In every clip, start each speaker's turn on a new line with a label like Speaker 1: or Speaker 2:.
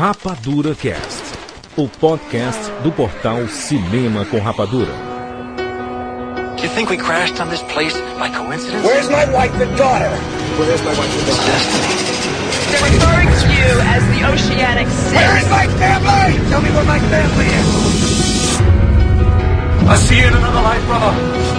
Speaker 1: Rapadura Cast, o podcast do portal Cinema com Rapadura.
Speaker 2: Do you think we crashed on this place by coincidence?
Speaker 3: Where's my wife and daughter? Where's my wife and daughter?
Speaker 2: destiny.
Speaker 4: They're referring to you as the Oceanic
Speaker 3: Where is
Speaker 4: Six.
Speaker 3: my family? Tell me where my family is.
Speaker 2: I'll see you in another life, brother.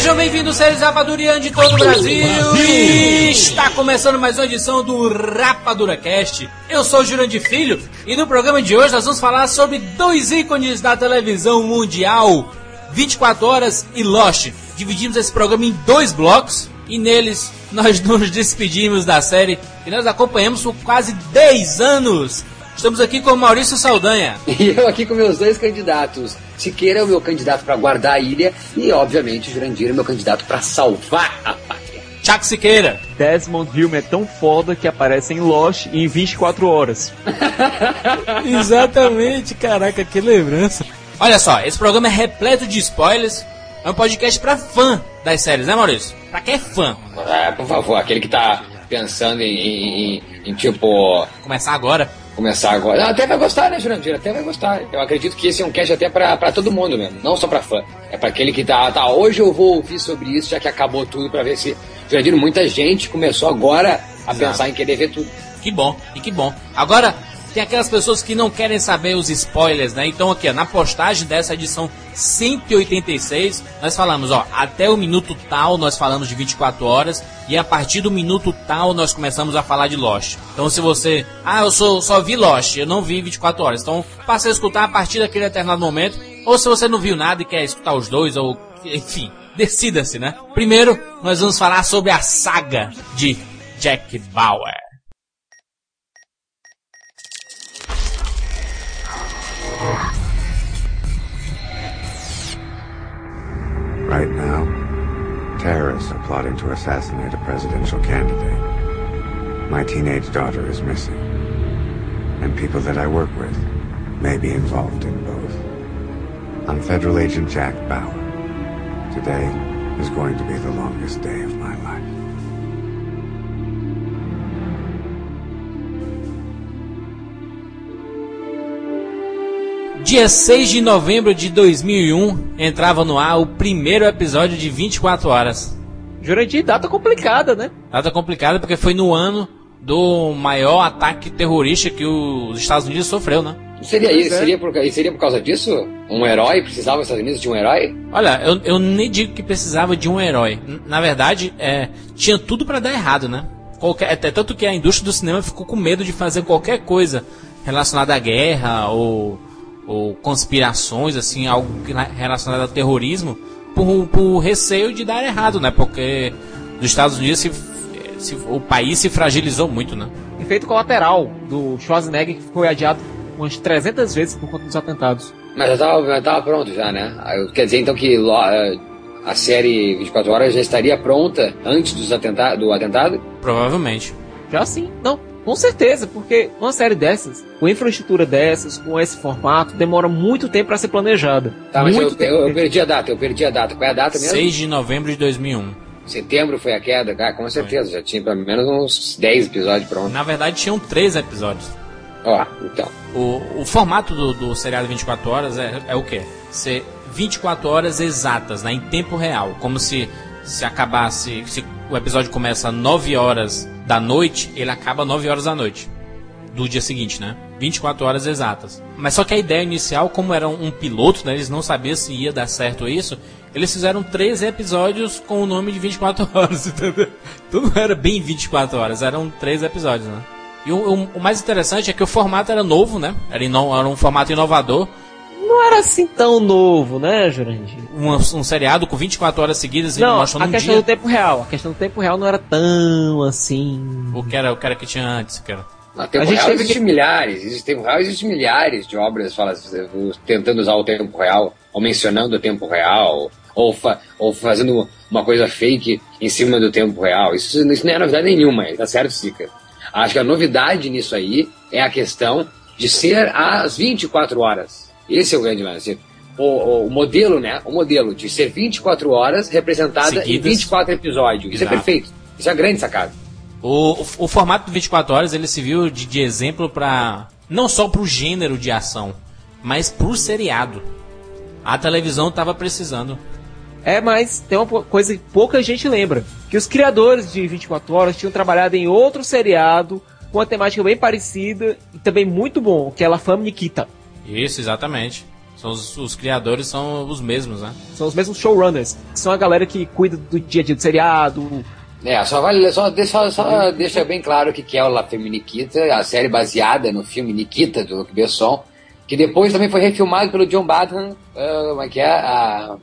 Speaker 5: Sejam bem-vindos, seres rapadurianos de todo o Brasil. E está começando mais uma edição do Rapadura Cast. Eu sou o Jurandir Filho e no programa de hoje nós vamos falar sobre dois ícones da televisão mundial, 24 Horas e Lost. Dividimos esse programa em dois blocos e neles nós nos despedimos da série que nós acompanhamos por quase 10 anos. Estamos aqui com Maurício Saldanha.
Speaker 6: E eu aqui com meus dois candidatos. Siqueira é o meu candidato para guardar a ilha e, obviamente, Jurandir é o meu candidato para salvar a pátria.
Speaker 5: Chuck Siqueira.
Speaker 7: Desmond Hume é tão foda que aparece em Lost em 24 horas.
Speaker 5: Exatamente, caraca, que lembrança. Olha só, esse programa é repleto de spoilers. É um podcast pra fã das séries, né, Maurício? Pra quem é fã.
Speaker 6: É, por favor, aquele que tá pensando em, em- em- em, tipo,
Speaker 5: Começar agora.
Speaker 6: Começar agora. Até vai gostar, né, Jurandir? Até vai gostar. Eu acredito que esse é um cast até pra, pra todo mundo mesmo, não só pra fã. É pra aquele que tá, tá, hoje eu vou ouvir sobre isso, já que acabou tudo, pra ver se. Jurandir, muita gente começou agora a
Speaker 5: Exato.
Speaker 6: pensar em querer ver tudo.
Speaker 5: Que bom, e que bom. Agora, tem aquelas pessoas que não querem saber os spoilers, né? Então aqui, ó, na postagem dessa edição 186, nós falamos, ó, até o minuto tal nós falamos de 24 horas e a partir do minuto tal nós começamos a falar de Lost. Então se você, ah, eu sou, só vi Lost, eu não vi 24 horas. Então passe a escutar a partir daquele determinado momento, ou se você não viu nada e quer escutar os dois ou enfim, decida-se, né? Primeiro, nós vamos falar sobre a saga de Jack Bauer.
Speaker 8: Right now, terrorists are plotting to assassinate a presidential candidate. My teenage daughter is missing. And people that I work with may be involved in both. I'm Federal Agent Jack Bauer. Today is going to be the longest day of my life.
Speaker 5: Dia 6 de novembro de 2001 entrava no ar o primeiro episódio de 24 horas.
Speaker 7: Jurandir, data complicada, né?
Speaker 5: Data complicada porque foi no ano do maior ataque terrorista que os Estados Unidos sofreu, né?
Speaker 6: Seria isso?
Speaker 7: é.
Speaker 6: Seria, por, e seria por causa disso? Um herói? Precisava os Estados Unidos de um herói?
Speaker 5: Olha, eu, eu nem digo que precisava de um herói. Na verdade, é, tinha tudo pra dar errado, né? Qualquer, até tanto que a indústria do cinema ficou com medo de fazer qualquer coisa relacionada à guerra ou, ou conspirações, assim, algo relacionado ao terrorismo, por, por receio de dar errado, né? Porque nos Estados Unidos se- se- o país se fragilizou muito, né?
Speaker 7: Efeito colateral do Schwarzenegger que foi adiado umas 300 vezes por conta dos atentados.
Speaker 6: Mas já tava, já tava pronto já, né? Quer dizer então que a série 24 horas já estaria pronta antes dos atenta do atentado?
Speaker 5: Provavelmente.
Speaker 7: Já sim, não, com certeza, porque uma série dessas, com infraestrutura dessas, com esse formato, demora muito tempo pra ser planejada.
Speaker 6: Tá, mas eu, eu, eu perdi a data, eu perdi a data. Qual é a data mesmo?
Speaker 5: 6 de novembro de 2001.
Speaker 6: Setembro foi a queda? Ah, com certeza, já tinha pelo menos uns 10 episódios prontos.
Speaker 5: Na verdade, tinham três episódios.
Speaker 6: Ó, então.
Speaker 5: O, o formato do, do seriado 24 horas é, é o quê? Ser 24 horas exatas, né, em tempo real. Como se, se acabasse. Se o episódio começa às 9 horas da noite, ele acaba às 9 horas da noite. Do dia seguinte, né? 24 horas exatas. Mas só que a ideia inicial, como era um piloto, né, eles não sabiam se ia dar certo isso. Eles fizeram 13 episódios com o nome de 24 horas, entendeu? Então não era bem 24 horas, eram 13 episódios, né? E o, o- o mais interessante é que o formato era novo, né? Era, ino- era um formato inovador.
Speaker 7: Não era assim tão novo, né, Jurandir?
Speaker 5: Um, um seriado com 24 horas seguidas e
Speaker 7: Não,
Speaker 5: mostrando
Speaker 7: a
Speaker 5: um
Speaker 7: questão
Speaker 5: dia.
Speaker 7: do tempo real. A questão do tempo real não era tão assim.
Speaker 5: O que era, o que era que tinha antes, que era.
Speaker 6: Na tempo
Speaker 7: A gente
Speaker 6: real
Speaker 7: teve
Speaker 6: existe
Speaker 7: que-
Speaker 6: milhares, existe tempo real, existe milhares de obras fala, tentando usar o tempo real, ou mencionando o tempo real, ou, fa- ou fazendo uma coisa fake em cima do tempo real. Isso, isso não é novidade nenhuma, tá certo, Sica? Acho que a novidade nisso aí é a questão de ser às 24 horas. Esse é o grande lance. o, o, o modelo, né? O modelo de ser 24 horas representada
Speaker 5: Seguidas.
Speaker 6: em 24 episódios. Isso
Speaker 5: Exato.
Speaker 6: é perfeito. Isso é a grande sacada.
Speaker 5: O, o, o formato do 24 horas ele se viu de, de exemplo para não só pro gênero de ação, mas pro seriado. A televisão tava precisando.
Speaker 7: É, mas tem uma coisa que pouca gente lembra. Que os criadores de 24 Horas tinham trabalhado em outro seriado com uma temática bem parecida e também muito bom, que é La Femme Nikita.
Speaker 5: Isso, exatamente. São os, os criadores são os mesmos, né?
Speaker 7: São os mesmos showrunners, que são a galera que cuida do dia a dia do seriado.
Speaker 6: É, só vale, só, deixa, só deixa bem claro o que que é o La Femme Nikita, a série baseada no filme Nikita, do Luc Besson, que depois também foi refilmado pelo John Badham, ah, como é que é? A,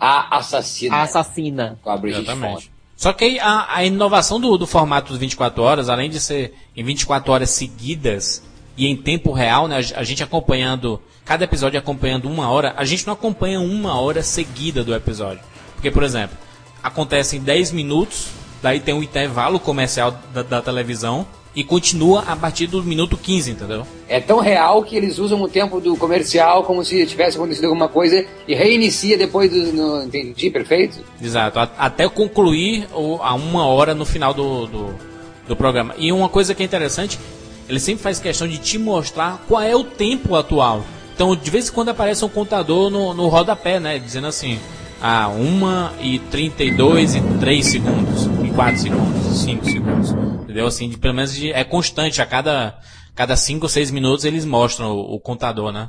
Speaker 6: a Assassina,
Speaker 7: A assassina.
Speaker 6: com a Fonda.
Speaker 5: Exatamente. Só que aí a, a inovação do, do formato dos 24 horas, além de ser em 24 horas seguidas e em tempo real, né, a, gente acompanhando, cada episódio acompanhando uma hora, a gente não acompanha uma hora seguida do episódio. Porque, por exemplo, acontece em 10 minutos, daí tem um intervalo comercial da, da televisão e continua a partir do minuto 15, entendeu?
Speaker 6: É tão real que eles usam o tempo do comercial como se tivesse acontecido alguma coisa e reinicia depois do. No, entendi, perfeito?
Speaker 5: Exato, a- até concluir o- a uma hora no final do, do, do programa. E uma coisa que é interessante, ele sempre faz questão de te mostrar qual é o tempo atual. Então, de vez em quando aparece um contador no, no rodapé, né? Dizendo assim, ah, 1 e 32 e 3 segundos, e 4 segundos, 5 segundos. Entendeu? Assim, de, pelo menos de- é constante, a cada, cada 5 ou 6 minutos eles mostram o, o contador, né?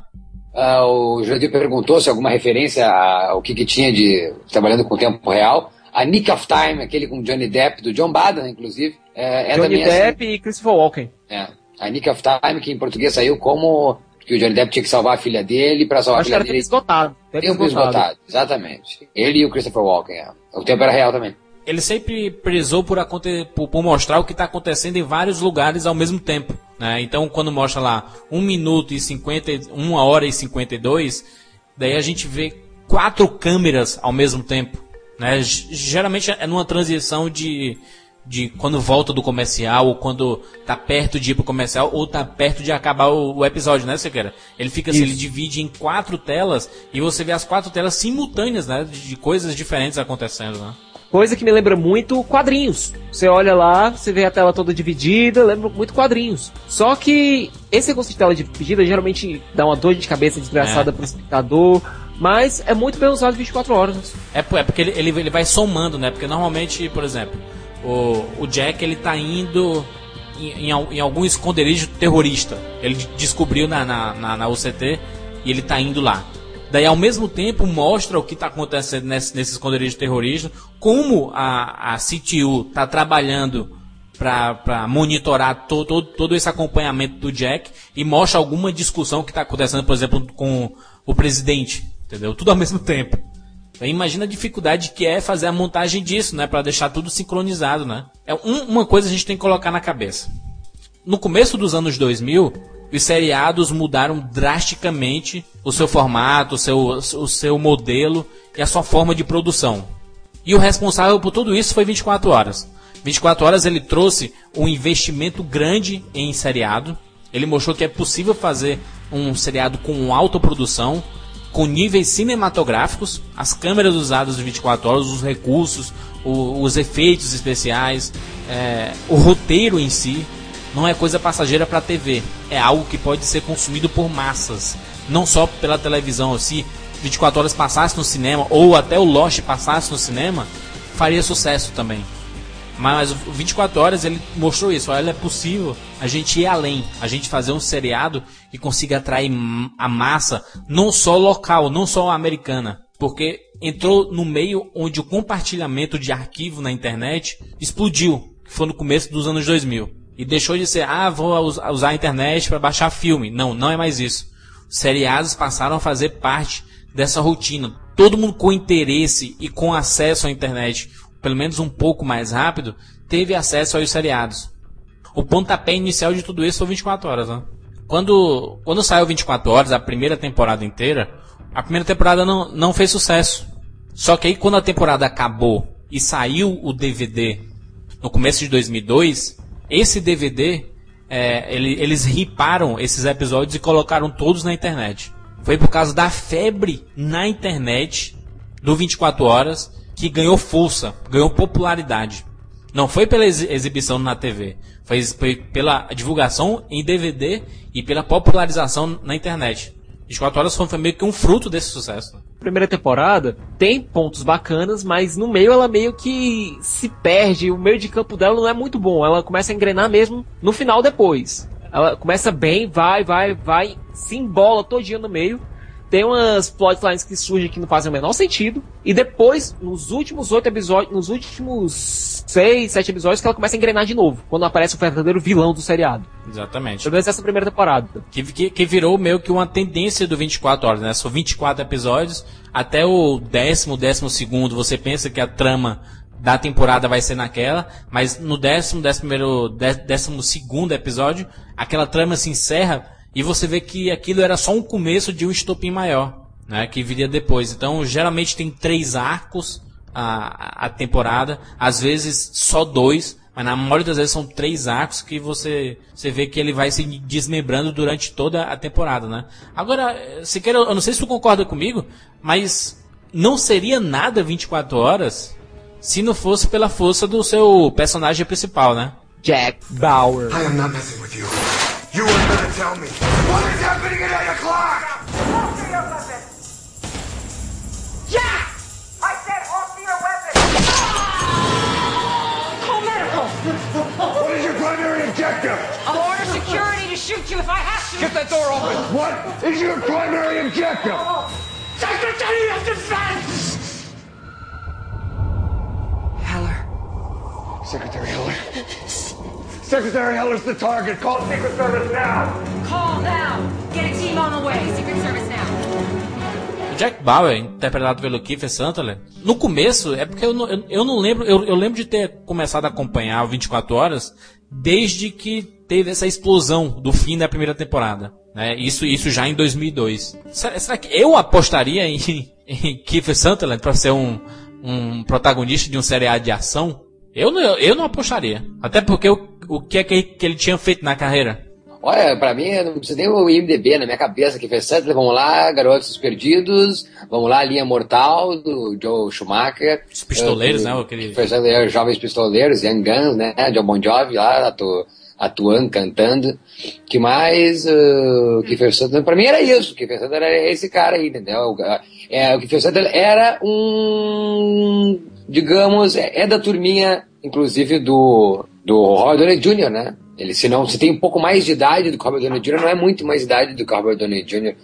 Speaker 6: Ah, o Jurandir perguntou se alguma referência ao que, que tinha de trabalhando com o tempo real. A Nick of Time, aquele com Johnny Depp, do John Badham, inclusive, é, é
Speaker 7: Johnny
Speaker 6: assim.
Speaker 7: Depp e Christopher Walken.
Speaker 6: É. A Nick of Time, que em português saiu como que o Johnny Depp tinha que salvar a filha dele para salvar
Speaker 7: Acho que
Speaker 6: a
Speaker 7: era
Speaker 6: filha
Speaker 7: tempo
Speaker 6: dele.
Speaker 7: esgotado. Tempo
Speaker 6: Tempo esgotado, exatamente. Ele e o Christopher Walken. É. O tempo era real também.
Speaker 5: ele sempre prezou por, por- por mostrar o que está acontecendo em vários lugares ao mesmo tempo. Né? Então, quando mostra lá 1 minuto e 50, e- 1 hora e 52, daí a gente vê quatro câmeras ao mesmo tempo. Né? Geralmente é numa transição de, de quando volta do comercial, ou quando tá perto de ir pro comercial, ou tá perto de acabar o, o episódio, né, Sequeira? Ele fica assim,
Speaker 7: Isso.
Speaker 5: ele divide em quatro telas e você vê as quatro telas simultâneas, né? De, de coisas diferentes acontecendo, né?
Speaker 7: Coisa que me lembra muito quadrinhos. Você olha lá, você vê a tela toda dividida, lembra muito quadrinhos. Só que esse recurso de tela dividida geralmente dá uma dor de cabeça desgraçada
Speaker 5: É.
Speaker 7: pro espectador, mas é muito bem usado 24 horas.
Speaker 5: É, é porque ele, ele, ele vai somando, né? Porque normalmente, por exemplo, o, o Jack ele tá indo em, em, em algum esconderijo terrorista. Ele de- descobriu na, na, na, na UCT e ele tá indo lá. Daí, ao mesmo tempo, mostra o que está acontecendo nesse, nesse esconderijo terrorista, como a, a CTU está trabalhando para monitorar to, to- todo esse acompanhamento do Jack e mostra alguma discussão que está acontecendo, por exemplo, com o presidente, entendeu? Tudo ao mesmo tempo. Então, imagina a dificuldade que é fazer a montagem disso, né? Para deixar tudo sincronizado, né? É um- uma coisa a gente tem que colocar na cabeça. No começo dos anos 2000, os seriados mudaram drasticamente o seu formato, o seu, o seu modelo e a sua forma de produção. E o responsável por tudo isso foi 24 Horas. 24 Horas ele trouxe um investimento grande em seriado. Ele mostrou que é possível fazer um seriado com alta produção, com níveis cinematográficos, as câmeras usadas de 24 horas, os recursos, o- os efeitos especiais, é, o roteiro em si. Não é coisa passageira para a TV. É algo que pode ser consumido por massas. Não só pela televisão. Se 24 horas passasse no cinema, ou até o Lost passasse no cinema, faria sucesso também. Mas o 24 horas ele mostrou isso. Olha, é possível a gente ir além, a gente fazer um seriado que consiga atrair a massa, não só local, não só americana. Porque entrou no meio onde o compartilhamento de arquivo na internet explodiu, que foi no começo dos anos 2000. E deixou de ser, ah, vou us- usar a internet para baixar filme. Não, não é mais isso. Os seriados passaram a fazer parte dessa rotina. Todo mundo com interesse e com acesso à internet, pelo menos um pouco mais rápido, teve acesso aos seriados. O pontapé inicial de tudo isso foi 24 horas, né? Quando, quando saiu 24 horas, a primeira temporada inteira, a primeira temporada não, não fez sucesso. Só que aí quando a temporada acabou e saiu o DVD no começo de 2002, esse DVD, é, ele- eles riparam esses episódios e colocaram todos na internet. foi por causa da febre na internet do 24 horas que ganhou força, ganhou popularidade. Não foi pela ex exibição na TV, foi, pela divulgação em DVD e pela popularização na internet. 24 horas foi meio que um fruto desse sucesso.
Speaker 7: Primeira temporada tem pontos bacanas, mas no meio ela meio que se perde. O meio de campo dela não é muito bom. Ela começa a engrenar mesmo no final depois. Ela começa bem, vai, vai, vai, se embola todinha no meio. Tem umas plotlines que surgem que não fazem o menor sentido. E depois, nos últimos oito episódios, nos últimos seis, sete episódios, que ela começa a engrenar de novo. Quando aparece o verdadeiro vilão do seriado.
Speaker 5: Exatamente.
Speaker 7: Pelo menos essa primeira temporada.
Speaker 5: Que, que, que virou meio que uma tendência do 24 horas, né? São 24 episódios. Até o décimo, décimo segundo, você pensa que a trama da temporada vai ser naquela, mas no décimo, décimo primeiro, décimo segundo episódio, aquela trama se encerra e você vê que aquilo era só um começo de um estopim maior, né, que viria depois. Então, geralmente tem três arcos a, a temporada, às vezes só dois, mas na maioria das vezes são três arcos que você, você vê que ele vai se desmembrando durante toda a temporada, né? Agora, se quer, eu não sei se tu concorda comigo, mas não seria nada 24 horas se não fosse pela força do seu personagem principal, né?
Speaker 7: Jack Bauer.
Speaker 3: I am not messing with you. You were gonna tell me. What is happening at 8 o'clock?
Speaker 9: Off to your weapon! Jack! I said off to your weapon! Call medical!
Speaker 3: What is your primary objective?
Speaker 9: I'll order security to shoot you if I have to!
Speaker 3: Get that door open. What is your primary objective?
Speaker 9: Secretary of Defense!
Speaker 3: Heller. Secretary Heller. Secretary Heller's the target. Call Secret Service now.
Speaker 9: Call now! Get a team on the way! Secret Service now!
Speaker 5: O Jack Bauer, interpretado pelo Kiefer Sutherland, no começo, é porque eu não, eu, eu não lembro, eu, eu, lembro de ter começado a acompanhar o 24 Horas desde que teve essa explosão do fim da primeira temporada. Né? Isso, isso já em 2002. Será, será que eu apostaria em, em Kiefer Sutherland para ser um, um protagonista de um seriado de ação? Eu não, eu não apostaria. Até porque o, o que é que, que ele tinha feito na carreira?
Speaker 6: Olha, pra mim, não precisa nem o IMDB na minha cabeça que fez certo. Vamos lá, Garotos Perdidos. Vamos lá, Linha Mortal, do Joe Schumacher.
Speaker 5: Os pistoleiros,
Speaker 6: uh,
Speaker 5: né? Aquele...
Speaker 6: Fez certo, Jovens Pistoleiros, Young Guns, né? John Bon Jovi lá, atu, atuando, cantando. que mais? Uh, Kiefer Sutherland, pra mim era isso. Kiefer Sutherland era esse cara aí, entendeu? É, o Kiefer Sutherland era um, digamos, é, é da turminha, inclusive, do, do Robert Downey Jr., né? Ele, se não, se tem um pouco mais de idade do que o Robert Downey Jr., não é muito mais idade do que o Robert Downey Jr.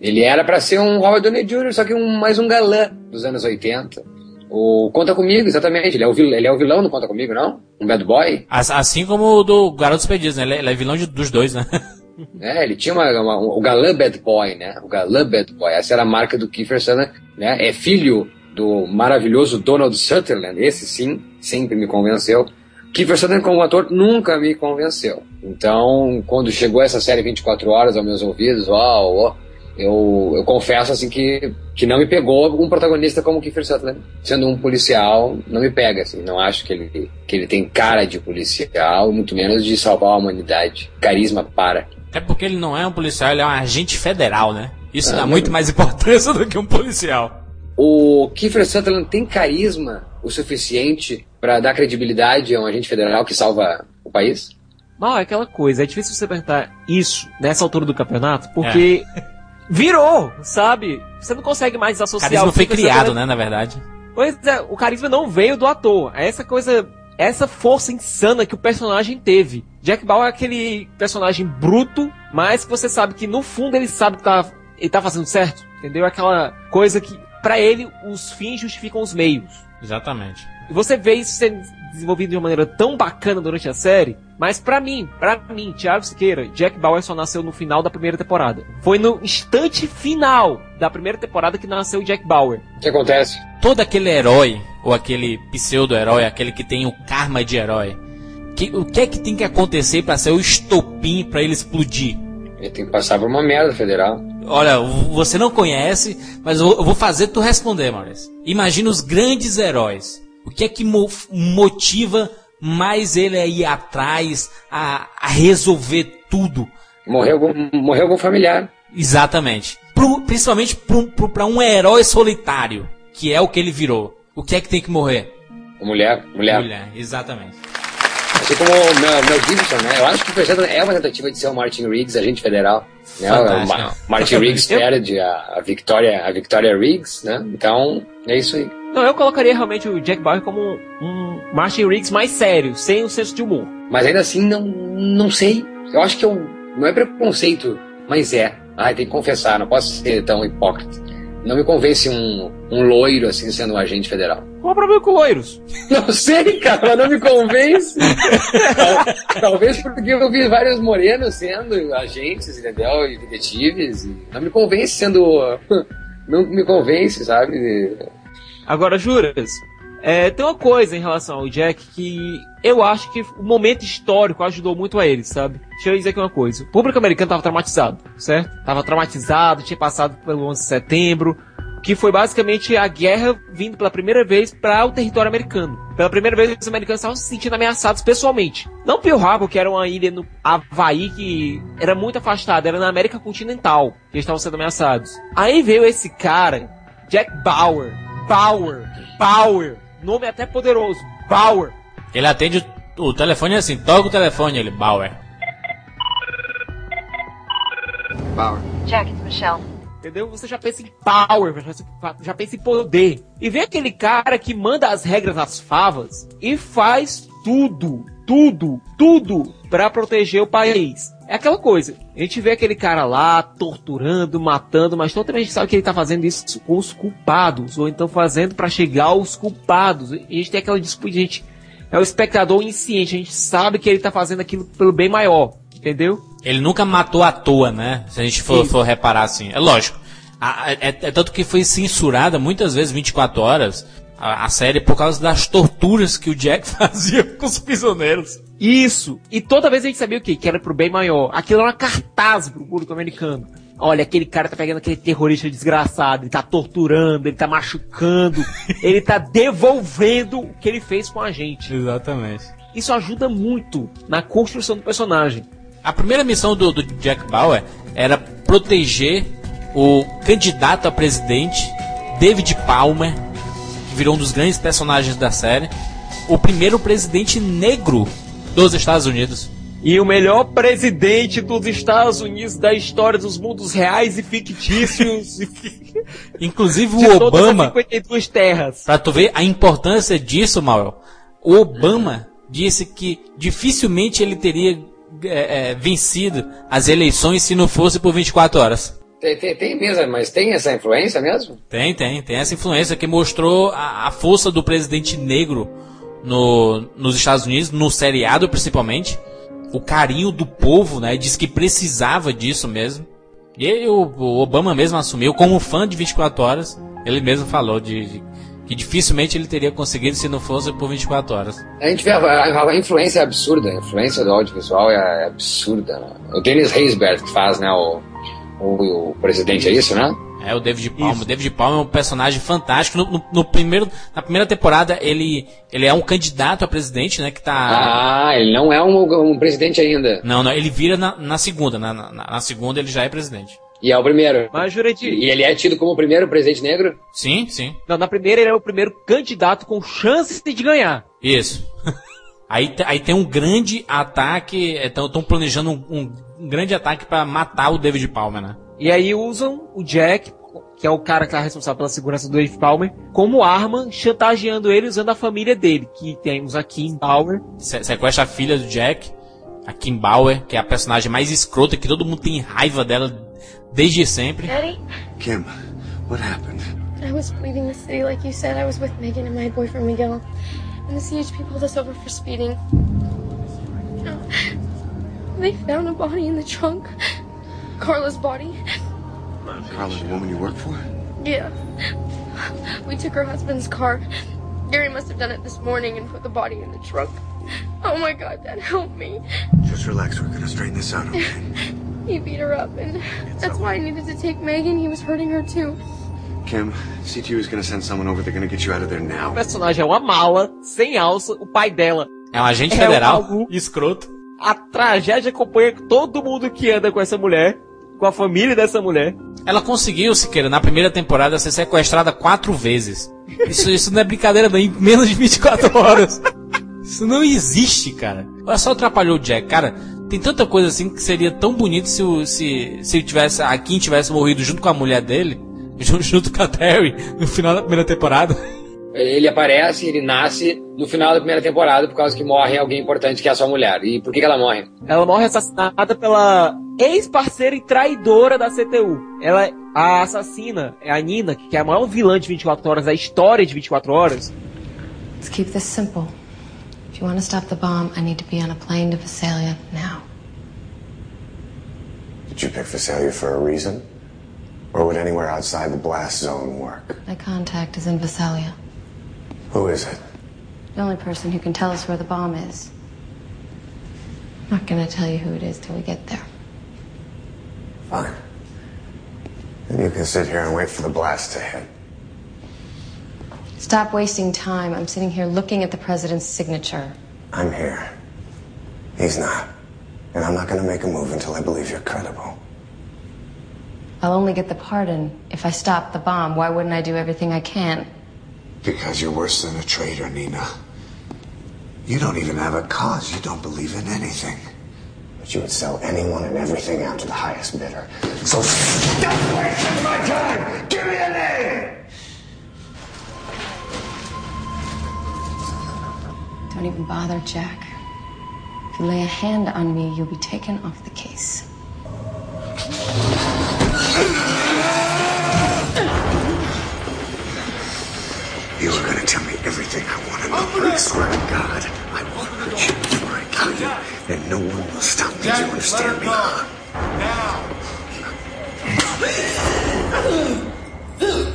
Speaker 6: Ele era para ser um Robert Downey Jr., só que um, mais um galã dos anos 80. O Conta Comigo, exatamente. Ele é o, vilão, ele é o vilão do Conta Comigo, não? Um bad boy.
Speaker 5: Assim como o do Garotos Perdidos, né? Ele é, ele é vilão de, dos dois, né?
Speaker 6: É, ele tinha uma, uma, o galã bad boy, né? O galã bad boy. Essa era a marca do Kiefer Sutherland, né? É filho do maravilhoso Donald Sutherland. Esse sim, sempre me convenceu. Kiefer Sutherland como ator nunca me convenceu. Então, quando chegou essa série 24 horas aos meus ouvidos, ó, ó, eu, eu confesso assim que, que não me pegou um protagonista como Kiefer Sutherland. Sendo um policial, não me pega, assim. Não acho que ele, que ele tem cara de policial, muito menos de salvar a humanidade. Carisma para.
Speaker 5: Até porque ele não é um policial, ele é um agente federal, né? Isso ah, dá muito mais importância do que um policial.
Speaker 6: O Kiefer Sutherland tem carisma o suficiente para dar credibilidade a um agente federal que salva o país?
Speaker 7: Mal, é aquela coisa, é difícil você perguntar isso nessa altura do campeonato, porque é. virou, sabe? Você não consegue mais associar.
Speaker 5: O carisma foi criado, né, na verdade.
Speaker 7: Pois é, o carisma não veio do ator. É essa coisa, essa força insana que o personagem teve. Jack Bauer é aquele personagem bruto, mas que você sabe que no fundo ele sabe que tá, ele tá fazendo certo, entendeu? Aquela coisa que, para ele, os fins justificam os meios.
Speaker 5: Exatamente.
Speaker 7: E você vê isso sendo desenvolvido de uma maneira tão bacana durante a série, mas para mim, para mim, Thiago Siqueira, Jack Bauer só nasceu no final da primeira temporada. Foi no instante final da primeira temporada que nasceu o Jack Bauer.
Speaker 6: O que acontece?
Speaker 5: Todo aquele herói, ou aquele pseudo-herói, aquele que tem o karma de herói, que, o que é que tem que acontecer para ser o estopim para ele explodir?
Speaker 6: Ele tem que passar por uma merda federal.
Speaker 5: Olha, você não conhece, mas eu vou fazer tu responder, Maurício. Imagina os grandes heróis. O que é que mo motiva mais ele a ir atrás, a, a resolver tudo?
Speaker 6: Morreu algum, morreu algum familiar.
Speaker 5: Exatamente. Pro principalmente pra um herói solitário, que é o que ele virou. O que é que tem que morrer?
Speaker 6: Mulher, mulher.
Speaker 5: Mulher, exatamente.
Speaker 6: Assim como o Mel, Mel Gibson, né? Eu acho que o projeto é uma tentativa de ser o Martin Riggs, agente federal. Né? O
Speaker 5: Fantástico.
Speaker 6: Ma- Martin Riggs perde a, a Victoria, a Victoria Riggs, né? Então, é isso aí.
Speaker 7: Não, eu colocaria realmente o Jack Bauer como um, um Martin Riggs mais sério, sem o senso de humor.
Speaker 6: Mas ainda assim, não, não sei. Eu acho que eu, não é preconceito, mas é. Ai, tem que confessar, não posso ser tão hipócrita. Não me convence um, um loiro assim sendo um agente federal.
Speaker 7: Qual o problema com loiros?
Speaker 6: Não sei, cara, mas não me convence. Tal- Talvez porque eu vi vários morenos sendo agentes, entendeu? E detetives. E não me convence sendo. Não me convence, sabe?
Speaker 7: Agora, juras, é, tem uma coisa em relação ao Jack que eu acho que o momento histórico ajudou muito a ele, sabe? Deixa eu dizer aqui uma coisa. O público americano tava traumatizado, certo? Tava traumatizado, tinha passado pelo 11 de setembro, que foi basicamente a guerra vindo pela primeira vez para o território americano. Pela primeira vez, os americanos estavam se sentindo ameaçados pessoalmente. Não Pearl Harbor, que era uma ilha no Havaí que era muito afastada, era na América continental que eles estavam sendo ameaçados. Aí veio esse cara, Jack Bauer. Bauer. Bauer. Nome até poderoso. Bauer.
Speaker 5: Ele atende o, o telefone assim, toca o telefone, ele, Bauer.
Speaker 8: Bauer.
Speaker 9: Jack, it's Michelle.
Speaker 7: Entendeu? Você já pensa em power, já, já pensa em poder. E vem aquele cara que manda as regras às favas e faz tudo, tudo, tudo pra proteger o país. É aquela coisa. A gente vê aquele cara lá torturando, matando, mas toda vez a gente sabe que ele tá fazendo isso com os culpados, ou então fazendo pra chegar aos culpados. E a gente tem aquela disputa, a gente é o espectador insciente, a gente sabe que ele tá fazendo aquilo pelo bem maior, entendeu?
Speaker 5: Ele nunca matou à toa, né? Se a gente for, for reparar assim. É lógico. A- é, é tanto que foi censurada muitas vezes 24 horas a, a série por causa das torturas que o Jack fazia com os prisioneiros.
Speaker 7: Isso. E toda vez a gente sabia o quê? Que era pro bem maior. Aquilo era uma cartaz pro público americano. Olha, aquele cara tá pegando aquele terrorista desgraçado, ele tá torturando, ele tá machucando, ele tá devolvendo o que ele fez com a gente.
Speaker 5: Exatamente.
Speaker 7: Isso ajuda muito na construção do personagem.
Speaker 5: A primeira missão do, do Jack Bauer era proteger o candidato a presidente, David Palmer, que virou um dos grandes personagens da série, o primeiro presidente negro dos Estados Unidos.
Speaker 7: E o melhor presidente dos Estados Unidos da história dos mundos reais e fictícios
Speaker 5: Inclusive o Obama,
Speaker 7: as 52 terras.
Speaker 5: pra tu ver a importância disso, Mauro, o Obama disse que dificilmente ele teria é, é, vencido as eleições se não fosse por 24 horas.
Speaker 6: Tem, tem, tem mesmo, mas tem essa influência mesmo?
Speaker 5: Tem, tem, tem essa influência que mostrou a, a força do presidente negro no, nos Estados Unidos, no seriado principalmente. O carinho do povo, né? Diz que precisava disso mesmo. E o, o Obama mesmo assumiu, como fã de 24 horas, ele mesmo falou de, de- que dificilmente ele teria conseguido se não fosse por 24 horas.
Speaker 6: A gente vê a, a- a influência é absurda, a influência do audiovisual é absurda. Né? O Dennis que faz, né, o, o, o presidente, é isso, né?
Speaker 5: É o David Palmer. O David Palmer é um personagem fantástico. No, no- no primeiro, na primeira temporada, ele, ele é um candidato a presidente, né? Que tá.
Speaker 6: Ah, ele não é um, um presidente ainda.
Speaker 5: Não, não, ele vira na, na segunda. Na, na, na segunda ele já é presidente.
Speaker 6: E é o primeiro.
Speaker 7: Mas, Jurandir,
Speaker 6: E ele é tido como o primeiro presidente negro?
Speaker 5: Sim, sim.
Speaker 7: não, na primeira ele é o primeiro candidato com chance de ganhar.
Speaker 5: Isso. aí, aí tem um grande ataque. Estão planejando um, um grande ataque pra matar o David Palmer, né?
Speaker 7: E aí usam o Jack, que é o cara que tá responsável pela segurança do Dave Palmer, como arma, chantageando ele usando a família dele, que temos a Kim Bauer.
Speaker 5: Se- sequestra a filha do Jack, a Kim Bauer, que é a personagem mais escrota, que todo mundo tem raiva dela desde sempre.
Speaker 9: Eddie,
Speaker 8: Kim, what happened?
Speaker 9: I was leaving the city like you said. I was with Megan and my boyfriend Miguel. And the CHP pulled us over for speeding. They found a body in the trunk. Carla's body.
Speaker 8: Carla, the woman you work for?
Speaker 9: Yeah. We took her husband's car. Gary must have done it this morning and put the body in the trunk. Oh my god, Dad, help me.
Speaker 8: Just relax. We're gonna straighten this out, okay?
Speaker 9: He beat her up, and that's why I needed to take Megan. He was hurting her too.
Speaker 8: Kim, CTU is gonna send someone over. They're gonna get you out of there
Speaker 7: O
Speaker 8: now.
Speaker 7: personagem é uma mala, sem alça, o pai dela.
Speaker 5: É um agente
Speaker 7: É
Speaker 5: federal,
Speaker 7: algo-
Speaker 5: escroto.
Speaker 7: A tragédia acompanha todo mundo que anda com essa mulher. Com a família dessa mulher.
Speaker 5: Ela conseguiu, Siqueira, na primeira temporada, ser sequestrada quatro vezes. Isso, isso não é brincadeira, não. Em menos de 24 horas. Isso não existe, cara. Olha só atrapalhou o Jack, cara. Tem tanta coisa assim que seria tão bonito se se, se tivesse, a Kim tivesse morrido junto com a mulher dele, junto com a Terry, no final da primeira temporada.
Speaker 6: Ele aparece, ele nasce no final da primeira temporada por causa que morre alguém importante que é a sua mulher. E por que, que ela morre?
Speaker 7: Ela morre assassinada pela ex-parceira e traidora da CTU. Ela, a assassina é a Nina, que é a maior vilã de 24 horas da história de 24 horas.
Speaker 10: Let's keep this simple. If you want to stop the bomb, I need to be on a plane to Visalia now.
Speaker 8: Did you pick Visalia for a reason? Or would anywhere outside the blast zone work?
Speaker 10: My contact is in Visalia.
Speaker 8: Who is it?
Speaker 10: The only person who can tell us where the bomb is. I'm not gonna tell you who it is till we get there.
Speaker 8: Fine. Then you can sit here and wait for the blast to hit.
Speaker 10: Stop wasting time. I'm sitting here looking at the president's signature.
Speaker 8: I'm here. He's not. And I'm not gonna make a move until I believe you're credible.
Speaker 10: I'll only get the pardon if I stop the bomb. Why wouldn't I do everything I can?
Speaker 8: Because you're worse than a traitor, Nina. You don't even have a cause. You don't believe in anything. But you would sell anyone and everything out to the highest bidder. So stop wasting my time! Give me a name!
Speaker 10: Don't even bother, Jack. If you lay a hand on me, you'll be taken off the case.
Speaker 8: You are gonna tell me everything I want to know, but I swear to God, I will hurt you before I kill you. And no one will stop me. Do you understand me?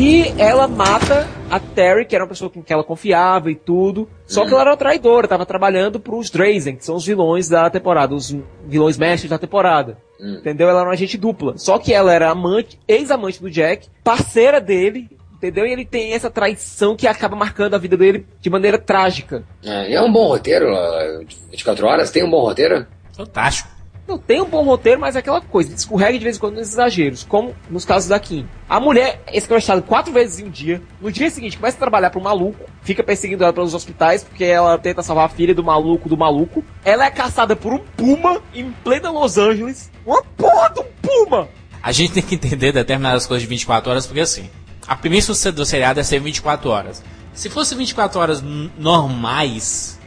Speaker 7: E ela mata a Terry, que era uma pessoa com quem ela confiava e tudo. Só que ela era uma traidora, tava trabalhando pros Drazen, que são os vilões da temporada, os vilões mestres da temporada. Entendeu? Ela era uma agente dupla. Só que ela era amante, ex-amante do Jack, parceira dele, entendeu? E ele tem essa traição que acaba marcando a vida dele de maneira trágica.
Speaker 6: É, e é um bom roteiro, ó, 24 horas, tem um bom roteiro?
Speaker 5: Fantástico.
Speaker 7: Não tem um bom roteiro, mas é aquela coisa, escorrega de vez em quando nos exageros, como nos casos da Kim. A mulher é escrachada quatro vezes em um dia, no dia seguinte começa a trabalhar pro maluco, fica perseguindo ela pelos hospitais, porque ela tenta salvar a filha do maluco do maluco. Ela é caçada por um puma em plena Los Angeles. Uma porra de um puma!
Speaker 5: A gente tem que entender determinadas coisas de 24 horas, porque assim, a premissa do seriado é ser 24 horas. Se fosse 24 horas normais,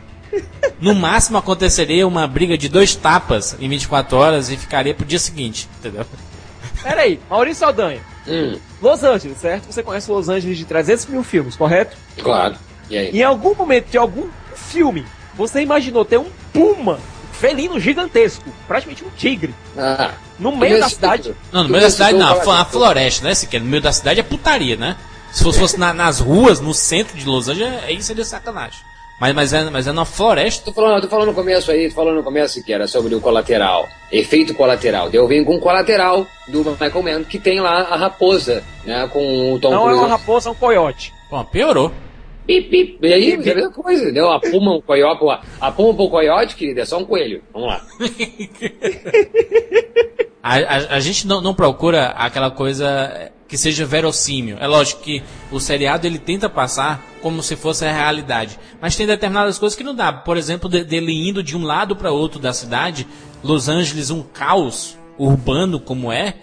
Speaker 5: no máximo aconteceria uma briga de dois tapas em 24 horas e ficaria pro dia seguinte, entendeu?
Speaker 7: Pera aí, Maurício Saldanha.
Speaker 6: Hum,
Speaker 7: Los Angeles, certo? Você conhece Los Angeles de 300 mil filmes, correto?
Speaker 6: claro. E aí?
Speaker 7: Em algum momento de algum filme, você imaginou ter um puma felino gigantesco, praticamente um tigre,
Speaker 6: Ah,
Speaker 7: no meio da
Speaker 6: Começo-
Speaker 7: cidade?
Speaker 5: Não, no
Speaker 6: Tu
Speaker 5: meio da cidade
Speaker 6: citou
Speaker 5: não, a, floresta, né? Se quer, no meio da cidade é putaria, né? Se fosse, fosse na- nas ruas, no centro de Los Angeles, aí seria sacanagem. Mas, mas, é, mas é na floresta.
Speaker 6: Tô falando, tô falando no começo aí, tô falando no começo que era sobre o colateral, efeito colateral. Eu venho com o colateral do Michael Mann, que tem lá a raposa, né, com o Tom
Speaker 7: Não é uma raposa, é um coiote.
Speaker 5: Bom, piorou.
Speaker 6: Pip, pip. E aí, a mesma coisa, entendeu? A puma, o coiote, a puma pro coiote, querida, é só um coelho. Vamos lá.
Speaker 5: A, a, a gente não, não procura aquela coisa que seja verossímil. É lógico que o seriado ele tenta passar como se fosse a realidade, mas tem determinadas coisas que não dá. Por exemplo, de- dele indo de um lado para outro da cidade, Los Angeles um caos urbano como é,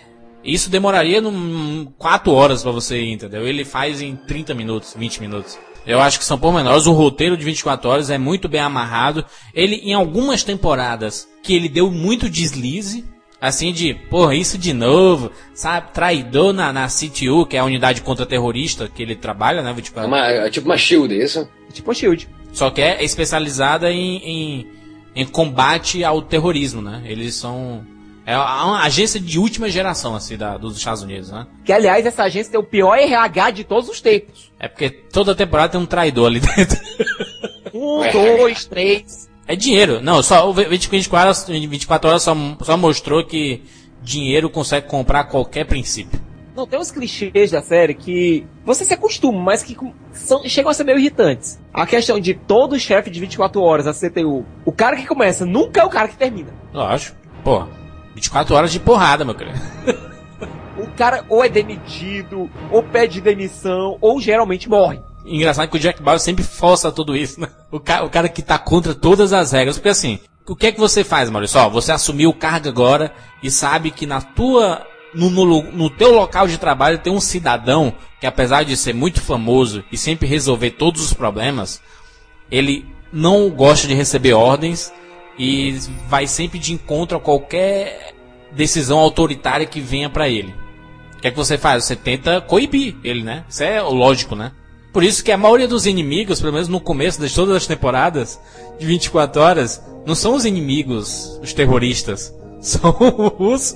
Speaker 5: isso demoraria num, 4 horas para você ir, entendeu? Ele faz em 30 minutos, 20 minutos. Eu acho que são pormenores. O roteiro de 24 horas é muito bem amarrado. Ele, em algumas temporadas, que ele deu muito deslize, assim de, porra, isso de novo, sabe? Traidor na, na CTU, que é a unidade contra-terrorista que ele trabalha, né?
Speaker 6: É,
Speaker 5: 24
Speaker 6: uma, é tipo uma shield, é isso?
Speaker 7: Tipo a Shield.
Speaker 5: Só que é especializada em, em, em combate ao terrorismo, né? Eles são. É uma agência de última geração, assim, da, dos Estados Unidos, né?
Speaker 7: Que, aliás, essa agência tem o pior RH de todos os tempos.
Speaker 5: É porque toda temporada tem um traidor ali dentro.
Speaker 7: Um, dois, três.
Speaker 5: É dinheiro. Não, só o 24 horas, 24 horas só, só mostrou que dinheiro consegue comprar qualquer princípio.
Speaker 7: Não, tem uns clichês da série que você se acostuma, mas que são, chegam a ser meio irritantes. A questão de todo chefe de 24 horas, a CTU, o cara que começa nunca é o cara que termina.
Speaker 5: Lógico. Pô, 24 horas de porrada, meu querido.
Speaker 7: o cara ou é demitido, ou pede demissão, ou geralmente morre.
Speaker 5: Engraçado que o Jack Bauer sempre força tudo isso, né? O cara, o cara que tá contra todas as regras. Porque assim, o que é que você faz, Maurício? Ó, você assumiu o cargo agora e sabe que na tua. No, no, no teu local de trabalho tem um cidadão que apesar de ser muito famoso e sempre resolver todos os problemas, ele não gosta de receber ordens e vai sempre de encontro a qualquer decisão autoritária que venha para ele. O que é que você faz? Você tenta coibir ele, né? Isso é lógico, né? Por isso que a maioria dos inimigos, pelo menos no começo de todas as temporadas de 24 horas, não são os inimigos, os terroristas. São os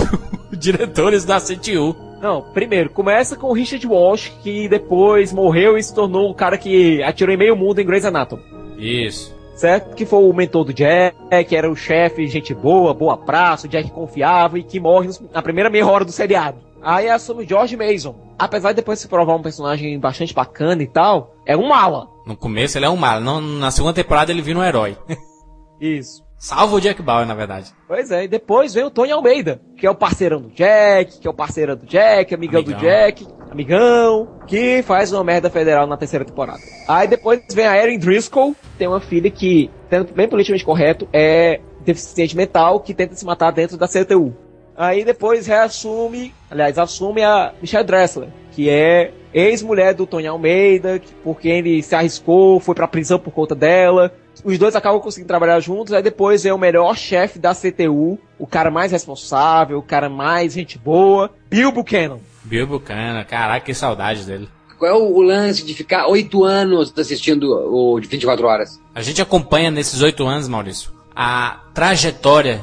Speaker 5: diretores da CTU.
Speaker 7: Não, primeiro, começa com o Richard Walsh, que depois morreu e se tornou um cara que atirou em meio mundo em Grey's Anatomy.
Speaker 5: Isso.
Speaker 7: Certo? Que foi o mentor do Jack, que era o chefe, gente boa, boa praça, o Jack confiava e que morre na primeira meia hora do seriado. Aí assume o George Mason. Apesar de depois se provar um personagem bastante bacana e tal, é um mala.
Speaker 5: No começo ele é um mala, não, na segunda temporada ele vira um herói.
Speaker 7: Isso.
Speaker 5: Salva o Jack Bauer, na verdade.
Speaker 7: Pois é, e depois vem o Tony Almeida, que é o parceirão do Jack, que é o parceiro do Jack, amigão, amigão. do Jack, amigão, que faz uma merda federal na terceira temporada. Aí depois vem a Erin Driscoll, tem uma filha que, sendo bem politicamente correto, é deficiente mental, que tenta se matar dentro da CTU. Aí depois reassume, aliás, assume a Michelle Dressler, que é ex-mulher do Tony Almeida, por quem ele se arriscou, foi pra prisão por conta dela. Os dois acabam conseguindo trabalhar juntos, aí depois é o melhor chefe da CTU, o cara mais responsável, o cara mais gente boa, Bill Buchanan.
Speaker 5: Bill Buchanan, caraca, que saudade dele.
Speaker 6: Qual é o, lance de ficar oito anos assistindo o de 24 horas?
Speaker 5: A gente acompanha nesses oito anos, Maurício, a trajetória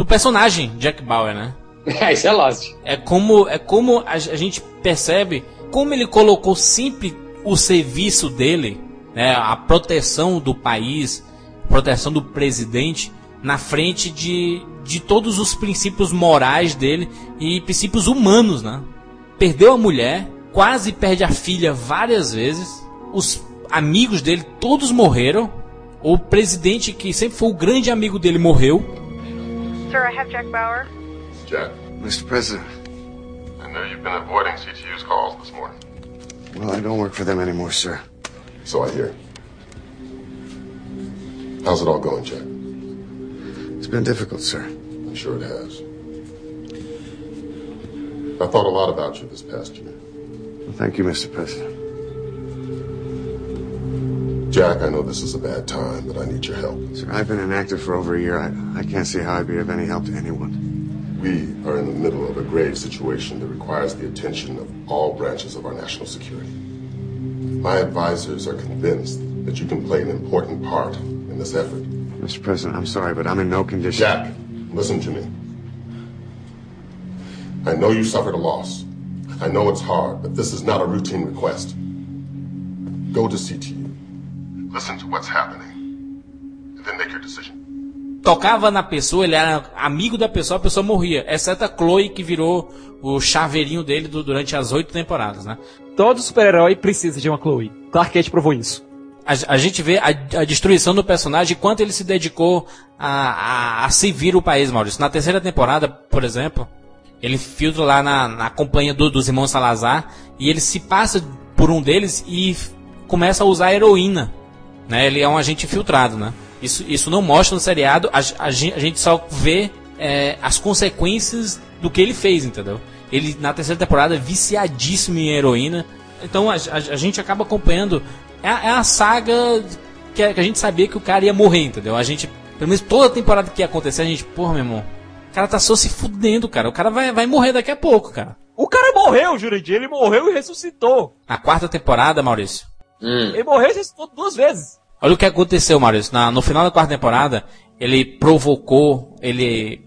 Speaker 5: do personagem Jack Bauer, né?
Speaker 6: É, isso é Lost.
Speaker 5: É como, é como a, a gente percebe como ele colocou sempre o serviço dele, né, a proteção do país, proteção do presidente, na frente de, de todos os princípios morais dele e princípios humanos, né? Perdeu a mulher, quase perde a filha várias vezes, os amigos dele todos morreram, o presidente que sempre foi o grande amigo dele morreu,
Speaker 11: Sir, I have Jack Bauer.
Speaker 12: Jack.
Speaker 8: Mr. President.
Speaker 12: I know you've been avoiding CTU's calls this morning.
Speaker 8: Well, I don't work for them anymore, sir.
Speaker 12: So I hear. How's it all going, Jack?
Speaker 8: It's been difficult, sir.
Speaker 12: I'm sure it has. I thought a lot about you this past year.
Speaker 8: Well, thank you, Mr. President.
Speaker 12: Jack, I know this is a bad time, but I need your help.
Speaker 8: Sir, I've been inactive for over a year. I, I can't see how I'd be of any help to anyone.
Speaker 12: We are in the middle of a grave situation that requires the attention of all branches of our national security. My advisors are convinced that you can play an important part in this effort.
Speaker 8: Mr. President, I'm sorry, but I'm in no condition.
Speaker 12: Jack, listen to me. I know you suffered a loss. I know it's hard, but this is not a routine request. Go to CTU. Listen to what's happening. And then make your decision.
Speaker 5: Tocava na pessoa, ele era amigo da pessoa, a pessoa morria. Exceto a Chloe, que virou o chaveirinho dele do, durante as oito temporadas, né?
Speaker 7: Todo super-herói precisa de uma Chloe. Clark Kent provou isso.
Speaker 5: A, a gente vê a, a, destruição do personagem e quanto ele se dedicou a, a, a servir o país, Maurício. Na terceira temporada, por exemplo, ele filtra lá na, na companhia do, dos irmãos Salazar e ele se passa por um deles e começa a usar heroína né? Ele é um agente infiltrado, né? Isso, isso não mostra no seriado, a, a, a gente só vê é, as consequências do que ele fez, entendeu? Ele, na terceira temporada, é viciadíssimo em heroína. Então a, a, a gente acaba acompanhando. É, é a saga que a, que a, gente sabia que o cara ia morrer, entendeu? A gente, pelo menos toda temporada que ia acontecer, a gente, porra, meu irmão, o cara tá só se fudendo, cara. O cara vai, vai morrer daqui a pouco, cara.
Speaker 7: O cara morreu, Jurandir. Ele morreu e ressuscitou.
Speaker 5: A quarta temporada, Maurício.
Speaker 7: Hum. Ele morreu e ressuscitou duas vezes.
Speaker 5: Olha o que aconteceu, Maurício. Na, no final da quarta temporada, ele provocou, ele.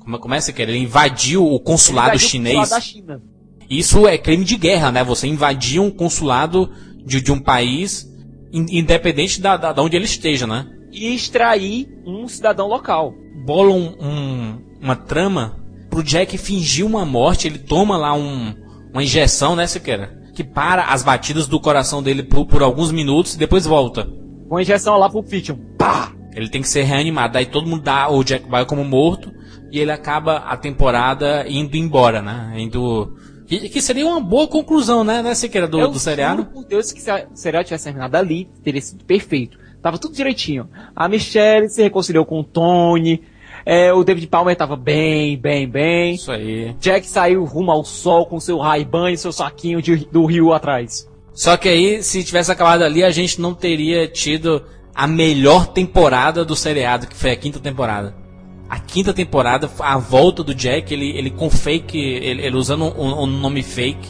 Speaker 5: Como, como é que Ele invadiu o consulado invadiu chinês. O consulado da China. Isso é crime de guerra, né? Você invadir um consulado de, de um país, independente da, da, da, onde ele esteja, né?
Speaker 7: E extrair um cidadão local.
Speaker 5: Bolam um, uma trama pro Jack fingir uma morte, ele toma lá um, uma injeção, né, Siqueira? Que para as batidas do coração dele por, por alguns minutos e depois volta.
Speaker 7: Uma injeção lá pro Fiction. Pá!
Speaker 5: Ele tem que ser reanimado. Daí todo mundo dá o Jack Bauer como morto e ele acaba a temporada indo embora, né? Indo. Que, que seria uma boa conclusão, né, né Siqueira, do,
Speaker 7: Eu
Speaker 5: do seriado?
Speaker 7: juro por Deus que se o seriado tivesse terminado ali, teria sido perfeito. Tava tudo direitinho. A Michelle se reconciliou com o Tony. É, o David Palmer tava bem, bem, bem.
Speaker 5: Isso aí.
Speaker 7: Jack saiu rumo ao sol com seu Ray-Ban e seu saquinho de- do rio atrás.
Speaker 5: Só que aí, se tivesse acabado ali, a gente não teria tido a melhor temporada do seriado, que foi a quinta temporada. A quinta temporada, a volta do Jack, ele, ele com fake, ele, ele usando um, um nome fake,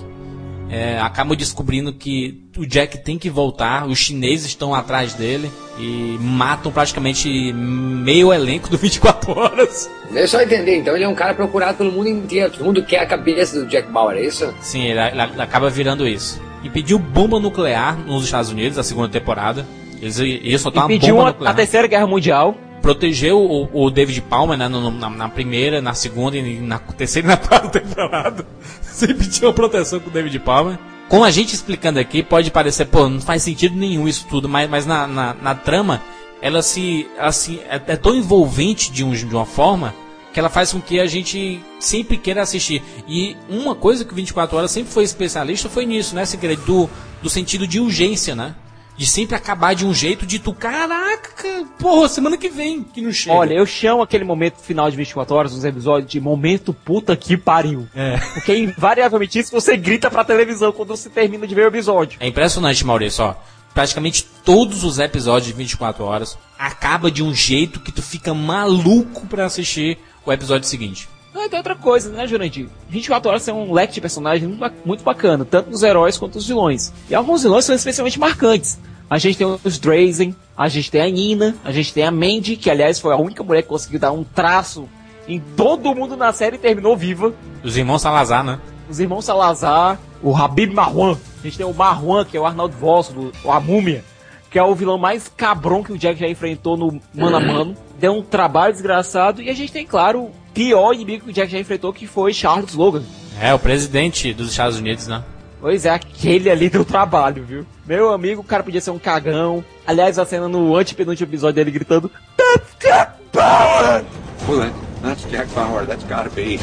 Speaker 5: é, acaba descobrindo que o Jack tem que voltar, os chineses estão atrás dele e matam praticamente meio elenco do 24 horas.
Speaker 6: É só entender, então ele é um cara procurado pelo mundo inteiro. Todo mundo quer a cabeça do Jack Bauer, é isso?
Speaker 5: Sim, ele, ele acaba virando isso. E pediu bomba nuclear nos Estados Unidos, a segunda temporada. Eles iam soltar
Speaker 7: E
Speaker 5: uma
Speaker 7: pediu
Speaker 5: bomba
Speaker 7: uma-
Speaker 5: nuclear.
Speaker 7: a terceira guerra mundial.
Speaker 5: Protegeu o, o David Palmer né, no- na, na primeira, na segunda e na terceira e na quarta temporada. Sempre tinha uma proteção com o David Palmer. Com a gente explicando aqui, pode parecer, pô, não faz sentido nenhum isso tudo, mas, mas na, na, na trama, ela se. Assim, é, é tão envolvente de, um, de uma forma que ela faz com que a gente sempre queira assistir. E uma coisa que o 24 Horas sempre foi especialista foi nisso, né, querer, do, do sentido de urgência, né? De sempre acabar de um jeito de tu, caraca, porra, semana que vem, que não chega.
Speaker 7: Olha, eu chamo aquele momento final de 24 horas nos episódios de momento puta que pariu.
Speaker 5: É.
Speaker 7: Porque invariavelmente isso você grita pra televisão quando você termina de ver o episódio.
Speaker 5: É impressionante, Maurício, ó. Praticamente todos os episódios de 24 horas acaba de um jeito que tu fica maluco pra assistir o episódio seguinte.
Speaker 7: Ah, tem outra coisa, né, Jurandir? 24 horas tem um leque de personagens muito, ba- muito bacana, tanto dos heróis quanto dos vilões. E alguns vilões são especialmente marcantes. A gente tem os Drazen, a gente tem a Nina, a gente tem a Mandy, que aliás foi a única mulher que conseguiu dar um traço em todo mundo na série e terminou viva.
Speaker 5: Os irmãos Salazar, né?
Speaker 7: Os irmãos Salazar, o Habib Marwan. A gente tem o Marwan, que é o Arnaldo Voss, do, a Múmia, que é o vilão mais cabrão que o Jack já enfrentou no mano a mano. Deu um trabalho desgraçado. E a gente tem, claro, o pior inimigo que o Jack já enfrentou, que foi Charles Logan.
Speaker 5: É, o presidente dos Estados Unidos, né?
Speaker 7: Pois é, aquele ali deu trabalho, viu? Meu amigo, o cara podia ser um cagão. Aliás, a cena no antepenúltimo episódio dele gritando: That's Jack Bauer!
Speaker 13: Well, that, that's Jack Bauer. That's gotta be.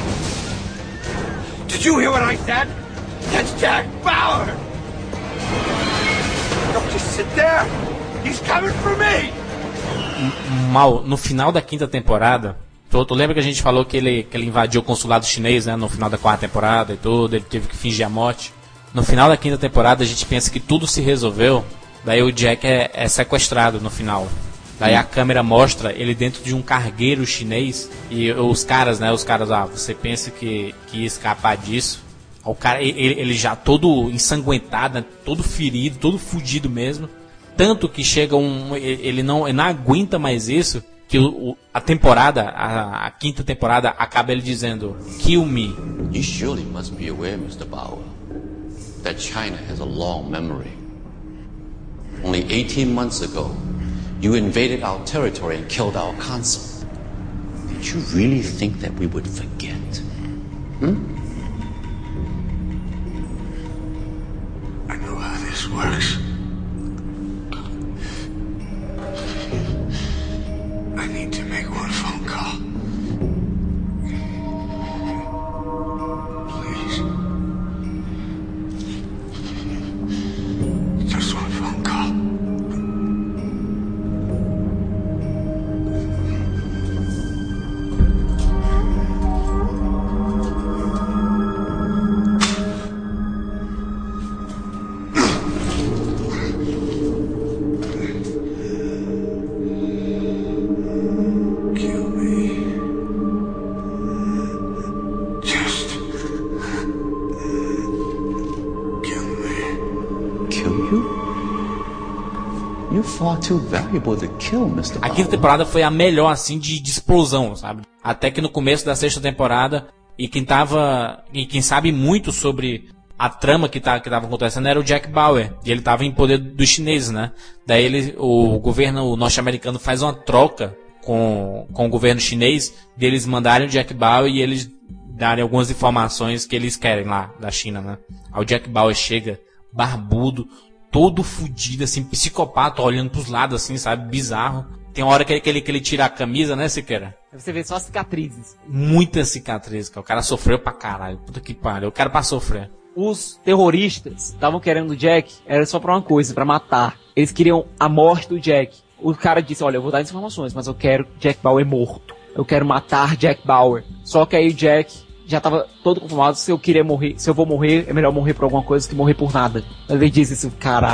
Speaker 14: Did you hear what I said? That's Jack Bauer! Don't just sit there! He's coming for me!
Speaker 5: Mal, no final da quinta temporada, tu, tu lembra que a gente falou que ele, que ele invadiu o consulado chinês, né? No final da quarta temporada e tudo, ele teve que fingir a morte. No final da quinta temporada, a gente pensa que tudo se resolveu. Daí o Jack é, é sequestrado no final. Daí a câmera mostra ele dentro de um cargueiro chinês e os caras, né? Os caras, ah, você pensa que, que ia escapar disso? O cara, ele, ele já todo ensanguentado, né, todo ferido, todo fudido mesmo. Tanto que chega um. Ele não, ele não aguenta mais isso. Que o, a temporada, a, a quinta temporada, acaba ele dizendo: Kill me.
Speaker 15: You surely must be aware, Mr. Bauer, that China has a long memory. Only 18 months ago, you invaded our territory and killed our consul. Did you really think that we would forget? Hmm?
Speaker 14: I know how this works. I need to make one phone call.
Speaker 5: A quinta temporada foi a melhor, assim, de, de explosão, sabe? Até que no começo da sexta temporada, e quem tava. E quem sabe muito sobre a trama que, tá, que tava acontecendo era o Jack Bauer. E ele tava em poder dos chineses, né? Daí ele, o governo norte-americano faz uma troca com, com o governo chinês deles mandarem o Jack Bauer e eles darem algumas informações que eles querem lá da China, né? Aí o Jack Bauer chega, barbudo, todo fudido, assim, psicopata, olhando pros lados, assim, sabe? Bizarro. Tem uma hora que ele, que ele, que ele tira a camisa, né, Siqueira?
Speaker 7: Você vê só cicatrizes.
Speaker 5: Muita cicatriz, cara. O cara sofreu pra caralho. Puta que pariu. O cara pra sofrer.
Speaker 7: Os terroristas estavam querendo o Jack, era só pra uma coisa, pra matar. Eles queriam a morte do Jack. O cara disse, olha, eu vou dar as informações, mas eu quero Jack Bauer morto. Eu quero matar Jack Bauer. Só que aí o Jack já tava todo conformado, se eu queria morrer, se eu vou morrer, é melhor morrer por alguma coisa que morrer por nada. Ele diz isso, caralho.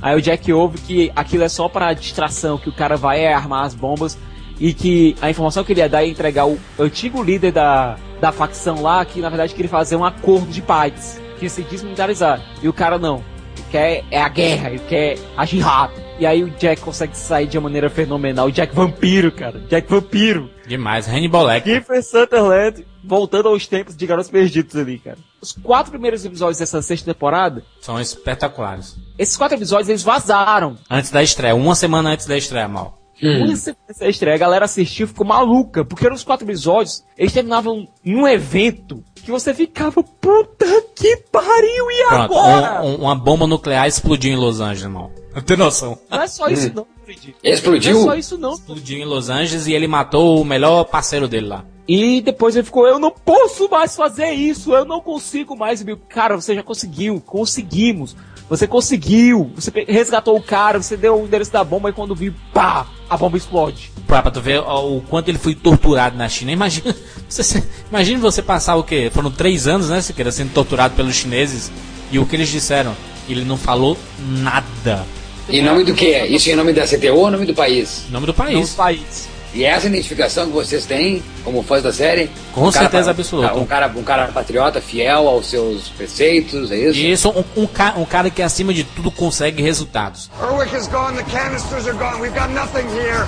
Speaker 7: Aí o Jack ouve que aquilo é só para distração, que o cara vai armar as bombas e que a informação que ele ia dar é entregar o antigo líder da, da facção lá, que na verdade queria fazer um acordo de paz, que se desmilitarizar. E o cara não. Ele quer é a guerra, ele quer agir rápido. E aí o Jack consegue sair de uma maneira fenomenal. O Jack vampiro, cara. Jack vampiro.
Speaker 5: Demais, Hannibal Lecter.
Speaker 7: Kiefer Sutherland voltando aos tempos de Garotos Perdidos ali, cara. Os quatro primeiros episódios dessa sexta temporada
Speaker 5: são espetaculares.
Speaker 7: Esses quatro episódios eles vazaram.
Speaker 5: Antes da estreia, uma semana antes da estreia, mal.
Speaker 7: Hum. Uma semana antes da estreia, a galera assistiu ficou maluca, porque eram os quatro episódios, eles terminavam em um evento que você ficava, puta que pariu, e
Speaker 5: Pronto,
Speaker 7: agora?
Speaker 5: um- um- uma bomba nuclear explodiu em Los Angeles, irmão. Não tem noção.
Speaker 7: Não é só isso não, Fred.
Speaker 6: Explodiu?
Speaker 7: Não é só isso não.
Speaker 5: Explodiu em Los Angeles e ele matou o melhor parceiro dele lá.
Speaker 7: E depois ele ficou, eu não posso mais fazer isso, eu não consigo mais. E Cara, você já conseguiu, conseguimos. Você conseguiu, você resgatou o cara, você deu o endereço da bomba e quando viu, pá, a bomba explode.
Speaker 5: Pra, pra tu ver ó, o quanto ele foi torturado na China. Imagina você, você- imagina você passar o quê? Foram três anos, né, Siqueira, sendo torturado pelos chineses. E o que eles disseram? Ele não falou nada.
Speaker 6: Em nome do quê? Isso em nome da CTO ou em nome do país?
Speaker 5: Em nome do país.
Speaker 7: No país.
Speaker 6: E essa identificação que vocês têm como fãs da série?
Speaker 5: Com
Speaker 6: Um cara
Speaker 5: certeza
Speaker 6: pa-
Speaker 5: absoluta.
Speaker 6: Um cara, um cara patriota, fiel aos seus preceitos, é isso?
Speaker 5: Isso, um, um, ca- um cara que acima de tudo consegue resultados.
Speaker 3: Erwick is gone, the canisters are gone, we've got nothing here.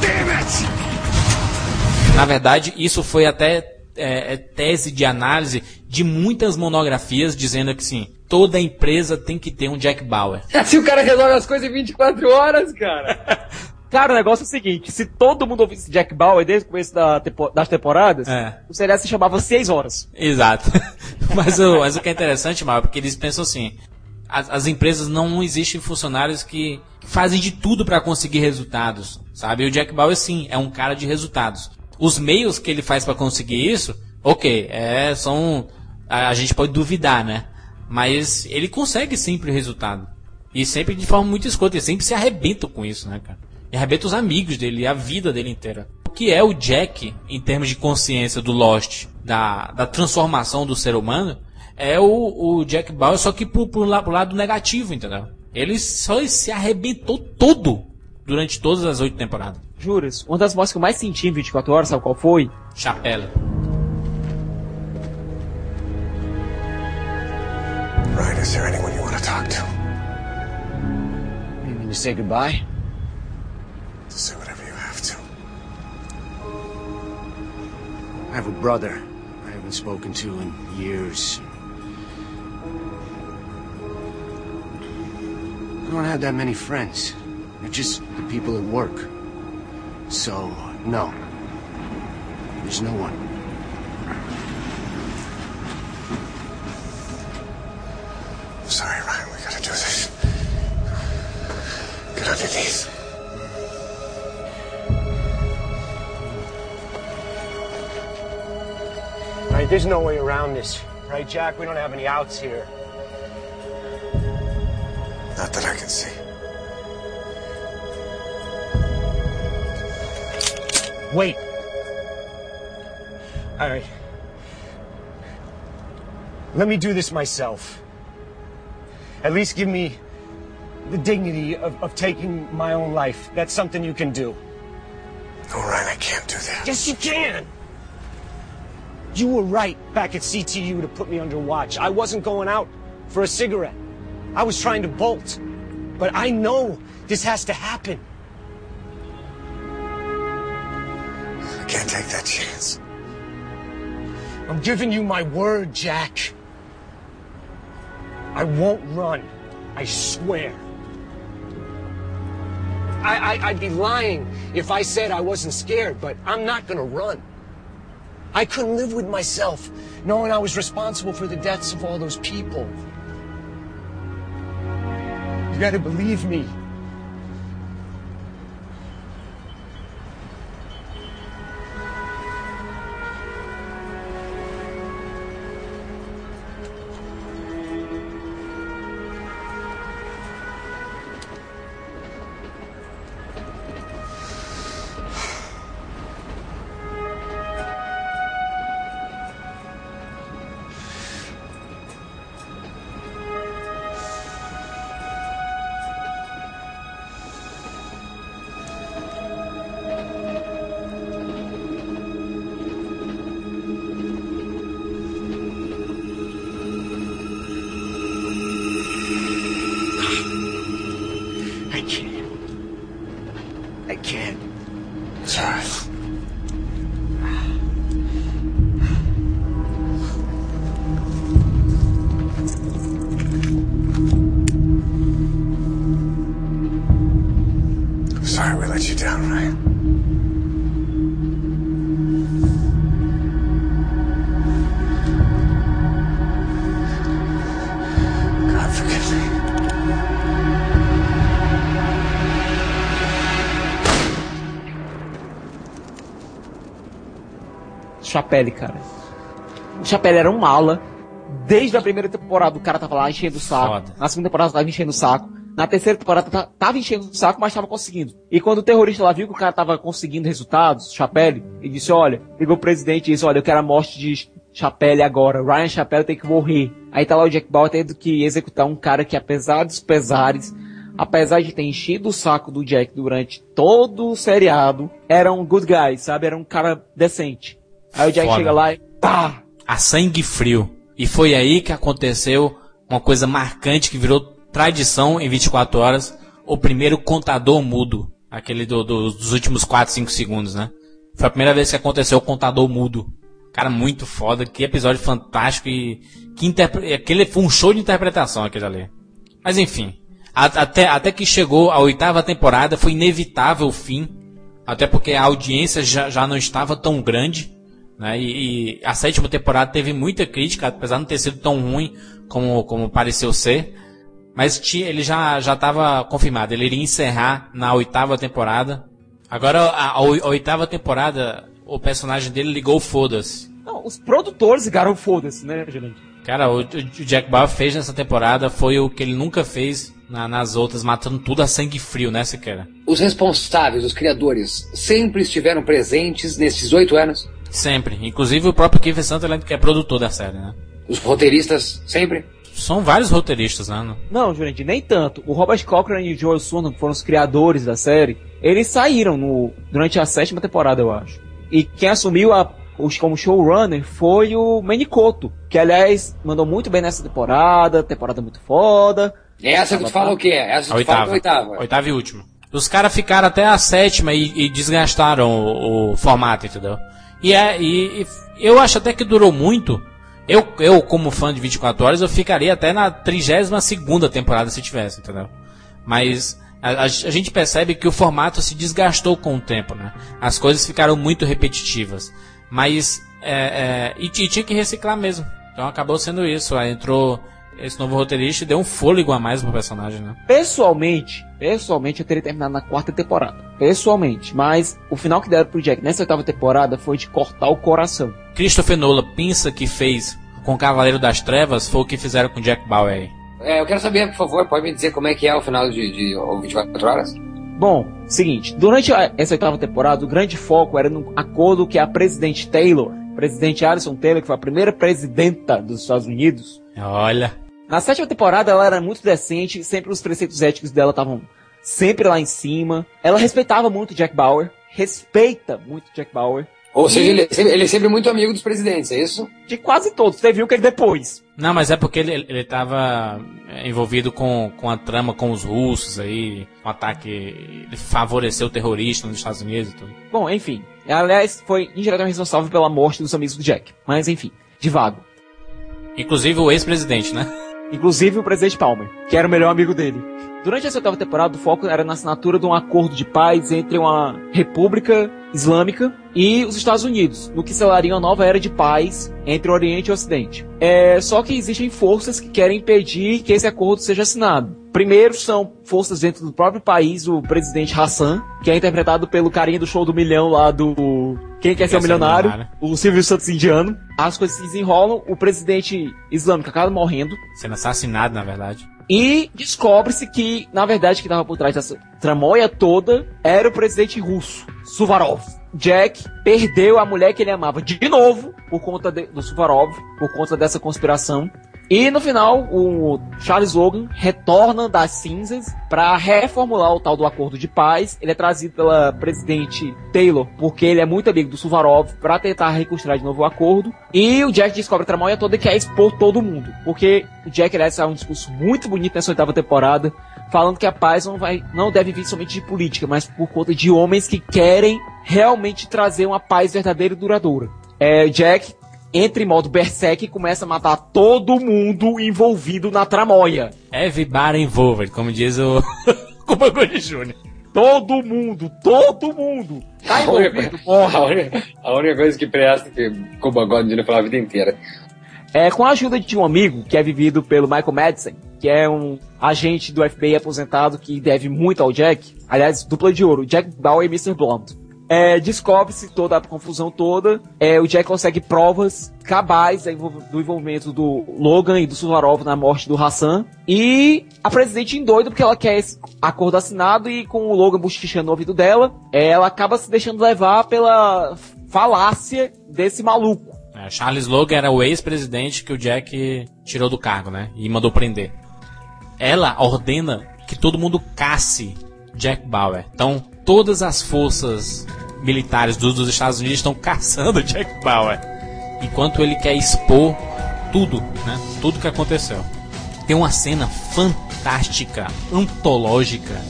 Speaker 3: Damn it!
Speaker 5: Na verdade, isso foi até é, é, tese de análise de muitas monografias dizendo que sim, toda empresa tem que ter um Jack Bauer.
Speaker 6: Se o cara resolve as coisas em 24 horas, cara.
Speaker 7: Cara, o negócio é o seguinte, se todo mundo ouvisse Jack Bauer desde o começo da tempo- das temporadas,
Speaker 5: É.
Speaker 7: o seriado se chamava Seis Horas.
Speaker 5: Exato. mas, o, mas o que é interessante, Mal, é porque eles pensam assim: as, as empresas não existem funcionários que fazem de tudo para conseguir resultados, sabe? E o Jack Bauer, sim, é um cara de resultados. Os meios que ele faz para conseguir isso, ok, é, são. A, a gente pode duvidar, né? Mas ele consegue sempre o resultado. E sempre de forma muito escrota. Ele sempre se arrebenta com isso, né, cara? E arrebenta os amigos dele, a vida dele inteira. O que é o Jack, em termos de consciência do Lost, da, da transformação do ser humano, é o, o Jack Bauer, só que pro, pro, pro lado negativo, entendeu? Ele só se arrebentou todo durante todas as oito temporadas.
Speaker 7: Juras, uma das mortes que eu mais senti em 24 horas, sabe qual foi?
Speaker 5: Chapela.
Speaker 3: Ryan, is there anyone you want to talk to?
Speaker 16: You mean to say goodbye?
Speaker 3: To say whatever you have to.
Speaker 16: I have a brother I haven't spoken to in years. I don't have that many friends. They're just the people at work. So, no. There's no one.
Speaker 3: Sorry, Ryan, we gotta do this. Get knees.
Speaker 16: Right, there's no way around this. Right, Jack? We don't have any outs here.
Speaker 3: Not that I can see.
Speaker 16: Wait. All right. Let me do this myself. At least give me the dignity of, of taking my own life. That's something you can do.
Speaker 3: No, Ryan, I can't do that.
Speaker 16: Yes, you can. You were right back at CTU to put me under watch. I wasn't going out for a cigarette. I was trying to bolt. But I know this has to happen.
Speaker 3: I can't take that chance.
Speaker 16: I'm giving you my word, Jack. I won't run. I swear. I, I'd be lying if I said I wasn't scared, but I'm not gonna run. I couldn't live with myself knowing I was responsible for the deaths of all those people. You gotta believe me.
Speaker 7: Chapelle, cara. O Chapelle era um mala. Desde a primeira temporada o cara tava lá enchendo o saco.
Speaker 5: Foda.
Speaker 7: Na segunda temporada tava enchendo o saco. Na terceira temporada ta- tava enchendo o saco, mas tava conseguindo. E quando o terrorista lá viu que o cara tava conseguindo resultados, Chapelle, ele disse, olha, ligou o presidente e disse, olha, eu quero a morte de Chapelle agora. Ryan Chapelle tem que morrer. Aí tá lá o Jack Bauer tendo que executar um cara que apesar dos pesares, apesar de ter enchido o saco do Jack durante todo o seriado, era um good guy, sabe? Era um cara decente. Aí o Jack
Speaker 5: Foda.
Speaker 7: chega lá e pá!
Speaker 5: A sangue frio. E foi aí que aconteceu uma coisa marcante que virou tradição em 24 horas. O primeiro contador mudo. Aquele do- do- dos últimos 4, 5 segundos, né? Foi a primeira vez que aconteceu o contador mudo. Cara, muito foda. Que episódio fantástico e... Que interpre... Aquele foi um show de interpretação, aquele ali. Mas enfim. até, até que chegou a oitava temporada, foi inevitável o fim. Até porque a audiência já, já não estava tão grande. Né? E, e a sétima temporada teve muita crítica, apesar de não ter sido tão ruim como, como pareceu ser. Mas ele já já estava confirmado, ele iria encerrar na oitava temporada. Agora, a, a a oitava temporada, o personagem dele ligou foda-se.
Speaker 7: Não, os produtores ligaram foda-se, né, gente?
Speaker 5: Cara, o, o Jack Bauer fez nessa temporada foi o que ele nunca fez na- nas outras, matando tudo a sangue frio, né, Siqueira?
Speaker 6: Os responsáveis, os criadores, sempre estiveram presentes nesses oito anos?
Speaker 5: Sempre. Inclusive o próprio Kiefer Sutherland, que é produtor da série, né?
Speaker 6: Os roteiristas, sempre?
Speaker 5: São vários roteiristas, né?
Speaker 7: Não, Jurandir, nem tanto. O Robert Cochran e o Joel que foram os criadores da série, eles saíram no, durante a sétima temporada, eu acho. E quem assumiu a, os, como showrunner foi o Manicoto, que aliás mandou muito bem nessa temporada, temporada muito foda.
Speaker 6: Essa que tu fala o quê? Essa
Speaker 5: A
Speaker 6: que tu fala
Speaker 5: oitava.
Speaker 6: que é a oitava.
Speaker 5: Oitava e última. Os caras ficaram até a sétima e, e desgastaram o, o formato, entendeu? E, é, e, e eu acho até que durou muito. Eu, eu, como fã de 24 horas, eu ficaria até na 32 segunda temporada se tivesse, entendeu? Mas a, a- gente percebe que o formato se desgastou com o tempo, né? As coisas ficaram muito repetitivas. Mas, é, é, e, ti- tinha que reciclar mesmo. Então acabou sendo isso. Aí entrou esse novo roteirista deu um fôlego a mais pro personagem, né?
Speaker 7: Pessoalmente, pessoalmente eu teria terminado na quarta temporada. Pessoalmente. Mas o final que deram pro Jack nessa oitava temporada foi de cortar o coração.
Speaker 5: Christopher Nolan pensa que fez com Cavaleiro das Trevas foi o que fizeram com Jack Bauer aí.
Speaker 6: É, eu quero saber, por favor, pode me dizer como é que é o final de, de 24 horas?
Speaker 7: Bom, seguinte, durante a- essa oitava temporada, o grande foco era no acordo que a presidente Taylor, presidente Alison Taylor, que foi a primeira presidenta dos Estados Unidos,
Speaker 5: Olha.
Speaker 7: Na sétima temporada ela era muito decente, sempre os preceitos éticos dela estavam sempre lá em cima. Ela respeitava muito Jack Bauer, respeita muito Jack Bauer.
Speaker 6: Ou
Speaker 7: E
Speaker 6: seja, ele, é sempre- ele é sempre muito amigo dos presidentes, é isso?
Speaker 7: De quase todos, você viu que ele depois.
Speaker 5: Não, mas é porque ele, ele tava é, envolvido com, com a trama com os russos aí, um ataque, ele favoreceu o terrorista nos Estados Unidos e tudo.
Speaker 7: Bom, enfim. Aliás, foi indiretamente responsável pela morte dos amigos do Jack. Mas enfim, de vago.
Speaker 5: Inclusive o ex-presidente, né?
Speaker 7: Inclusive o presidente Palmer, que era o melhor amigo dele. Durante essa oitava temporada, o foco era na assinatura de um acordo de paz entre uma república Islâmica e os Estados Unidos, no que selaria uma nova era de paz entre o Oriente e o Ocidente. É, só que existem forças que querem impedir que esse acordo seja assinado. Primeiro são forças dentro do próprio país, o presidente Hassan, que é interpretado pelo carinha do show do milhão lá do Quem Quer Ser Milionário, milionário, o Silvio Santos indiano. As coisas se desenrolam, o presidente islâmico acaba morrendo.
Speaker 5: Sendo assassinado, na verdade.
Speaker 7: E descobre-se que, na verdade, que estava por trás dessa tramóia toda era o presidente russo, Suvarov. Jack perdeu a mulher que ele amava de novo por conta de, do Suvarov, por conta dessa conspiração. E no final, o Charles Logan retorna das cinzas para reformular o tal do acordo de paz. Ele é trazido pela presidente Taylor, porque ele é muito amigo do Suvarov, para tentar reconstruir de novo o acordo. E o Jack descobre a tramoia toda e quer expor todo mundo. Porque o Jack, aliás, é um discurso muito bonito nessa oitava temporada, falando que a paz não, vai, não deve vir somente de política, mas por conta de homens que querem realmente trazer uma paz verdadeira e duradoura. É, Jack entra em modo berserk e começa a matar todo mundo envolvido na tramóia.
Speaker 5: Everybody involved, como diz o Kubagori Jr.
Speaker 7: Todo mundo, todo mundo. Tá envolvido,
Speaker 6: porra. A única, a única coisa que presta que Kubagori Jr. falou a vida inteira.
Speaker 7: É, com a ajuda de um amigo, que é vivido pelo Michael Madison, que é um agente do FBI aposentado que deve muito ao Jack. Aliás, dupla de ouro, Jack Bauer e Mr. Blonde. É, Descobre-se toda a confusão toda. É, o Jack consegue provas cabais do envolvimento do Logan e do Suvarov na morte do Hassan. E a presidente endoida porque ela quer esse acordo assinado e com o Logan bochichando no ouvido dela, ela acaba se deixando levar pela falácia desse maluco.
Speaker 5: É, Charles Logan era o ex-presidente que o Jack tirou do cargo, né? E mandou prender. Ela ordena que todo mundo casse Jack Bauer. Então, todas as forças militares dos, dos Estados Unidos estão caçando Jack Bauer. Enquanto ele quer expor tudo, né? Tudo que aconteceu. Tem uma cena fantástica, antológica,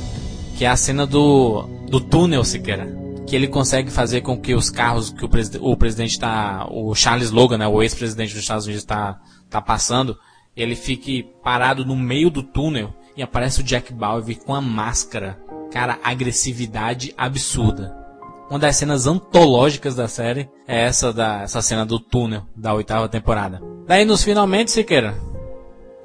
Speaker 5: que é a cena do, do túnel, Siqueira. Que ele consegue fazer com que os carros que o, preside o presidente está. O Charles Logan, né, o ex-presidente dos Estados Unidos, está tá passando. Ele fique parado no meio do túnel e aparece o Jack Bauer com a máscara. Cara, agressividade absurda. Uma das cenas antológicas da série é essa da essa cena do túnel da oitava temporada. Daí nos finalmente, Siqueira.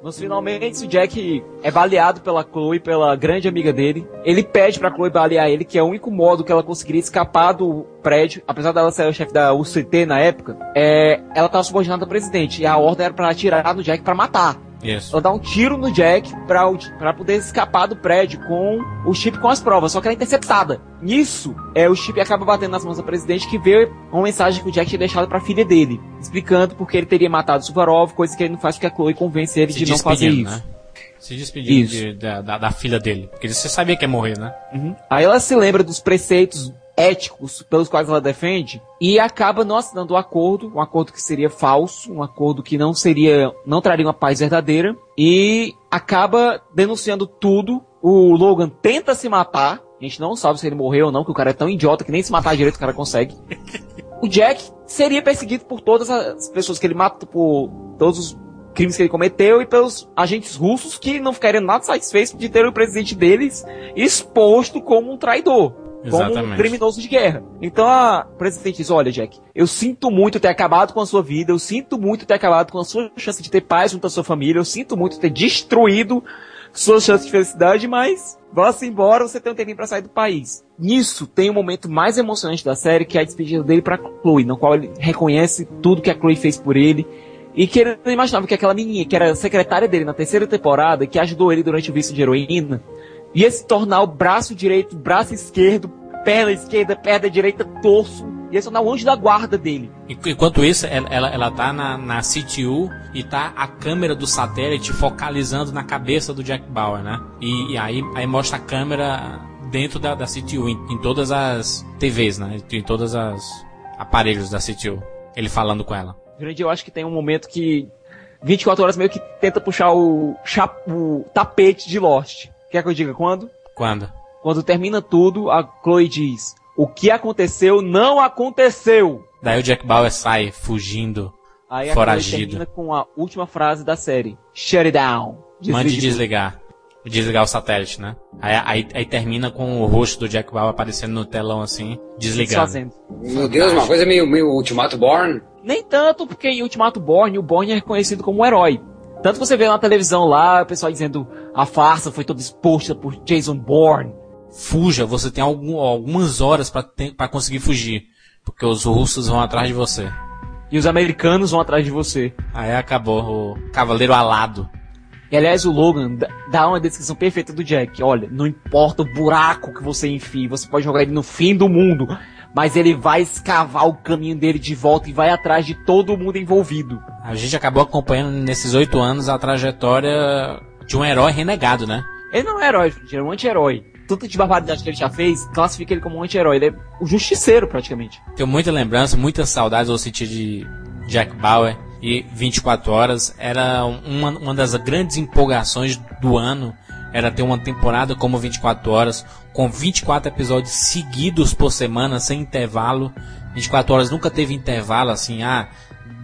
Speaker 7: Nos finalmente, o Jack é baleado pela Chloe, pela grande amiga dele. Ele pede pra Chloe balear ele, que é o único modo que ela conseguiria escapar do prédio. Apesar dela ser o chefe da UCT na época, é, ela tava subordinada ao presidente. E a ordem era pra atirar no Jack para matar.
Speaker 5: Isso.
Speaker 7: Ela dá um tiro no Jack pra, pra poder escapar do prédio com o chip com as provas, só que ela é interceptada. Nisso, é, o chip acaba batendo nas mãos do presidente que vê uma mensagem que o Jack tinha deixado pra filha dele, explicando porque ele teria matado o Suvarov, coisa que ele não faz porque a Chloe convence ele Se de não fazer isso. Né?
Speaker 5: Se despedir de, da, da, da, filha dele. Porque você sabia que ia morrer, né?
Speaker 7: Uhum. Aí ela se lembra dos preceitos éticos pelos quais ela defende e acaba não assinando o um acordo, um acordo que seria falso, um acordo que não seria, não traria uma paz verdadeira e acaba denunciando tudo. O Logan tenta se matar, a gente não sabe se ele morreu ou não, que o cara é tão idiota que nem se matar direito o cara consegue. O Jack seria perseguido por todas as pessoas que ele mata, por todos os crimes que ele cometeu e pelos agentes russos que não ficariam nada satisfeitos de ter o presidente deles exposto como um traidor. Exatamente. como um criminoso de guerra. Então a presidente diz: Olha, Jack, eu sinto muito ter acabado com a sua vida, eu sinto muito ter acabado com a sua chance de ter paz junto à sua família, eu sinto muito ter destruído suas chances de felicidade, mas vá-se embora, você tem um tempinho para sair do país. Nisso tem o um momento mais emocionante da série, que é a despedida dele para Chloe, no qual ele reconhece tudo que a Chloe fez por ele. E que ele não imaginava que aquela menina, que era secretária dele na terceira temporada, que ajudou ele durante o vício de heroína, ia se tornar o braço direito, braço esquerdo, perna esquerda, perna direita, torso. Ia se tornar o anjo da guarda dele.
Speaker 5: Enquanto isso, ela, ela, ela tá na, na CTU e tá a câmera do satélite focalizando na cabeça do Jack Bauer, né? E, e aí, aí mostra a câmera dentro da, da CTU, em, em todas as TVs, né? Em todas as aparelhos da CTU. Ele falando com ela.
Speaker 7: Grande, eu acho que tem um momento que 24 horas meio que tenta puxar o, o tapete de Lost. Quer que eu diga quando?
Speaker 5: Quando?
Speaker 7: Quando termina tudo, a Chloe diz: O que aconteceu não aconteceu.
Speaker 5: Daí o Jack Bauer sai fugindo, Aí foragido. Aí termina
Speaker 7: com a última frase da série: Shut it down.
Speaker 5: Desligue Mande desligar. Desligar o satélite, né? Aí, aí, aí termina com o rosto do Jack Bauer aparecendo no telão assim, desligado.
Speaker 7: Fazendo.
Speaker 6: Meu Deus, uma coisa meio, meio Ultimato Born.
Speaker 7: Nem tanto, porque em Ultimato Born, o Born é reconhecido como um herói. Tanto que você vê na televisão lá, o pessoal dizendo a farsa foi toda exposta por Jason Bourne.
Speaker 5: Fuja, você tem algum, algumas horas para conseguir fugir. Porque os russos vão atrás de você.
Speaker 7: E os americanos vão atrás de você.
Speaker 5: Aí acabou o Cavaleiro Alado.
Speaker 7: E aliás, o Logan dá uma descrição perfeita do Jack. Olha, não importa o buraco que você enfie, você pode jogar ele no fim do mundo, mas ele vai escavar o caminho dele de volta e vai atrás de todo mundo envolvido.
Speaker 5: A gente acabou acompanhando nesses oito anos a trajetória de um herói renegado, né?
Speaker 7: Ele não é herói, ele é um anti-herói. Tudo de barbaridade que ele já fez, classifica ele como um anti-herói. Ele é o justiceiro, praticamente.
Speaker 5: Tenho muita lembrança, muitas saudades ao sentir de Jack Bauer e 24 horas era uma, uma das grandes empolgações do ano era ter uma temporada como 24 horas com 24 episódios seguidos por semana sem intervalo 24 horas nunca teve intervalo assim ah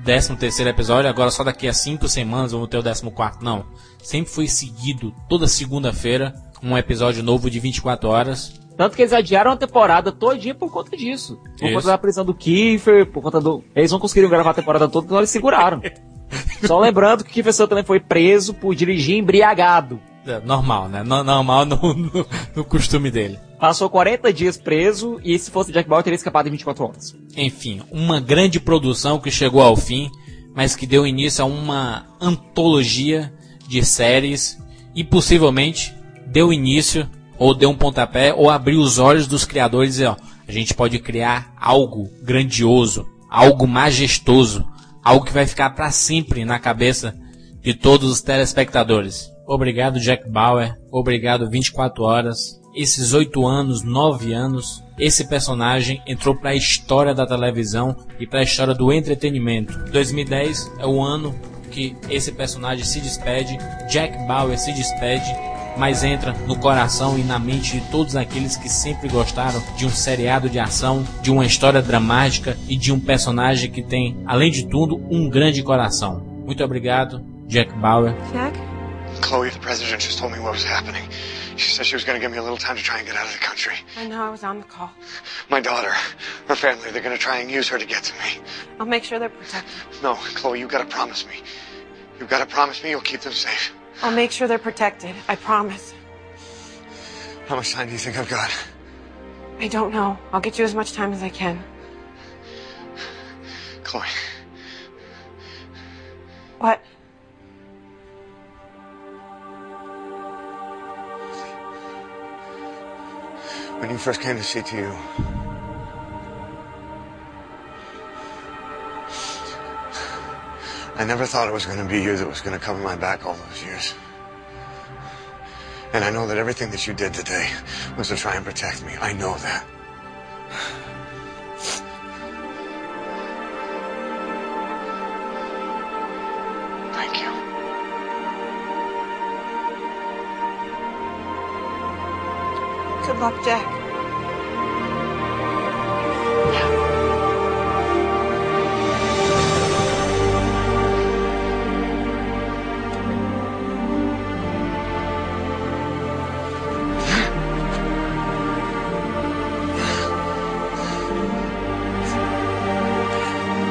Speaker 5: 13 terceiro episódio agora só daqui a 5 semanas vamos ter o 14 quarto não sempre foi seguido toda segunda-feira um episódio novo de 24 horas
Speaker 7: tanto que eles adiaram a temporada todinha por conta disso. Por Isso. conta da prisão do Kiefer, por conta do. Eles não conseguiram gravar a temporada toda, então eles seguraram. Só lembrando que o Kiefer Sutherland foi preso por dirigir embriagado.
Speaker 5: É, normal, né? Normal no, no, no, costume dele.
Speaker 7: Passou 40 dias preso e se fosse Jack Bauer teria escapado em 24 horas.
Speaker 5: Enfim, uma grande produção que chegou ao fim, mas que deu início a uma antologia de séries e possivelmente deu início ou deu um pontapé, ou abriu os olhos dos criadores e dizer, ó, a gente pode criar algo grandioso, algo majestoso, algo que vai ficar para sempre na cabeça de todos os telespectadores. Obrigado Jack Bauer, obrigado 24 horas. Esses oito anos, nove anos, esse personagem entrou para a história da televisão e para a história do entretenimento. 2010 é o ano que esse personagem se despede, Jack Bauer se despede mas entra no coração e na mente de todos aqueles que sempre gostaram de um seriado de ação, de uma história dramática e de um personagem que tem, além de tudo, um grande coração. Muito obrigado, Jack Bauer.
Speaker 11: Jack?
Speaker 3: Chloe, the president just told me what was happening. She said she was going to give me a little time to try and get out of the country.
Speaker 11: I know, I was on the call.
Speaker 3: My daughter, her family, they're going to try and use her to get to me.
Speaker 11: I'll make sure they're protected.
Speaker 3: No, Chloe, you've got to promise me. You've got to promise me you'll keep them safe.
Speaker 11: I'll make sure they're protected. I promise.
Speaker 3: How much time do you think I've got?
Speaker 11: I don't know. I'll get you as much time as I can.
Speaker 3: Chloe.
Speaker 11: What?
Speaker 3: When you first came to CTU, I never thought it was going to be you that was going to cover my back all those years. And I know that everything that you did today was to try and protect me. I know that.
Speaker 11: Good luck, Jack.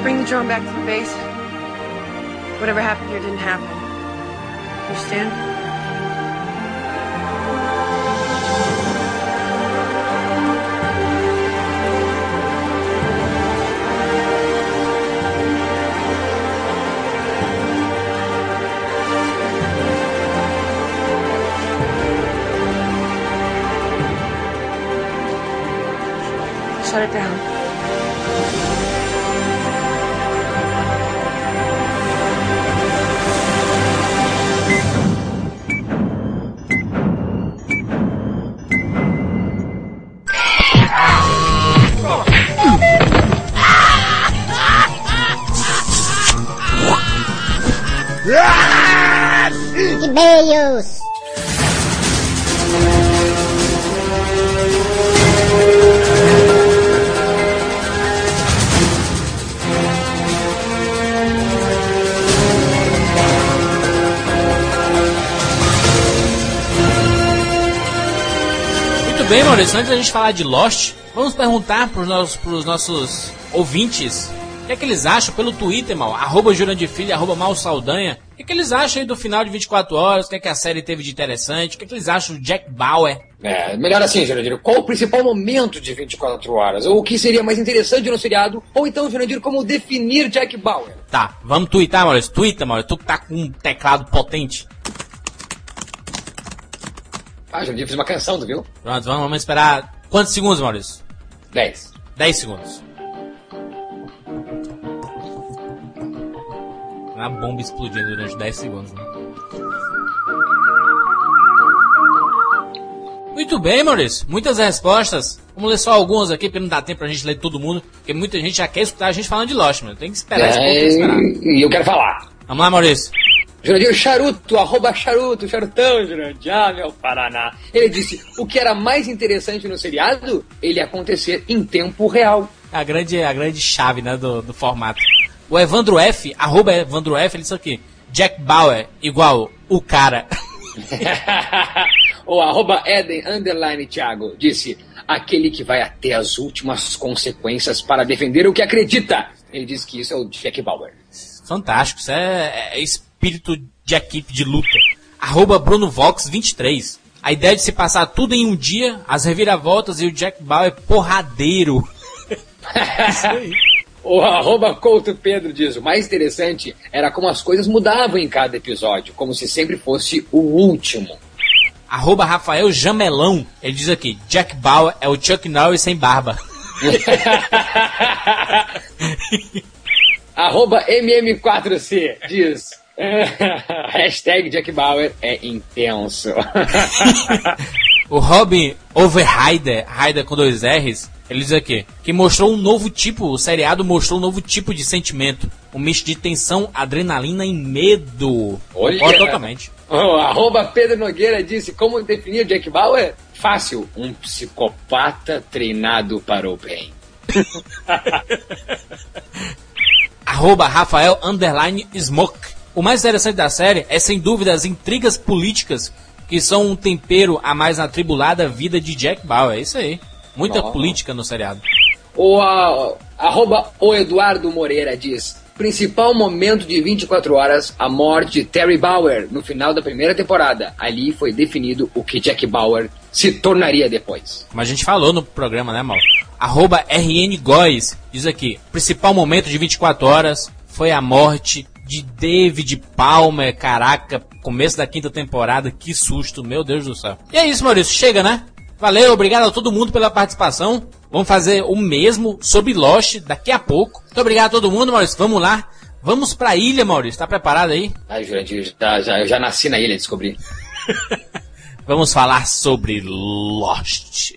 Speaker 11: Bring the drone back to the base. Whatever happened here didn't happen. Understand? Shut it down.
Speaker 5: Maurício, antes da gente falar de Lost, vamos perguntar pros nossos, pros nossos ouvintes o que é que eles acham pelo Twitter, mal, arroba Jurandir Filho, arroba Mal Saldanha. O que é que eles acham aí do final de 24 horas? O que é que a série teve de interessante? O que é que eles acham do Jack Bauer?
Speaker 6: É, melhor assim, Jurandir. Qual o principal momento de 24 horas? Ou o que seria mais interessante no seriado? Ou então, Jurandir, como definir Jack Bauer?
Speaker 5: Tá, vamos twittar, Maurício. Twitter, Maurício. Tu que tá com um teclado potente.
Speaker 6: Ah, Jurandir, fiz uma canção, tu viu?
Speaker 5: Pronto, vamos, vamos esperar. Quantos segundos, Maurício?
Speaker 6: 10.
Speaker 5: 10 segundos. Uma bomba explodindo durante 10 segundos, né? Muito bem, Maurício. Muitas respostas. Vamos ler só algumas aqui, porque não dá tempo pra gente ler todo mundo. Porque muita gente já quer escutar a gente falando de Lost, mano. Tem que esperar esse pouco, tem que esperar.
Speaker 6: E eu quero falar.
Speaker 5: Vamos lá, Maurício.
Speaker 6: Jurandir Charuto, arroba Charuto, Charutão, Jurandir, ah, meu Paraná. Ele disse, o que era mais interessante no seriado, ele acontecer em tempo real.
Speaker 5: A grande, a grande chave, né, do, do formato. O Evandro F, arroba Evandro F, ele disse aqui. Jack Bauer, igual o cara.
Speaker 6: o arroba Eden, underline Thiago, disse, aquele que vai até as últimas consequências para defender o que acredita. Ele disse que isso é o Jack Bauer.
Speaker 5: Fantástico, isso é, é espírito de equipe de luta. Arroba BrunoVox23. A ideia de se passar tudo em um dia, as reviravoltas e o Jack Bauer porradeiro.
Speaker 6: isso aí. O arroba Couto Pedro diz, o mais interessante era como as coisas mudavam em cada episódio, como se sempre fosse o último.
Speaker 5: Arroba Rafael Jamelão, ele diz aqui, Jack Bauer é o Chuck Norris sem barba.
Speaker 6: arroba MM4C diz, hashtag Jack Bauer é intenso.
Speaker 5: o Robin Overrider, Rider com dois R's, ele diz aqui, que mostrou um novo tipo, o seriado mostrou um novo tipo de sentimento. Um misto de tensão, adrenalina e medo.
Speaker 6: Olha,
Speaker 5: Concordo totalmente.
Speaker 6: Arroba Pedro Nogueira disse, como definir Jack Bauer? Fácil, um psicopata treinado para o bem.
Speaker 5: arroba Rafael Underline Smoke. O mais interessante da série é sem dúvida as intrigas políticas que são um tempero a mais na tribulada vida de Jack Bauer. É isso aí. Muita oh. política no seriado.
Speaker 6: O a, arroba o Eduardo Moreira diz: principal momento de 24 horas, a morte de Terry Bauer no final da primeira temporada. Ali foi definido o que Jack Bauer se tornaria depois.
Speaker 5: Como a gente falou no programa, né, Mal? Arroba RN Góes diz aqui: principal momento de 24 horas foi a morte de David Palmer. Caraca, começo da quinta temporada, que susto, meu Deus do céu. E é isso, Maurício, chega, né? Valeu, obrigado a todo mundo pela participação. Vamos fazer o mesmo sobre Lost daqui a pouco. Muito obrigado a todo mundo, Maurício. Vamos lá. Vamos pra ilha, Maurício. Tá preparado aí?
Speaker 6: Ai, Jurandir, já, já, eu já nasci na ilha, descobri.
Speaker 5: Vamos falar sobre Lost.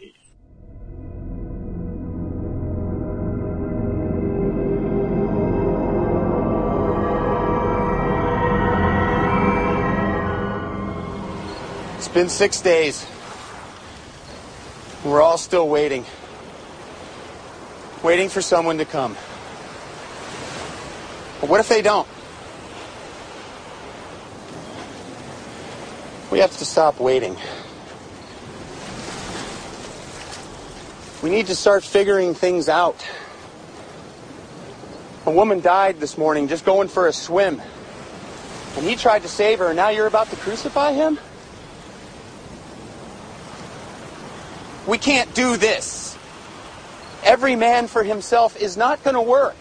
Speaker 17: Been six days. We're all still waiting. Waiting for someone to come. But what if they don't? We have to stop waiting. We need to start figuring things out. A woman died this morning just going for a swim. And he tried to save her, and now you're about to crucify him? We can't do this. Every man for himself is not going to work.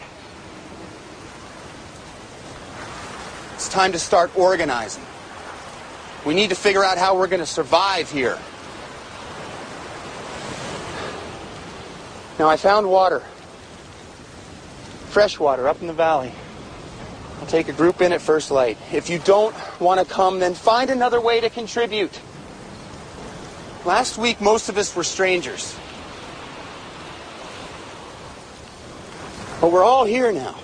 Speaker 17: It's time to start organizing. We need to figure out how we're going to survive here. Now, I found water. Fresh water up in the valley. I'll take a group in at first light. If you don't want to come, then find another way to contribute. Last week, most of us were strangers. But we're all here now.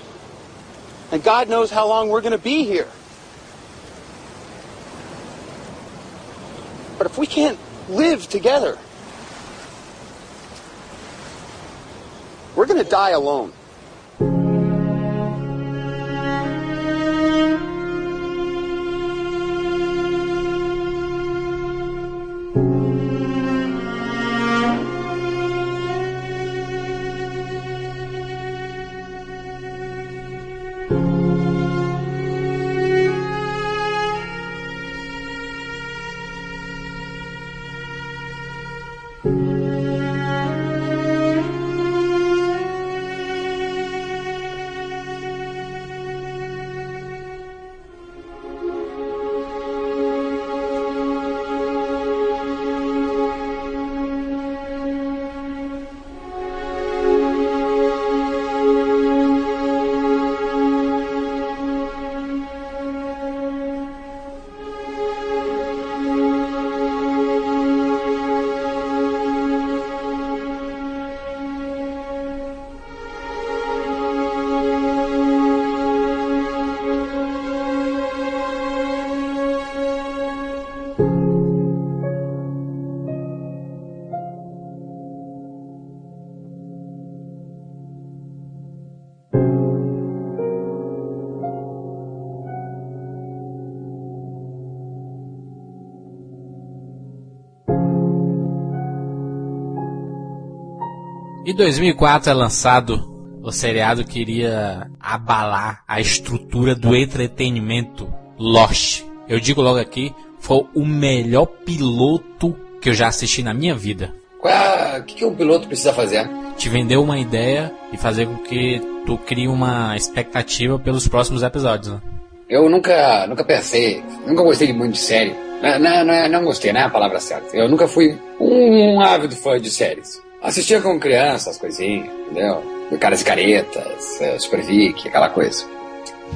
Speaker 17: And God knows how long we're going to be here. But if we can't live together, we're going to die alone.
Speaker 5: Em 2004 é lançado o seriado que iria abalar a estrutura do entretenimento Lost. Eu digo logo aqui, foi o melhor piloto que eu já assisti na minha vida.
Speaker 6: O que, um piloto precisa fazer?
Speaker 5: Te vender uma ideia e fazer com que tu crie uma expectativa pelos próximos episódios. Né?
Speaker 6: Eu nunca, nunca pensei, nunca gostei muito de série. Não, não, não, não gostei, não é a palavra certa. Eu nunca fui um ávido fã de séries. Assistia com crianças, coisinhas, entendeu? Caras e caretas, é, Super Vic, aquela coisa.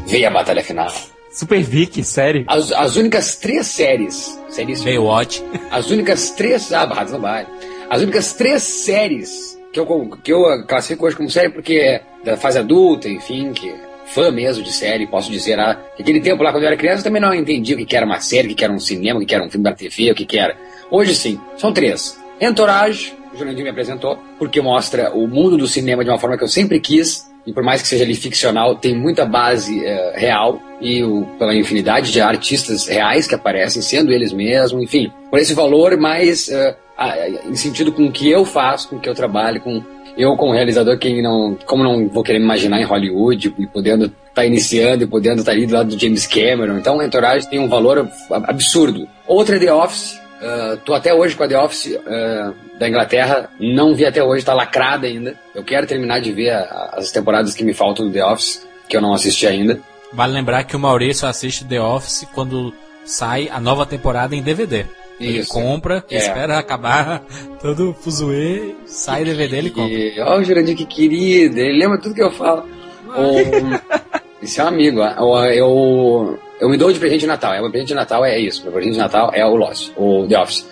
Speaker 6: Via a batalha final.
Speaker 7: Super Vic, sério?
Speaker 6: As, as únicas três séries. séries
Speaker 5: Baywatch.
Speaker 6: As únicas três. Ah, Barrados no Baile. As únicas três séries que eu, que eu classifico hoje como série porque é da fase adulta, enfim, que fã mesmo de série, posso dizer, ah, que aquele tempo lá quando eu era criança eu também não entendia o que, que era uma série, o que, que era um cinema, o que, que era um filme da TV, o que, que era. Hoje sim, são três. Entourage, o Jurandir me apresentou, porque mostra o mundo do cinema de uma forma que eu sempre quis, e por mais que seja ali ficcional, tem muita base uh, real, e o, pela infinidade de artistas reais que aparecem, sendo eles mesmos, enfim, por esse valor mais uh, em sentido com o que eu faço, com o que eu trabalho, com eu como realizador, quem não, como não vou querer me imaginar em Hollywood e podendo estar tá iniciando e podendo estar tá ali do lado do James Cameron, então a Entourage tem um valor absurdo. Outra é The Office, Uh, tô até hoje com a The Office uh, da Inglaterra, não vi até hoje, tá lacrada ainda. Eu quero terminar de ver a, as temporadas que me faltam do The Office, que eu não assisti ainda.
Speaker 5: Vale lembrar que o Maurício assiste The Office quando sai a nova temporada em DVD. Ele Isso. compra, é. espera acabar todo o fuzuê, sai que, DVD ele compra.
Speaker 6: Oh, o Jurandir, que querido, ele lembra tudo que eu falo. esse é um amigo, eu, eu me dou de presente de Natal. É, meu presente de Natal é isso. Meu presente de Natal é o Lost, o The Office.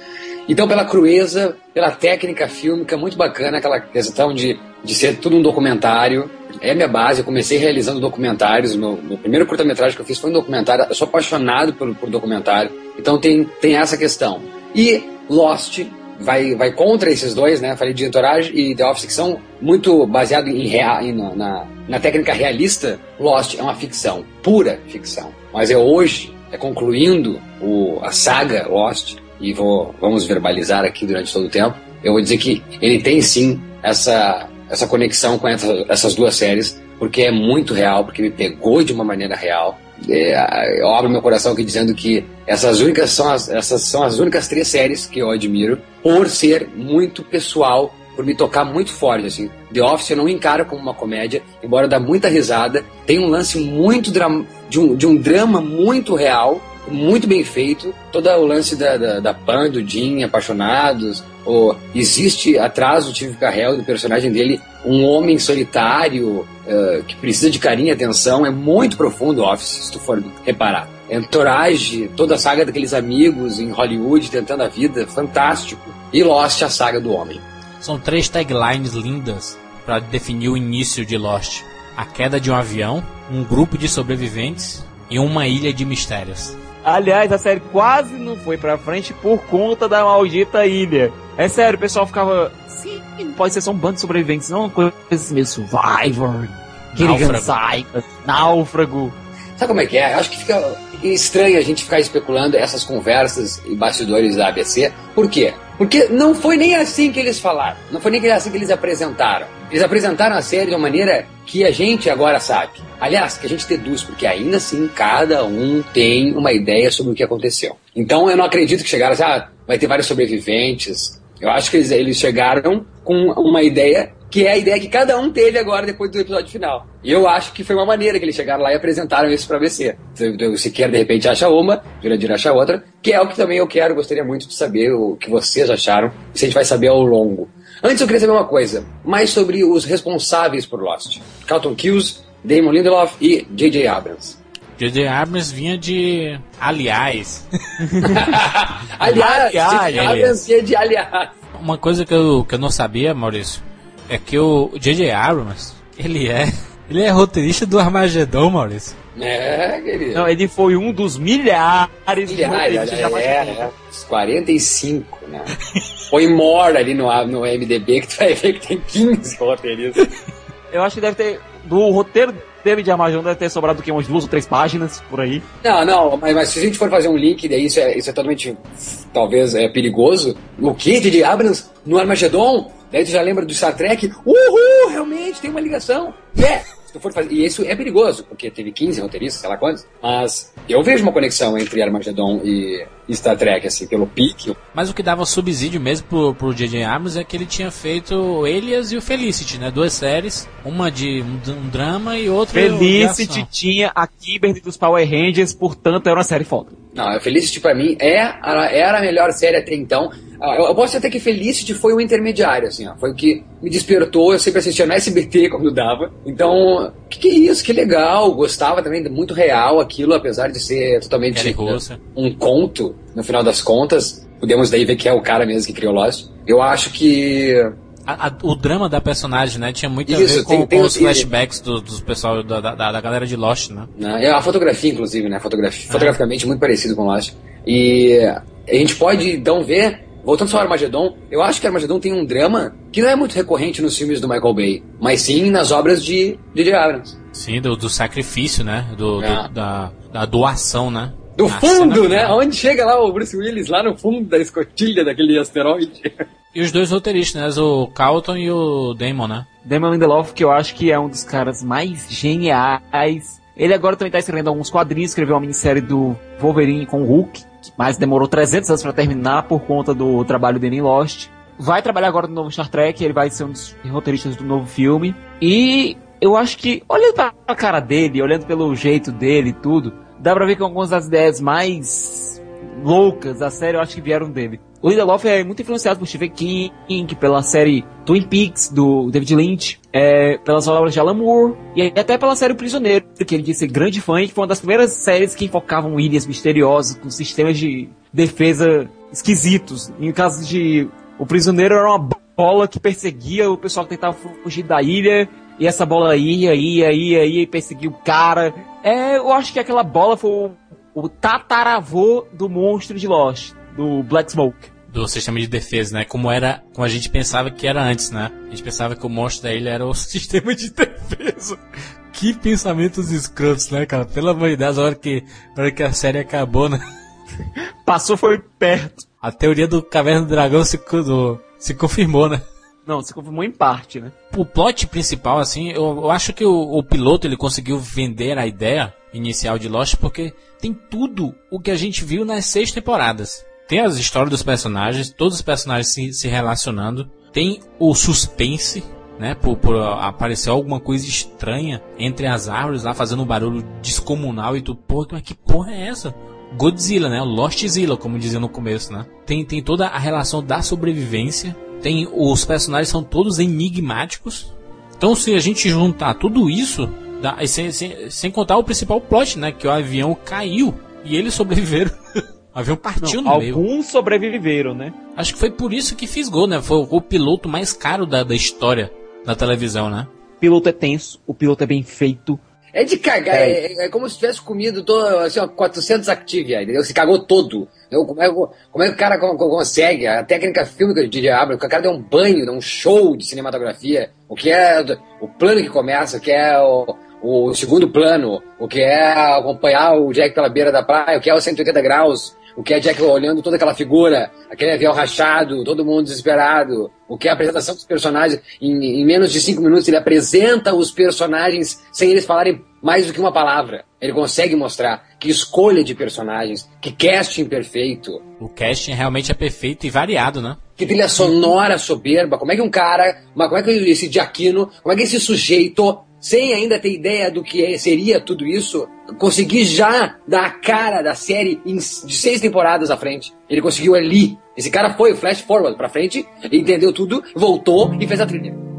Speaker 6: Então, pela crueza, pela técnica fílmica muito bacana, aquela questão de, de ser tudo um documentário. É a minha base. Eu comecei realizando documentários. Meu, meu primeiro curta-metragem que eu fiz foi um documentário. Eu sou apaixonado por, por documentário. Então, tem, tem essa questão. E Lost vai, vai contra esses dois, né? Falei de Entourage e The Office, que são muito baseados em, rea, em na, na técnica realista. Lost é uma ficção, pura ficção. Mas é hoje, é concluindo o, a saga Lost, e vou, vamos verbalizar aqui durante todo o tempo, eu vou dizer que ele tem sim essa, essa conexão com essa, essas duas séries, porque é muito real, porque me pegou de uma maneira real. É, eu abro meu coração aqui dizendo que essas únicas são as, essas são as únicas três séries que eu admiro por ser muito pessoal, por me tocar muito forte assim. The Office eu não encaro como uma comédia, embora dá muita risada, tem um lance muito de um, de um drama muito real, muito bem feito. Todo o lance da, da, da Pan, do Jim, apaixonados, ou existe atrás do Steve Carell, do personagem dele, um homem solitário uh, que precisa de carinho e atenção. É muito profundo o Office, se tu for reparar. Entourage, toda a saga daqueles amigos em Hollywood tentando a vida, fantástico. E Lost, a saga do homem.
Speaker 5: São três taglines lindas para definir o início de Lost: a queda de um avião, um grupo de sobreviventes e uma ilha de mistérios.
Speaker 7: Aliás, a série quase não foi pra frente por conta da maldita ilha. É sério, o pessoal ficava. Sim, pode ser só um bando de sobreviventes, não uma coisa assim meio Survivor, Náufrago. Náufrago.
Speaker 6: Sabe como é que é? Eu acho que fica estranho a gente ficar especulando essas conversas e bastidores da ABC. Por quê? Porque não foi nem assim que eles falaram. Não foi nem assim que eles apresentaram. Eles apresentaram a série de uma maneira que a gente agora sabe. Aliás, que a gente deduz, porque ainda assim cada um tem uma ideia sobre o que aconteceu. Então eu não acredito que chegaram assim, ah, vai ter vários sobreviventes. Eu acho que eles, eles chegaram com uma ideia que é a ideia que cada um teve agora depois do episódio final. E eu acho que foi uma maneira que eles chegaram lá e apresentaram isso pra. Se, se quer de repente acha uma, Jurandir acha outra, que é o que também eu quero, gostaria muito de saber o que vocês acharam, se a gente vai saber ao longo. Antes eu queria saber uma coisa, mais sobre os responsáveis por Lost. Carlton Cuse, Damon Lindelof e J.J. Abrams.
Speaker 5: J.J. Abrams vinha de aliás.
Speaker 6: aliás, J.J. Abrams vinha de aliás.
Speaker 5: Uma coisa que eu, que eu não sabia, Maurício, é que o J.J. Abrams, ele é, ele é roteirista do Armagedon, Maurício.
Speaker 6: É, querido.
Speaker 7: Não, ele foi um dos milhares,
Speaker 6: milhares de roteiristas é, é, 45, né? Põe mora ali no, no MDB que tu vai ver que tem 15 roteiristas.
Speaker 7: Eu acho que deve ter. Do roteiro David Armagedon deve ter sobrado o quê? Umas duas ou três páginas por aí.
Speaker 6: Não, não, mas, mas se a gente for fazer um link, daí isso é, isso é totalmente, talvez, é perigoso. O que de Abrams no Armagedon? Daí tu já lembra do Star Trek? Uhul, realmente tem uma ligação. É! Yeah. Fazer... E isso é perigoso, porque teve 15 roteiristas, sei lá quantos. Mas eu vejo uma conexão entre Armagedon e Star Trek, assim, pelo pique.
Speaker 5: Mas o que dava subsídio mesmo pro, pro J.J. Abrams é que ele tinha feito o Elias e o Felicity, né? Duas séries, uma de um, um drama e outra
Speaker 7: Felicity tinha a Kimberly dos Power Rangers, portanto era uma série foda.
Speaker 6: Não, a Felicity pra mim é, era a melhor série até então. Ah, eu, posso até que Felicity foi o intermediário, assim, ó. Foi o que me despertou. Eu sempre assistia no SBT quando dava. Então, que, que é isso? Que legal. Gostava também, muito real aquilo, apesar de ser totalmente um conto, no final das contas. Podemos daí ver que é o cara mesmo que criou Lost. Eu acho que
Speaker 5: a, a, o drama da personagem, né? Tinha muito Isso, a ver com, tem, tem com os flashbacks do, dos pessoal da, da, da, galera de Lost, né?
Speaker 6: É a fotografia, inclusive, né? Fotografia, é. Fotograficamente muito parecido com Lost. E a gente pode então ver Voltando só ao Armagedon, eu acho que Armagedon tem um drama que não é muito recorrente nos filmes do Michael Bay, mas sim nas obras de J.J. Abrams.
Speaker 5: Sim, do, do sacrifício, né? Do, é. do da, da doação, né?
Speaker 6: Do fundo, né? Onde chega lá o Bruce Willis, lá no fundo da escotilha daquele asteroide.
Speaker 5: E os dois roteiristas, né? O Carlton e o Damon, né?
Speaker 7: Damon Lindelof, que eu acho que é um dos caras mais geniais. Ele agora também tá escrevendo alguns quadrinhos, escreveu uma minissérie do Wolverine com o Hulk mas demorou 300 anos para terminar por conta do trabalho dele em Lost. Vai trabalhar agora no novo Star Trek, ele vai ser um dos roteiristas do novo filme. E eu acho que, olhando pra cara dele, olhando pelo jeito dele e tudo, dá pra ver que algumas das ideias mais loucas da série eu acho que vieram dele. O Lindelof é muito influenciado por Stephen King, pela série Twin Peaks, do David Lynch, é, pelas obras de Alan Moore, e até pela série O Prisioneiro, que ele disse ser grande fã e que foi uma das primeiras séries que enfocavam ilhas misteriosas, com sistemas de defesa esquisitos. Em caso de O Prisioneiro era uma bola que perseguia o pessoal que tentava fugir da ilha, e essa bola ia, ia, ia, ia e perseguia o cara. É, eu acho que aquela bola foi o, tataravô do monstro de Lost, do Black Smoke
Speaker 5: do sistema de defesa, né? Como era, como a gente pensava que era antes, né? A gente pensava que o monstro da ilha era o sistema de defesa. Que pensamentos escrotos, né, cara? Pelo amor de Deus, a hora que, a hora que a série acabou, né?
Speaker 7: Passou foi perto.
Speaker 5: A teoria do Caverna do Dragão se, do, se confirmou, né?
Speaker 7: Não, se confirmou em parte, né?
Speaker 5: O plot principal, assim, eu, eu acho que o, o, piloto ele conseguiu vender a ideia inicial de Lost porque tem tudo o que a gente viu nas seis temporadas. Tem as histórias dos personagens, todos os personagens se, se relacionando. Tem o suspense, né? Por, por aparecer alguma coisa estranha entre as árvores lá, fazendo um barulho descomunal e tu, pô, mas que porra é essa? Godzilla, né? Lostzilla, como dizia no começo, né? Tem, tem toda a relação da sobrevivência. Tem os personagens são todos enigmáticos. Então, se a gente juntar tudo isso, dá, sem, sem, sem contar o principal plot, né? Que o avião caiu e eles sobreviveram. O avião partiu
Speaker 7: Não,
Speaker 5: no meio.
Speaker 7: Alguns sobreviveram, né?
Speaker 5: Acho que foi por isso que fisgou, né? Foi o piloto mais caro da, da história da televisão, né?
Speaker 7: O piloto é tenso, o piloto é bem feito.
Speaker 6: É de cagar, é, é, é como se tivesse comido todo, assim, ó, 400 Activia, entendeu? Se cagou todo. Como é, como é que o cara consegue? A técnica fílmica de Didi Abrams, o cara deu um banho, um show de cinematografia. O que é o plano que começa, o que é o, o segundo plano, o que é acompanhar o Jack pela beira da praia, o que é o 180 graus, o que é Jack olhando toda aquela figura, aquele avião rachado, todo mundo desesperado, o que é a apresentação dos personagens. Em, em, menos de cinco minutos ele apresenta os personagens sem eles falarem mais do que uma palavra. Ele consegue mostrar que escolha de personagens, que casting perfeito.
Speaker 5: O casting realmente é perfeito e variado, né?
Speaker 6: Que trilha sonora soberba. Como é que um cara, como é que esse Diaquino, como é que esse sujeito, sem ainda ter ideia do que é- seria tudo isso, conseguir já dar a cara da série de seis temporadas à frente. Ele conseguiu ali. Esse cara foi flash forward pra frente, entendeu tudo, voltou e fez a trilha.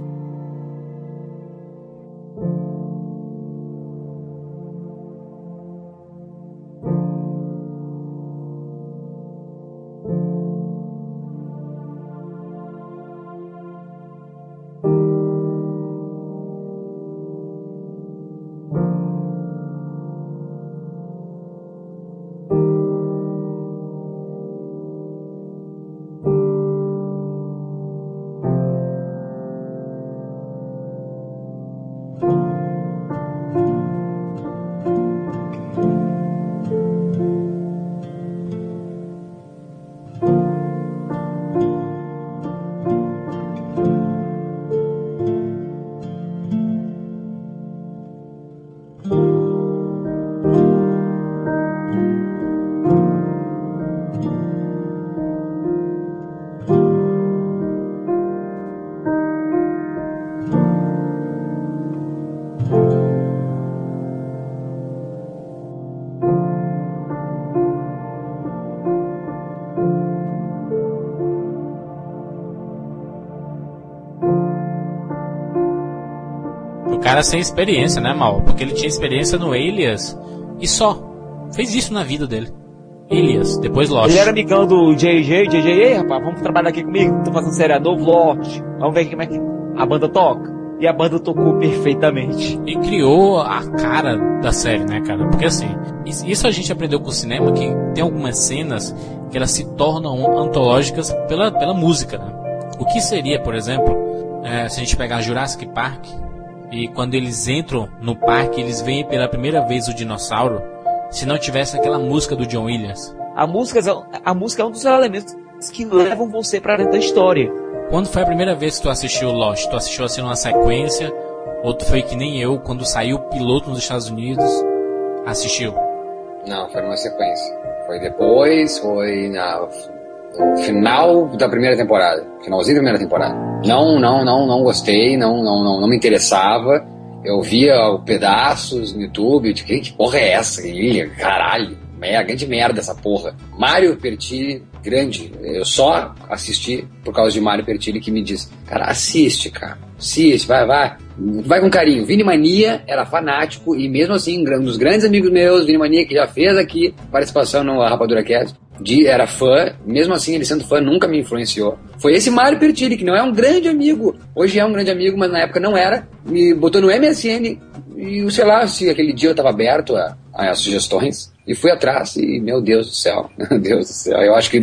Speaker 5: Cara sem experiência, né, Mal? Porque ele tinha experiência no Alias e só. Fez isso na vida dele. Alias, depois Lost.
Speaker 7: Ele era amigão do JJ, JJ, ei rapaz, vamos trabalhar aqui comigo, tô fazendo série novo, Lost. Vamos ver como é que a banda toca. E a banda tocou perfeitamente.
Speaker 5: E criou a cara da série, né, cara? Porque assim, is- isso a gente aprendeu com o cinema que tem algumas cenas que elas se tornam antológicas pela, pela música, né? O que seria, por exemplo, é, se a gente pegar Jurassic Park e quando eles entram no parque, eles veem pela primeira vez o dinossauro, se não tivesse aquela música do John Williams.
Speaker 7: A música, a música é um dos elementos que levam você pra dentro da história.
Speaker 5: Quando foi a primeira vez que tu assistiu Lost? Tu assistiu assim numa sequência? Ou tu foi que nem eu, quando saiu o piloto nos Estados Unidos, assistiu?
Speaker 6: Não, foi numa sequência. Foi depois, foi na, final da primeira temporada. Finalzinho da primeira temporada. Não, não, não, não gostei, não, não, não, não me interessava. Eu via pedaços no YouTube, de que, que porra é essa? Ilha, caralho. É grande merda essa porra. Mário Pertilli, grande. Eu só assisti por causa de Mário Pertilli que me disse, cara, assiste, cara. Assiste, vai, vai. Vai com carinho. Vini Mania era fanático e mesmo assim, um dos grandes amigos meus, Vini Mania, que já fez aqui participação no Rapadura Cast, de, era fã, mesmo assim ele sendo fã nunca me influenciou. Foi esse Mário Pertilli, que não é um grande amigo, hoje é um grande amigo, mas na época não era, me botou no MSN e sei lá se aquele dia eu tava aberto a, a sugestões e fui atrás e meu Deus do céu, meu Deus do céu, eu acho que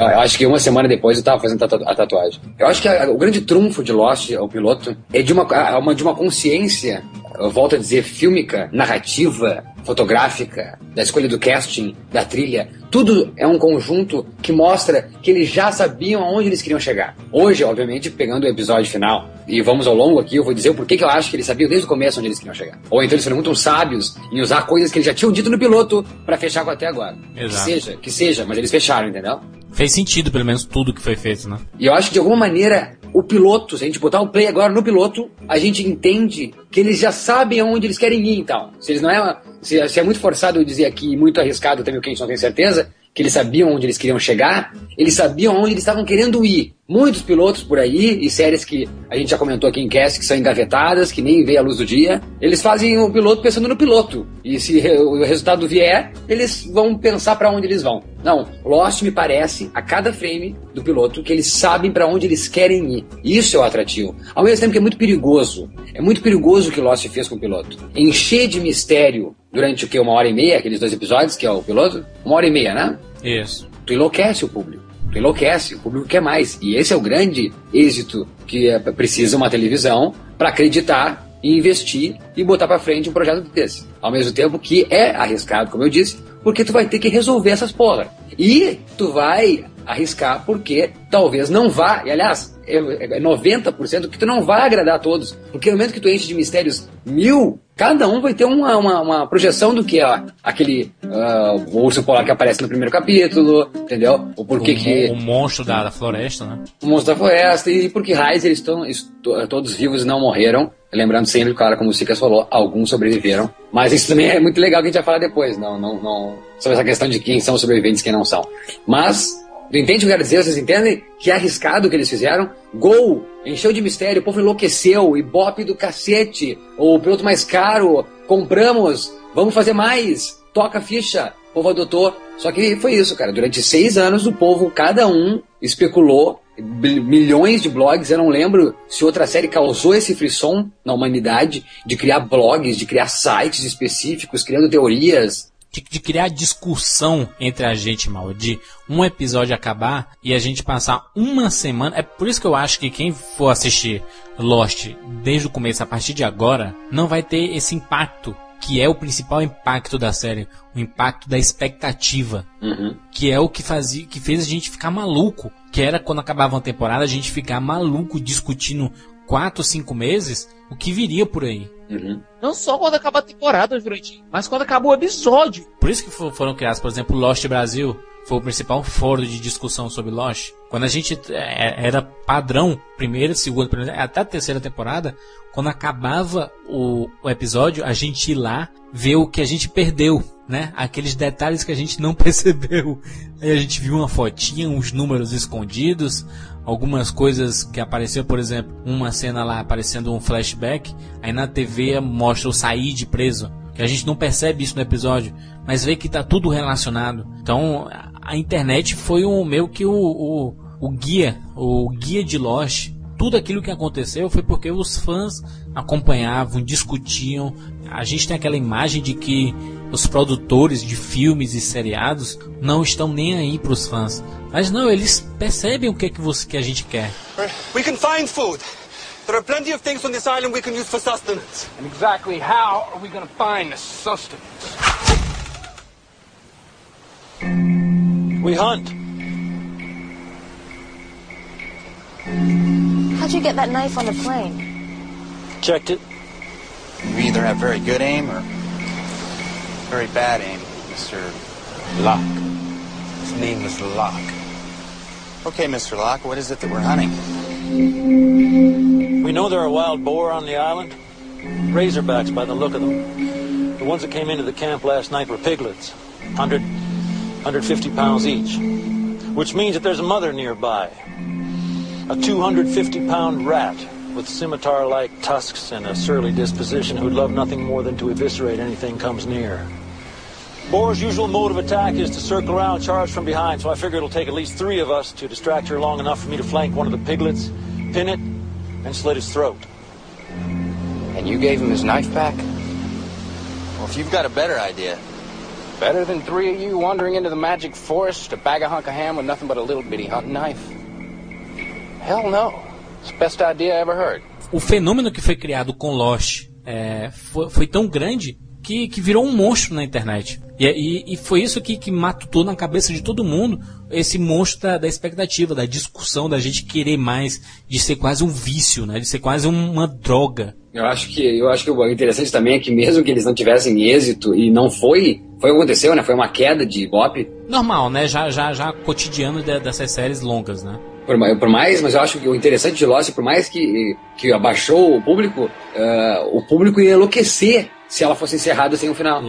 Speaker 6: eu acho que uma semana depois eu tava fazendo a tatuagem. Eu acho que a- o grande trunfo de Lost, o piloto, é de uma, uma de uma consciência, eu volto a dizer, fílmica, narrativa, fotográfica, da escolha do casting, da trilha, tudo é um conjunto que mostra que eles já sabiam aonde eles queriam chegar. Hoje, obviamente, pegando o episódio final, e vamos ao longo aqui, eu vou dizer o porquê que eu acho que eles sabiam desde o começo onde eles queriam chegar. Ou então eles foram muito sábios em usar coisas que eles já tinham dito no piloto pra fechar com até agora.
Speaker 5: Exato.
Speaker 6: Que seja, que seja, mas eles fecharam, entendeu?
Speaker 5: Fez sentido, pelo menos, tudo que foi feito, né?
Speaker 6: E eu acho que de alguma maneira o piloto, se a gente botar o play agora no piloto, a gente entende que eles já sabem aonde eles querem ir, então. Se eles não é se, se é muito forçado eu dizer aqui, muito arriscado também o que a gente não tem certeza, que eles sabiam onde eles queriam chegar, eles sabiam onde eles estavam querendo ir. Muitos pilotos por aí, e séries que a gente já comentou aqui em cast, que são engavetadas, que nem veem a luz do dia, eles fazem o piloto pensando no piloto. E se o resultado vier, eles vão pensar pra onde eles vão. Não, Lost me parece, a cada frame do piloto, que eles sabem pra onde eles querem ir. Isso é o atrativo. Ao mesmo tempo que é muito perigoso. É muito perigoso o que Lost fez com o piloto. Encher de mistério durante o que? Uma hora e meia, aqueles dois episódios, que é o piloto? Uma hora e meia, né?
Speaker 5: Isso.
Speaker 6: Tu enlouquece o público. Tu enlouquece, o público quer mais. E esse é o grande êxito que é, precisa uma televisão para acreditar e investir e botar para frente um projeto desse. Ao mesmo tempo que é arriscado, como eu disse, porque tu vai ter que resolver essas porra. E tu vai arriscar, porque talvez não vá, e aliás, é é 90% que tu não vai agradar a todos. Porque no momento que tu enche de mistérios mil, cada um vai ter uma, uma, uma projeção do que é aquele o urso polar que aparece no primeiro capítulo, entendeu? O porquê
Speaker 5: o,
Speaker 6: que.
Speaker 5: o monstro da, da floresta, né?
Speaker 6: O monstro da floresta e por que raios eles estão todos vivos e não morreram. Lembrando sempre, claro, como o Sicas falou, alguns sobreviveram. Mas isso também é muito legal que a gente vai falar depois, não, não, não, sobre essa questão de quem são os sobreviventes e quem não são. Mas, entende o que eu quero dizer? Vocês entendem que é arriscado o que eles fizeram? Gol! Encheu de mistério, o povo enlouqueceu, ibope do cacete, o piloto mais caro, compramos, vamos fazer mais, toca ficha, o povo adotou. Só que foi isso, cara. Durante seis anos, o povo, cada um, especulou. Milhões de blogs, eu não lembro se outra série causou esse frisson na humanidade de criar blogs, de criar sites específicos, criando teorias.
Speaker 5: De, de criar discussão entre a gente, mal. De um episódio acabar e a gente passar uma semana. É por isso que eu acho que quem for assistir Lost desde o começo, a partir de agora, não vai ter esse impacto. Que é o principal impacto da série. O impacto da expectativa. Que é o que fazia, que fez a gente ficar maluco. Que era quando acabava uma temporada, a gente ficar maluco discutindo quatro, cinco meses o que viria por aí.
Speaker 7: Não só quando acaba a temporada, Jurandir, mas quando acaba o episódio.
Speaker 5: Por isso que fo- foram criados, por exemplo, Lost Brasil foi o principal fórum de discussão sobre Lost. Quando a gente é, era padrão, primeira, segunda, primeira, até a terceira temporada, quando acabava o, o episódio, a gente ia lá ver o que a gente perdeu, né? Aqueles detalhes que a gente não percebeu. Aí a gente viu uma fotinha, uns números escondidos, algumas coisas que apareceu, por exemplo, uma cena lá aparecendo um flashback, aí na TV mostra o Said preso, que a gente não percebe isso no episódio, mas vê que tá tudo relacionado. Então, a- internet foi um meio que o, o, o guia, o guia de Lost. Tudo aquilo que aconteceu foi porque os fãs acompanhavam, discutiam. A gente tem aquela imagem de que os produtores de filmes e seriados não estão nem aí para os fãs. Mas não, eles percebem o que, é que, você, que a gente quer.
Speaker 17: We can find food. There are plenty of things on this island we can use for sustenance.
Speaker 14: And exactly how are we gonna find the sustenance?
Speaker 18: We hunt.
Speaker 10: How'd you get that knife on the plane?
Speaker 18: Checked it.
Speaker 17: You either have very good aim or very bad aim, Mr.
Speaker 14: Locke. His name is Locke.
Speaker 17: Okay, Mr. Locke, what is it that we're hunting?
Speaker 18: We know there are wild boar on the island. Razorbacks by the look of them. The ones that came into the camp last night were piglets. 100, 150 pounds each. Which means that there's a mother nearby. A 250 pound rat with scimitar like tusks and a surly disposition who'd love nothing more than to eviscerate anything comes near. Boar's usual mode of attack is to circle around and charge from behind, so I figure it'll take at least three of us to distract her long enough for me to flank one of the piglets, pin it, and slit his throat.
Speaker 14: And you gave him his knife back?
Speaker 17: Well, if you've got a better idea.
Speaker 14: Better than three of you wandering into the magic forest to bag a hunk of ham with nothing but a little bitty hunting knife? Hell no.
Speaker 5: O fenômeno que foi criado com Lost é, foi, foi tão grande que, que virou um monstro na internet. E, e, e foi isso que, que matutou na cabeça de todo mundo esse monstro da, da expectativa, da discussão, da gente querer mais, de ser quase um vício, né? de ser quase uma droga.
Speaker 6: Eu acho que eu acho que o interessante também é que mesmo que eles não tivessem êxito e não foi, foi o que aconteceu, né? Foi uma queda de Ibope.
Speaker 5: Normal, né? Já, já, já cotidiano de- dessas séries longas, né?
Speaker 6: Por, por mais, mas eu acho que o interessante de Lost, por mais que, que abaixou o público, eh, o público ia enlouquecer se ela fosse encerrada sem um final.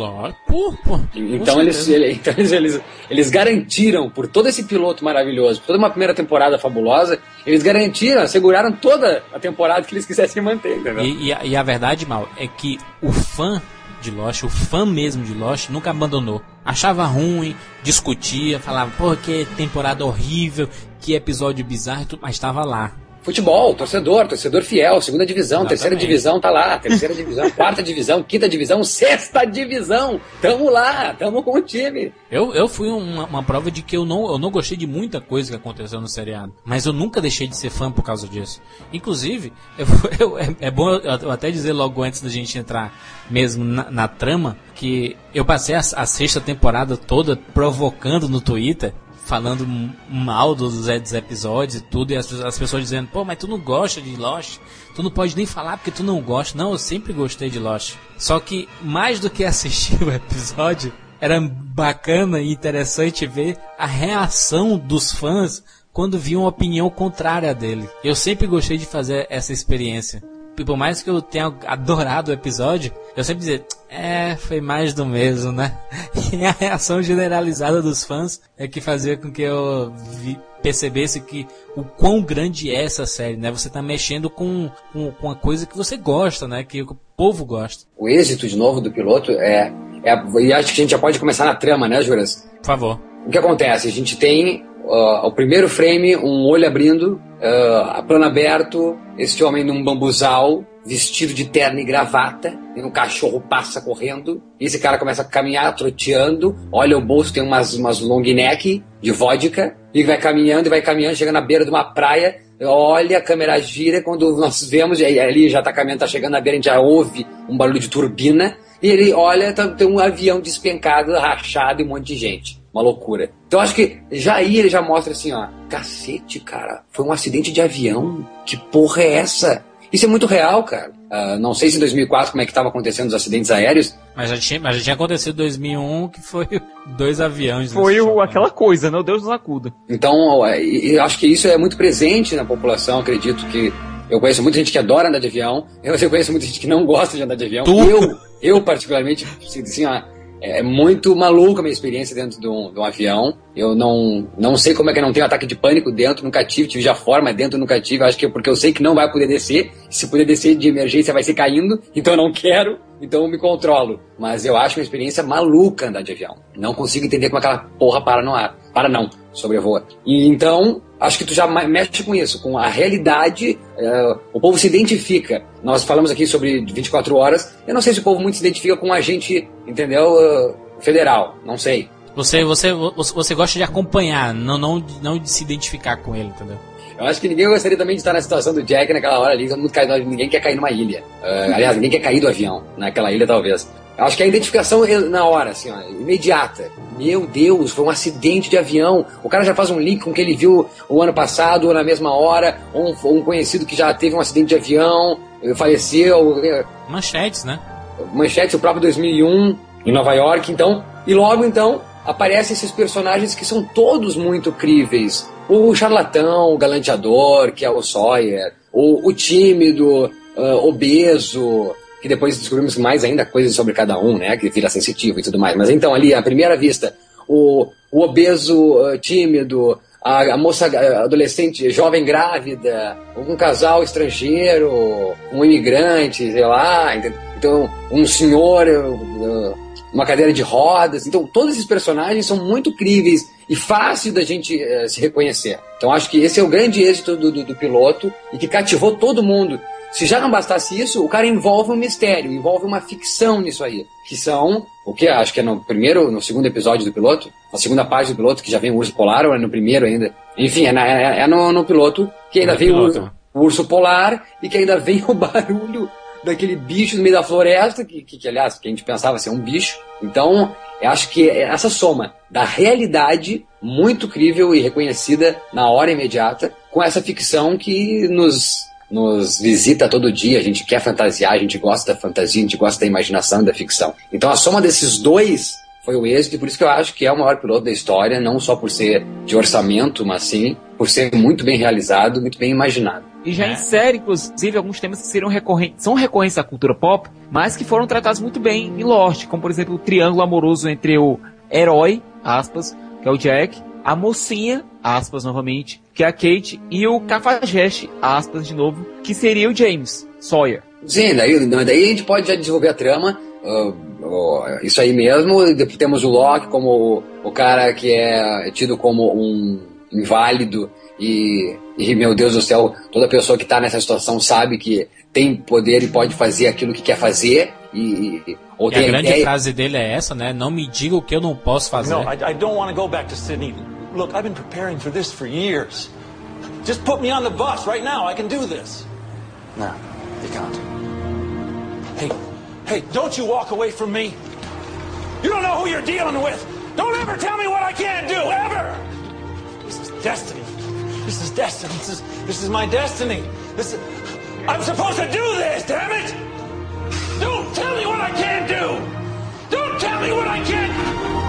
Speaker 5: Pô, pô,
Speaker 6: então
Speaker 5: com
Speaker 6: eles, ele- então eles, eles, eles garantiram, por todo esse piloto maravilhoso, por toda uma primeira temporada fabulosa, eles garantiram, asseguraram toda a temporada que eles quisessem manter, entendeu?
Speaker 5: E, e a, e a verdade, Mal, é que o fã de Lost, o fã mesmo de Lost, nunca abandonou. Achava ruim, discutia, falava, pô, que temporada horrível, que episódio bizarro, mas estava lá.
Speaker 6: Futebol, torcedor, torcedor fiel, segunda divisão, terceira
Speaker 5: Exatamente.
Speaker 6: divisão tá lá, terceira divisão, quarta divisão, quinta divisão, sexta divisão. Tamo lá, tamo com o time.
Speaker 5: Eu, eu fui uma, uma prova de que eu não, eu não gostei de muita coisa que aconteceu no seriado. Mas eu nunca deixei de ser fã por causa disso. Inclusive, eu, eu- é, é bom eu, eu até dizer logo antes da gente entrar mesmo na, na trama, que eu passei a, a sexta temporada toda provocando no Twitter falando mal dos, dos episódios e tudo, e as, as pessoas dizendo, pô, mas tu não gosta de Lost, tu não pode nem falar porque tu não gosta. Não, eu sempre gostei de Lost. Só que, mais do que assistir o episódio, era bacana e interessante ver a reação dos fãs quando viam uma opinião contrária dele. Eu sempre gostei de fazer essa experiência. E por mais que eu tenha adorado o episódio, eu sempre dizia, é, foi mais do mesmo, né? E a reação generalizada dos fãs é que fazia com que eu vi- percebesse que o quão grande é essa série, né? Você tá mexendo com, com, com uma coisa que você gosta, né? Que o povo gosta.
Speaker 6: O êxito, de novo, do piloto é, é. E acho que a gente já pode começar na trama, né, Juras?
Speaker 5: Por favor.
Speaker 6: O que acontece? A gente tem uh, o primeiro frame, um olho abrindo, uh, a plano aberto, esse homem num bambuzal, vestido de terno e gravata, e um cachorro passa correndo, e esse cara começa a caminhar, troteando, olha o bolso, tem umas, umas long neck de vodka, e vai caminhando, e vai caminhando, chega na beira de uma praia, olha, a câmera gira, quando nós vemos, e ali já tá caminhando, tá chegando na beira, a gente já ouve um barulho de turbina, e ele olha, tá, tem um avião despencado, rachado e um monte de gente. Uma loucura. Então acho que já aí ele já mostra assim, ó. Cacete, cara. Foi um acidente de avião. Que porra é essa? Isso é muito real, cara. Ah, não sei se em 2004 como é que estava acontecendo os acidentes aéreos.
Speaker 5: Mas já tinha, mas já tinha acontecido em 2001 que foi dois aviões.
Speaker 7: Foi o, aquela coisa, né? O Deus nos acuda.
Speaker 6: Então, é, eu acho que isso é muito presente na população. Acredito que eu conheço muita gente que adora andar de avião. Eu, conheço muita gente que não gosta de andar de avião.
Speaker 5: Tu?
Speaker 6: Eu, eu particularmente, assim, assim, ó, é muito maluca a minha experiência dentro de um, de um avião. Eu não, não sei como é que eu não tenho ataque de pânico dentro, nunca tive, tive já forma dentro, nunca tive. Acho que é porque eu sei que não vai poder descer. Se puder descer de emergência, vai ser caindo. Então eu não quero, então eu me controlo. Mas eu acho uma experiência maluca andar de avião. Não consigo entender como aquela porra para no ar. Para não, sobrevoa. E então, acho que tu já mexe com isso, com a realidade. eh, o povo se identifica. Nós falamos aqui sobre 24 horas. Eu não sei se o povo muito se identifica com um agente, entendeu? eh, federal. Não sei.
Speaker 5: Você, você, você, gosta de acompanhar, não, não, não de se identificar com ele, entendeu?
Speaker 6: Eu acho que ninguém gostaria também de estar na situação do Jack naquela hora ali, todo mundo cai, ninguém quer cair numa ilha. Eh, aliás, ninguém quer cair do avião, naquela ilha talvez. Acho que a identificação é na hora, assim, ó, imediata. Meu Deus, foi um acidente de avião. O cara já faz um link com o que ele viu o ano passado, ou na mesma hora, ou um, um conhecido que já teve um acidente de avião, faleceu.
Speaker 5: Manchetes, né?
Speaker 6: Manchete, o próprio 2001, em Nova York, então. E logo então aparecem esses personagens que são todos muito críveis. O charlatão, o galanteador, que é o Sawyer, o, o tímido, ah, obeso, que depois descobrimos mais ainda coisas sobre cada um, né? Que vira sensitivo e tudo mais. Mas então, ali, à primeira vista, o, o obeso ah, tímido, a, a moça ah, adolescente, jovem grávida, um casal estrangeiro, um imigrante, sei lá, então um senhor, ah, uma cadeira de rodas. Então todos esses personagens são muito críveis e fácil da gente eh, se reconhecer. Então acho que esse é o grande êxito do, do, do piloto e que cativou todo mundo. Se já não bastasse isso, o cara envolve um mistério, envolve uma ficção nisso aí. Que são, o que acho que é no primeiro, no segundo episódio do piloto, na segunda página do piloto, que já vem o urso polar, ou é no primeiro ainda. Enfim, é, na- é- é no, no piloto que ainda
Speaker 5: No
Speaker 6: vem o, o urso polar e que ainda vem o barulho daquele bicho no meio da floresta, que, que, que, aliás, que a gente pensava ser um bicho. Então, eu acho que é essa soma da realidade muito crível e reconhecida na hora imediata, com essa ficção que nos, nos visita todo dia, a gente quer fantasiar, a gente gosta da fantasia, a gente gosta da imaginação da ficção. Então a soma desses dois foi o êxito, e por isso que eu acho que é o maior piloto da história, não só por ser de orçamento, mas sim por ser muito bem realizado, muito bem imaginado.
Speaker 7: E já insere, inclusive, alguns temas que seriam recorrentes, são recorrentes da cultura pop, mas que foram tratados muito bem em Lost, como por exemplo o triângulo amoroso entre o herói, aspas, que é o Jack, a mocinha, aspas novamente, que é a Kate, e o cafajeste, aspas de novo, que seria o James Sawyer.
Speaker 6: Sim, daí, daí a gente pode já desenvolver a trama. ah, ah, isso aí mesmo. Depois temos o Loki como o, o cara que é tido como um inválido. E, e, meu Deus do céu, toda pessoa que está nessa situação sabe que tem poder e pode fazer aquilo que quer fazer. E, e- ou
Speaker 5: E
Speaker 6: tem
Speaker 5: a grande
Speaker 6: ideia.
Speaker 5: frase dele é essa, né? Não me diga o que eu não posso fazer.
Speaker 18: No, I, I don't want to go back to Sydney. Look, I've been preparing for this for years. Just put me on the bus right now. I can do this.
Speaker 17: No, you can't.
Speaker 18: Hey, hey, don't you walk away from me. You don't know who you're dealing with. Don't ever tell me what I can't do, ever. This is destiny. This is destiny. This is this is my destiny. This is I'm supposed to do this, damn it! Don't tell me what I can't do! Don't tell me what I can't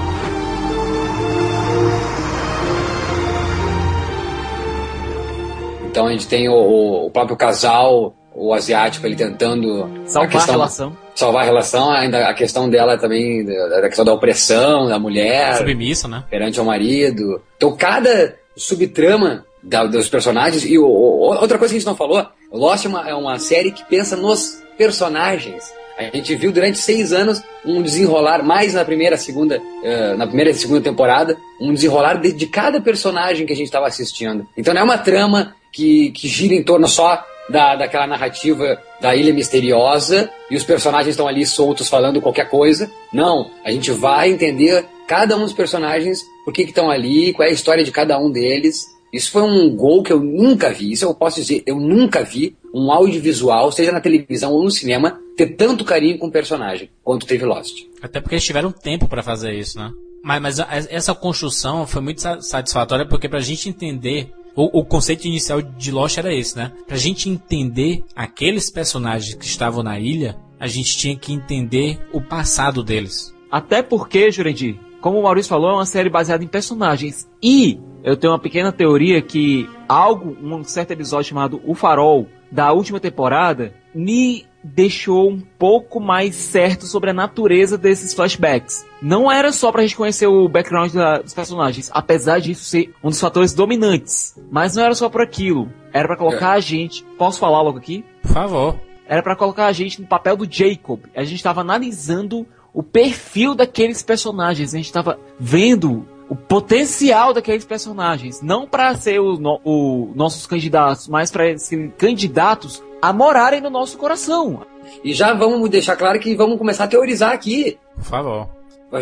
Speaker 6: Então a gente tem o, o próprio casal, o asiático, ele tentando.
Speaker 7: Salvar a,
Speaker 6: questão,
Speaker 7: a relação.
Speaker 6: Salvar a relação, ainda a questão dela também, da, questão da opressão da mulher.
Speaker 5: Submissa, né?
Speaker 6: Perante ao marido. Então cada subtrama da, dos personagens. E o, o, outra coisa que a gente não falou: Lost é uma, é uma série que pensa nos personagens. A gente viu durante seis anos um desenrolar, mais na primeira, segunda, uh, na primeira e segunda temporada, um desenrolar de, de cada personagem que a gente estava assistindo. Então não é uma trama que, que gira em torno só da, daquela narrativa da ilha misteriosa e os personagens estão ali soltos falando qualquer coisa. Não, a gente vai entender cada um dos personagens, por que estão ali, qual é a história de cada um deles. Isso foi um gol que eu nunca vi, isso eu posso dizer, eu nunca vi um audiovisual, seja na televisão ou no cinema, ter tanto carinho com o personagem quanto teve Lost.
Speaker 5: Até porque eles tiveram tempo para fazer isso, né? Mas, mas essa construção foi muito satisfatória porque pra gente entender o, o, conceito inicial de Lost era esse, né? Pra gente entender aqueles personagens que estavam na ilha, a gente tinha que entender o passado deles.
Speaker 7: Até porque, Jurandir, como o Maurício falou, é uma série baseada em personagens. E eu tenho uma pequena teoria que algo, um certo episódio chamado O Farol, da última temporada, me deixou um pouco mais certo sobre a natureza desses flashbacks. Não era só pra gente conhecer o background da, dos personagens, apesar disso ser um dos fatores dominantes. Mas não era só por aquilo. Era para colocar é. a gente. Posso falar logo aqui?
Speaker 5: Por favor.
Speaker 7: Era para colocar a gente no papel do Jacob. A gente estava analisando o perfil daqueles personagens. A gente estava vendo o potencial daqueles personagens, não para ser o, o, nossos candidatos, mas para serem candidatos a morarem no nosso coração.
Speaker 6: E já vamos deixar claro que vamos começar a teorizar aqui.
Speaker 5: Por favor.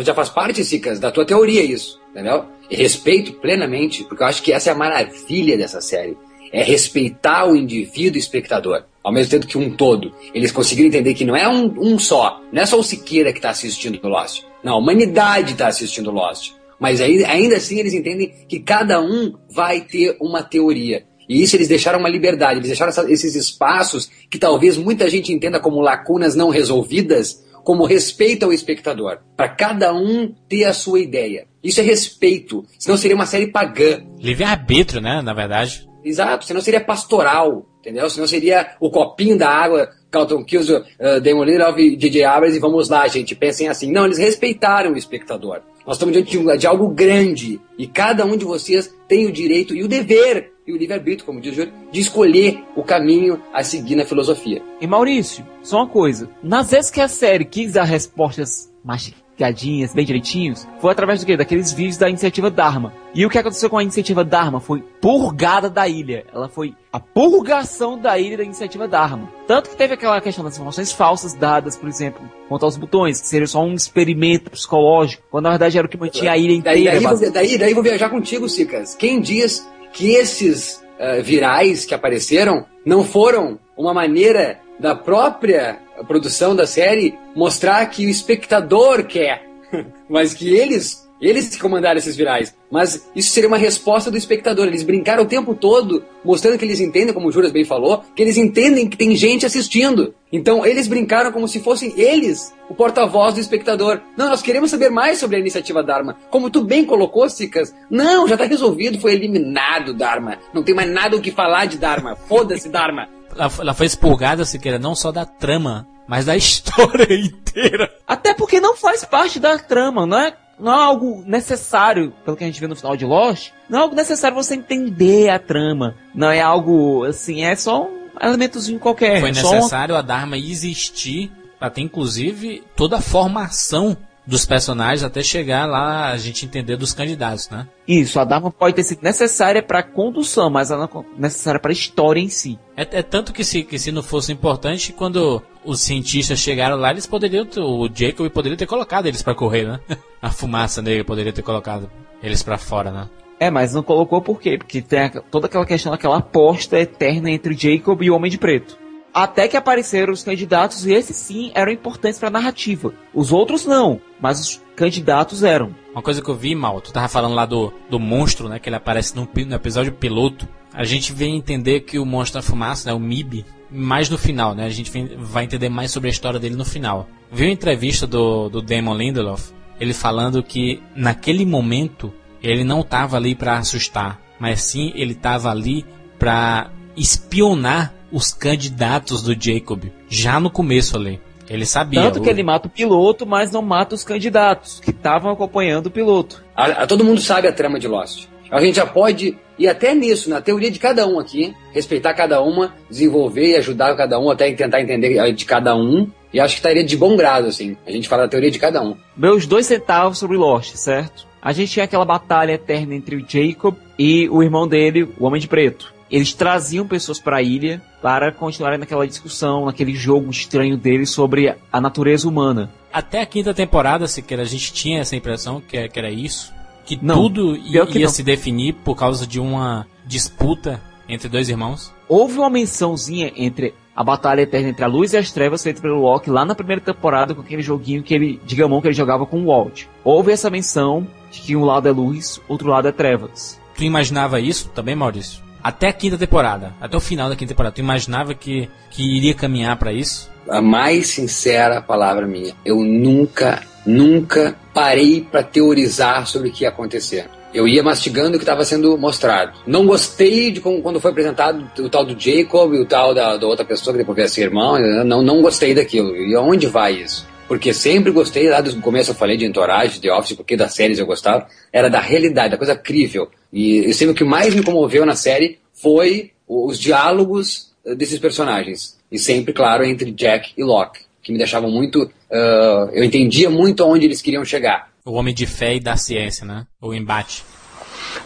Speaker 6: Já faz parte, Cicas, da tua teoria isso, entendeu? E respeito plenamente, porque eu acho que essa é a maravilha dessa série. É respeitar o indivíduo espectador, ao mesmo tempo que um todo. Eles conseguiram entender que não é um, um só, não é só o Siqueira que está assistindo Lost. Não, a humanidade está assistindo Lost. Mas aí, ainda assim eles entendem que cada um vai ter uma teoria. E isso eles deixaram uma liberdade, eles deixaram essa, esses espaços que talvez muita gente entenda como lacunas não resolvidas, como respeito ao espectador, para cada um ter a sua ideia. Isso é respeito, senão seria uma série pagã.
Speaker 5: Livre-arbítrio, né, na verdade.
Speaker 6: Exato, senão seria pastoral, entendeu? Senão seria o copinho da água, Carlton Kills, uh, Demolidor of J.J. Abrams e vamos lá, gente, pensem assim. Não, eles respeitaram o espectador. Nós estamos diante de, de, algo grande e cada um de vocês tem o direito e o dever e o livre-arbítrio, como diz o Júlio, de escolher o caminho a seguir na filosofia.
Speaker 7: E Maurício, só uma coisa. Nas vezes que a série quis dar respostas mastigadinhas, bem direitinhos, foi através do quê? Daqueles vídeos da iniciativa Dharma. E o que aconteceu com a iniciativa Dharma foi purgada da ilha. Ela foi a purgação da ilha da iniciativa Dharma. Tanto que teve aquela questão das informações falsas dadas, por exemplo, quanto aos botões, que seria só um experimento psicológico, quando na verdade era o que mantinha a ilha inteira.
Speaker 6: Daí, daí, daí, daí vou viajar contigo, Sicas. Quem diz que esses uh, virais que apareceram não foram uma maneira da própria produção da série mostrar que o espectador quer, mas que eles eles que comandaram esses virais. Mas isso seria uma resposta do espectador. Eles brincaram o tempo todo, mostrando que eles entendem, como o Juras bem falou, que eles entendem que tem gente assistindo. Então eles brincaram como se fossem eles o porta-voz do espectador. Não, nós queremos saber mais sobre a iniciativa Dharma. Como tu bem colocou, Sicas, não, já está resolvido, foi eliminado Dharma. Não tem mais nada o que falar de Dharma. Foda-se Dharma
Speaker 5: ela, ela foi expurgada, Siqueira, não só da trama, mas da história inteira.
Speaker 7: Até porque não faz parte da trama, não é? Não é algo necessário, pelo que a gente vê no final de Lost, não é algo necessário você entender a trama. Não é algo, assim, é só um elementozinho qualquer.
Speaker 5: Foi necessário uma... a Dharma existir para ter, inclusive, toda a formação dos personagens até chegar lá a gente entender dos candidatos, né?
Speaker 7: Isso, a Dharma pode ter sido necessária para a condução, mas ela não é necessária para a história em si.
Speaker 5: É, é, tanto que se, que se não fosse importante, quando os cientistas chegaram lá, eles poderiam, o Jacob poderia ter colocado eles para correr, né? A fumaça nele poderia ter colocado eles para fora, né?
Speaker 7: É, mas não colocou por quê? Porque tem toda aquela questão daquela aposta eterna entre Jacob e o Homem de Preto. Até que apareceram os candidatos e esses sim eram importantes para a narrativa. Os outros não, mas os candidatos eram.
Speaker 5: Uma coisa que eu vi, mal, tu tava falando lá do, do monstro, né? Que ele aparece no, no episódio piloto. A gente vem entender que o monstro da fumaça, né? O MIB, mais no final, né? A gente vem, vai entender mais sobre a história dele no final. Viu a entrevista do, do Damon Lindelof? Ele falando que naquele momento ele não estava ali para assustar, mas sim ele estava ali para espionar os candidatos do Jacob já no começo ali. Ele sabia.
Speaker 7: Tanto que ele mata o piloto, mas não mata os candidatos que estavam acompanhando o piloto.
Speaker 6: A, a, todo mundo sabe a trama de Lost. A gente já pode ir até nisso, na teoria de cada um aqui, respeitar cada uma, desenvolver e ajudar cada um, até tentar entender a de cada um. E acho que estaria de bom grado, assim, a gente fala da teoria de cada um.
Speaker 7: Meus dois centavos sobre Lost, certo? A gente tinha aquela batalha eterna entre o Jacob e o irmão dele, o Homem de Preto. Eles traziam pessoas para a ilha para continuarem naquela discussão, naquele jogo estranho deles sobre a natureza humana.
Speaker 5: Até a quinta temporada, sequer a gente tinha essa impressão que, era isso, que não, tudo ia, que se definir por causa de uma disputa entre dois irmãos.
Speaker 7: Houve uma mençãozinha entre a batalha eterna entre a luz e as trevas feita pelo Loki lá na primeira temporada com aquele joguinho que ele, de gamão que ele jogava com o Walt. Houve essa menção de que um lado é luz, outro lado é trevas.
Speaker 5: Tu imaginava isso também, Maurício? Até a quinta temporada, até o final da quinta temporada, tu imaginava que, que iria caminhar para isso?
Speaker 6: A mais sincera palavra minha, eu nunca, nunca parei para teorizar sobre o que ia acontecer. Eu ia mastigando o que estava sendo mostrado. Não gostei de como, quando foi apresentado o tal do Jacob e o tal da, da outra pessoa que depois ia ser irmão. Não, não gostei daquilo. E aonde vai isso? Porque sempre gostei, lá do começo eu falei de Entourage, de Office, porque das séries eu gostava, era da realidade, da coisa crível. E, e sempre o que mais me comoveu na série foi os diálogos eh, desses personagens. E sempre, claro, entre Jack e Locke, que me deixavam muito. Uh, eu entendia muito aonde eles queriam chegar.
Speaker 5: O homem de fé e da ciência, né? O embate.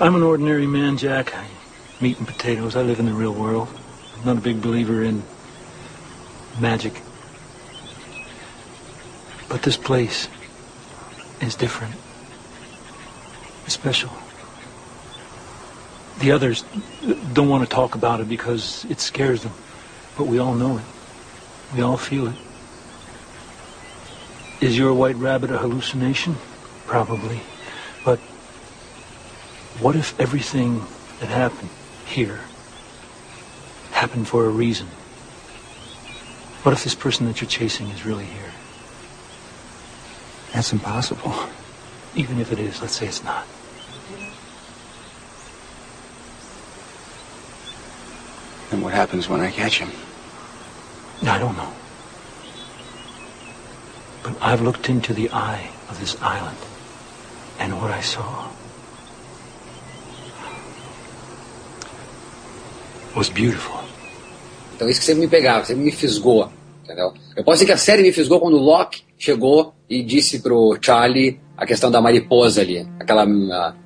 Speaker 18: I'm an ordinary man, Jack. I meat and potatoes. I live in the real world. I'm not a big believer in magic. But this place is different. It's special. The others don't want to talk about it because it scares them. But we all know it. We all feel it. Is your white rabbit a hallucination? Probably. But what if everything that happened here happened for a reason? What if this person that you're chasing is really here?
Speaker 13: That's impossible.
Speaker 18: Even if it is, let's say it's not.
Speaker 13: Then what happens when I catch him?
Speaker 18: I don't know. But I've looked into the eye of this island, and what I saw was beautiful.
Speaker 6: Então isso que sempre me pegava, sempre me fisgou, entendeu? Eu posso dizer que a série me fisgou quando o Locke chegou e disse pro Charlie a questão da mariposa ali, aquela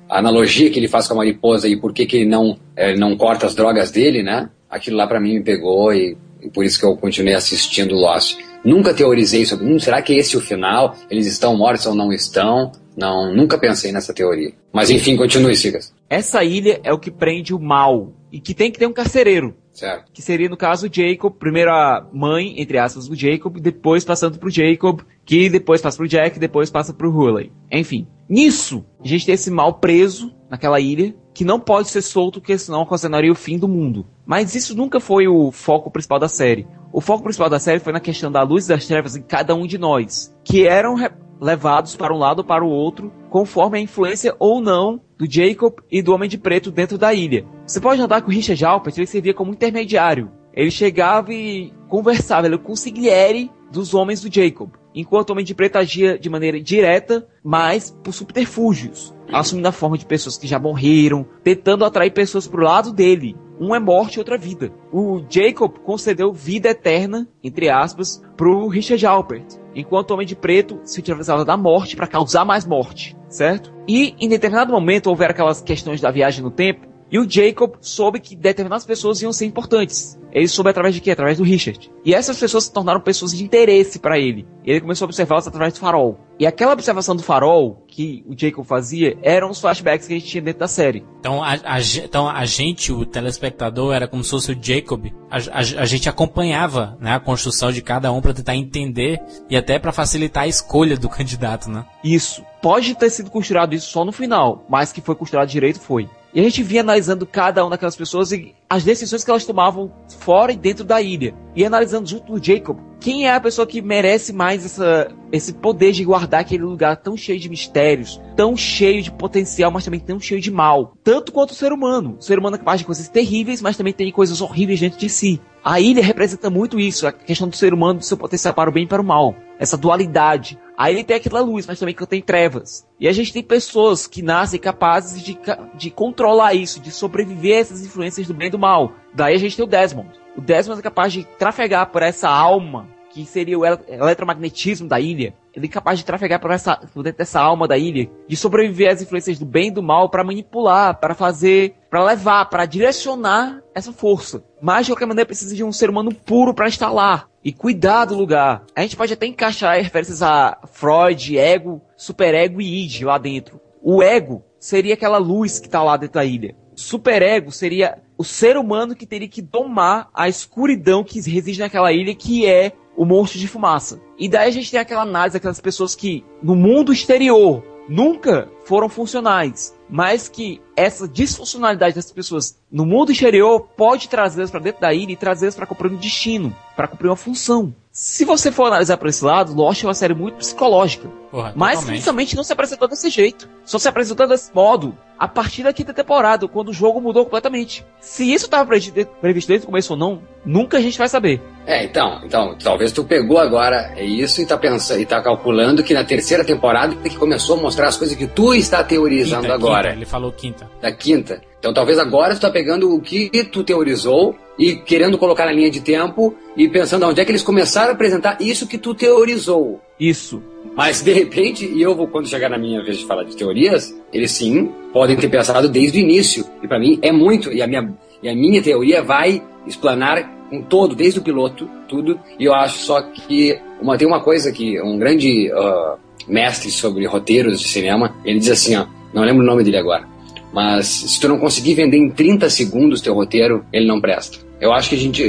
Speaker 6: analogia que ele faz com a mariposa e por que que ele não, é, não corta as drogas dele, né? Aquilo lá para mim me pegou e, e, por isso que eu continuei assistindo Lost. Nunca teorizei sobre, hum, será que esse é o final? Eles estão mortos ou não estão? Não, nunca pensei nessa teoria. Mas enfim, continue, Sigas.
Speaker 7: Essa ilha é o que prende o mal e que tem que ter um carcereiro.
Speaker 6: Certo.
Speaker 7: Que seria, no caso, Jacob, primeiro a mãe, entre aspas, do Jacob, depois passando pro Jacob, que depois passa pro Jack, depois passa pro Hurley. Enfim. Nisso, a gente tem esse mal preso naquela ilha, que não pode ser solto, porque senão ocasionaria o fim do mundo. Mas isso nunca foi o foco principal da série. O foco principal da série foi na questão da luz e das trevas em cada um de nós, que eram levados para um lado ou para o outro, conforme a influência ou não do Jacob e do Homem de Preto dentro da ilha. Você pode andar com o Richard Alpert, ele servia como intermediário. Ele chegava e conversava, ele consigliere dos homens do Jacob, enquanto o Homem de Preto agia de maneira direta, mas por subterfúgios, assumindo a forma de pessoas que já morreram, tentando atrair pessoas para o lado dele. Um é morte e outra vida. O Jacob concedeu vida eterna, entre aspas, para o Richard Alpert, enquanto o Homem de Preto se utilizava da morte para causar mais morte, certo? E em determinado momento houver aquelas questões da viagem no tempo, E o Jacob soube que determinadas pessoas iam ser importantes. Ele soube através de quê? Através do Richard. E essas pessoas se tornaram pessoas de interesse para ele. Ele começou a observá-las através do farol. E aquela observação do farol que o Jacob fazia eram os flashbacks que a gente tinha dentro da série.
Speaker 5: Então a, a, então a gente, o telespectador, era como se fosse o Jacob. A, a, a gente acompanhava né, a construção de cada um para tentar entender e até para facilitar a escolha do candidato, né?
Speaker 7: Isso. Pode ter sido costurado isso só no final, mas que foi costurado direito foi. E a gente vinha analisando cada uma daquelas pessoas e as decisões que elas tomavam fora e dentro da ilha. E analisando junto do Jacob, quem é a pessoa que merece mais essa, esse poder de guardar aquele lugar tão cheio de mistérios, tão cheio de potencial, mas também tão cheio de mal. Tanto quanto o ser humano. O ser humano é capaz de coisas terríveis, mas também tem coisas horríveis dentro de si. A ilha representa muito isso, a questão do ser humano, do seu potencial para o bem e para o mal. Essa dualidade. Aí ele tem aquela luz, mas também que tem trevas. E a gente tem pessoas que nascem capazes de, de controlar isso, de sobreviver a essas influências do bem e do mal. Daí a gente tem o Desmond. O Desmond é capaz de trafegar por essa alma, que seria o eletromagnetismo da ilha. Ele é capaz de trafegar por, essa, por dentro dessa alma da ilha, de sobreviver às influências do bem e do mal para manipular, para fazer, para levar, para direcionar essa força. Mas de qualquer maneira precisa de um ser humano puro para estar lá e cuidar do lugar. A gente pode até encaixar referências a Freud, ego, superego e id lá dentro. O ego seria aquela luz que está lá dentro da ilha. Superego seria o ser humano que teria que domar a escuridão que reside naquela ilha, que é o monstro de fumaça. E daí a gente tem aquela análise daquelas pessoas que, no mundo exterior, nunca foram funcionais, mas que essa disfuncionalidade dessas pessoas no mundo exterior pode trazê-las para dentro da ilha e trazê-las para cumprir um destino, para cumprir uma função. Se você for analisar por esse lado, Lost é uma série muito psicológica.
Speaker 5: Porra,
Speaker 7: mas
Speaker 5: totalmente.
Speaker 7: principalmente não se apresentou desse jeito. Só se apresentou desse modo a partir da quinta temporada, quando o jogo mudou completamente. Se isso estava previsto desde o começo ou não, nunca a gente vai saber.
Speaker 6: É, então, então, talvez tu pegou agora isso e tá pensando e tá calculando que na terceira temporada que começou a mostrar as coisas que tu está teorizando
Speaker 5: Quinta,
Speaker 6: agora.
Speaker 5: quinta, ele falou quinta.
Speaker 6: Da quinta. Então talvez agora tu tá pegando o que tu teorizou e querendo colocar na linha de tempo e pensando onde é que eles começaram a apresentar isso que tu teorizou.
Speaker 7: Isso.
Speaker 6: Mas de repente, e eu vou quando chegar na minha vez de falar de teorias, eles sim podem ter pensado desde o início. E para mim é muito, e a minha e a minha teoria vai explanar com todo, desde o piloto, tudo. E eu acho só que uma, tem uma coisa que um grande uh, mestre sobre roteiros de cinema, ele diz assim, ó, não lembro o nome dele agora, mas se tu não conseguir vender em 30 segundos teu roteiro, ele não presta. Eu acho que a gente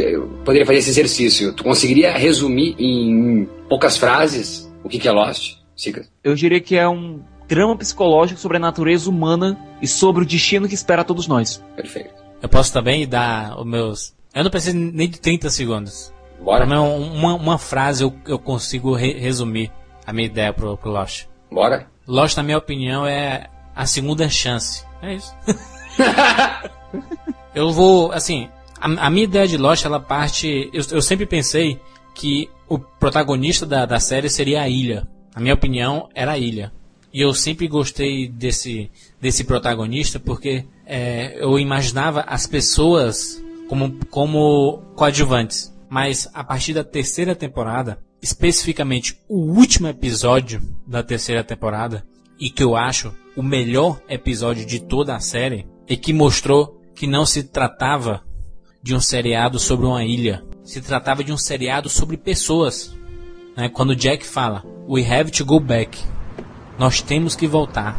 Speaker 6: poderia fazer esse exercício. Tu conseguiria resumir em poucas frases o que, que é Lost? Siga.
Speaker 7: Eu diria que é um drama psicológico sobre a natureza humana e sobre o destino que espera a todos nós.
Speaker 6: Perfeito.
Speaker 5: Eu posso também dar os meus. Eu não preciso nem de 30 segundos.
Speaker 6: Bora.
Speaker 5: Pra uma, uma frase eu, eu consigo re- resumir a minha ideia pro, pro Lost.
Speaker 6: Bora.
Speaker 5: Lost, na minha opinião, é a segunda chance. É isso. eu vou, assim, a, a minha ideia de Lost, ela parte. Eu, eu sempre pensei que o protagonista da, da série seria a ilha. Na minha opinião, era a ilha. E eu sempre gostei desse, desse protagonista porque é, eu imaginava as pessoas como, como coadjuvantes. Mas a partir da terceira temporada, especificamente o último episódio da terceira temporada, e que eu acho o melhor episódio de toda a série, e que mostrou que não se tratava de um seriado sobre uma ilha, se tratava de um seriado sobre pessoas. Né? Quando Jack fala, We have to go back. Nós temos que voltar.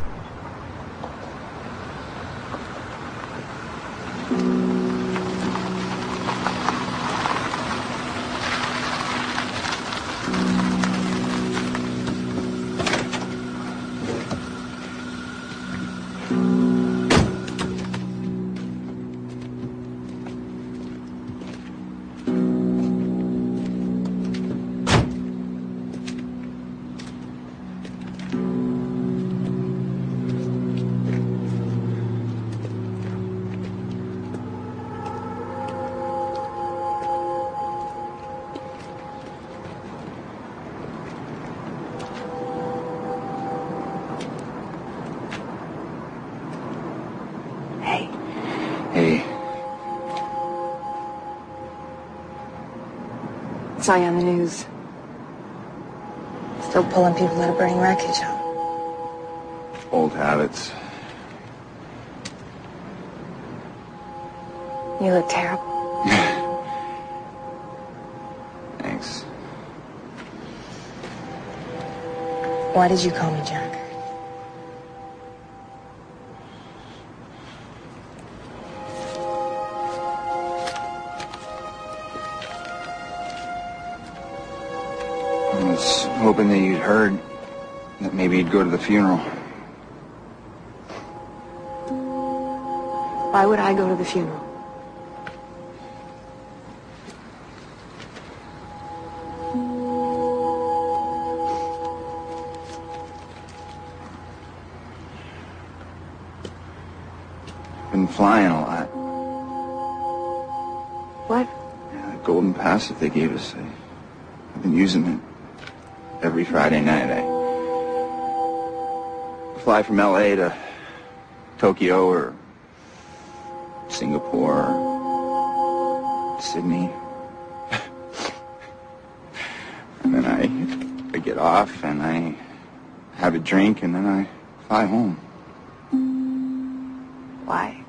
Speaker 11: Pulling people out of burning wreckage, huh?
Speaker 13: old habits.
Speaker 11: You look terrible.
Speaker 13: Thanks.
Speaker 11: Why did you call me Jack?
Speaker 13: Hoping that you'd heard that maybe you'd go to the funeral.
Speaker 11: Why would I go to the funeral?
Speaker 13: Been flying a lot.
Speaker 11: What?
Speaker 13: Yeah, the golden pass that they gave us. I've been using it every Friday night. I fly from LA to Tokyo or Singapore or Sydney. and then I, I get off and I have a drink and then I fly home.
Speaker 11: Why?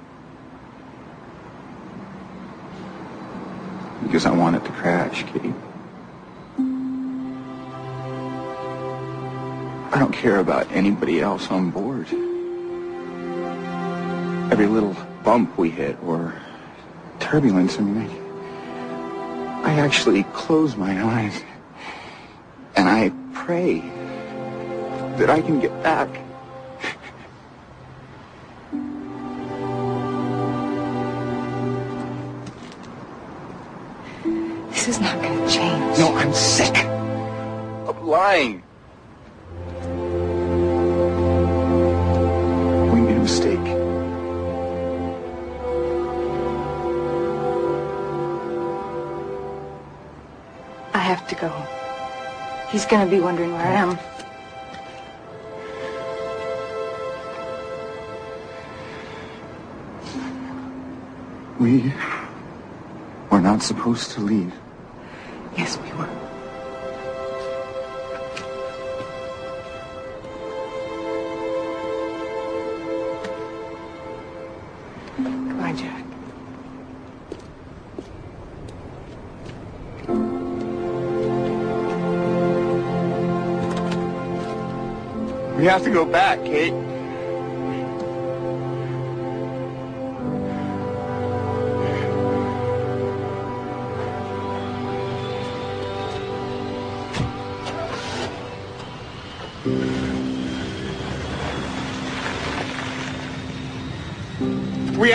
Speaker 13: Because I want it to crash, Kate. Care about anybody else on board. Every little bump we hit or turbulence, I mean, I, I actually close my eyes and I pray that I can get back.
Speaker 11: Not
Speaker 13: supposed to leave.
Speaker 11: Yes, we were. Goodbye, Jack.
Speaker 13: We have to go back, Kate.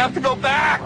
Speaker 13: Have to go back!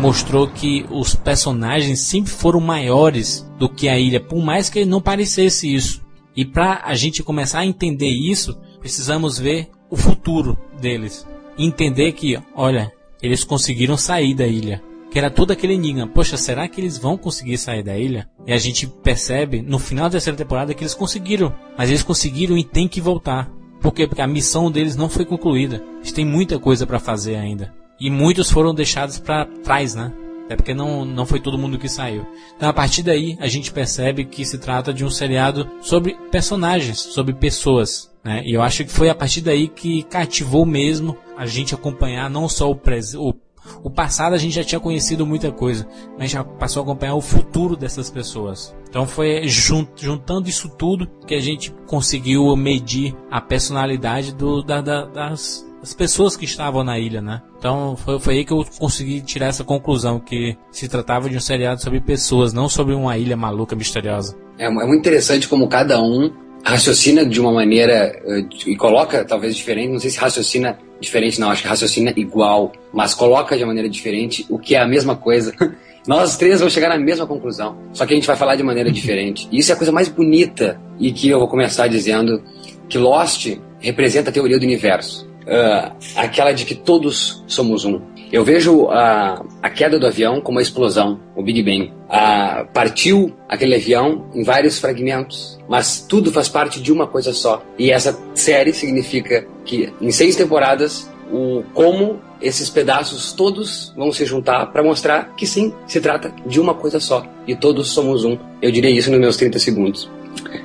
Speaker 5: mostrou que os personagens sempre foram maiores do que a ilha, por mais que não parecesse isso. E para a gente começar a entender isso, precisamos ver o futuro deles. Entender que, olha, eles conseguiram sair da ilha. Que era todo aquele enigma. Poxa, será que eles vão conseguir sair da ilha? E a gente percebe no final da terceira temporada que eles conseguiram. Mas eles conseguiram e tem que voltar. Por quê? Porque a missão deles não foi concluída. Eles têm muita coisa para fazer ainda. E muitos foram deixados para trás, né? Até porque não, não foi todo mundo que saiu. Então a partir daí a gente percebe que se trata de um seriado sobre personagens, sobre pessoas. Né? E eu acho que foi a partir daí que cativou mesmo a gente acompanhar não só o, o, o passado, a gente já tinha conhecido muita coisa, mas já passou a acompanhar o futuro dessas pessoas. Então foi junt, juntando isso tudo que a gente conseguiu medir a personalidade do, da, da, das, as pessoas que estavam na ilha, né? Então foi, foi aí que eu consegui tirar essa conclusão que se tratava de um seriado sobre pessoas, não sobre uma ilha maluca misteriosa.
Speaker 6: É, é muito interessante como cada um raciocina de uma maneira uh, e coloca talvez diferente, não sei se raciocina diferente, não, acho que raciocina igual, mas coloca de uma maneira diferente o que é a mesma coisa. Nós três vamos chegar na mesma conclusão, só que a gente vai falar de maneira diferente. E isso é a coisa mais bonita e que eu vou começar dizendo que Lost representa a teoria do universo uh, aquela de que todos somos um. Eu vejo a, a queda do avião como a explosão, o Big Bang. Uh, partiu aquele avião em vários fragmentos, mas tudo faz parte de uma coisa só. E essa série significa que em seis temporadas o como esses pedaços todos vão se juntar para mostrar que sim, se trata de uma coisa só e todos somos um. Eu diria isso nos meus 30 segundos.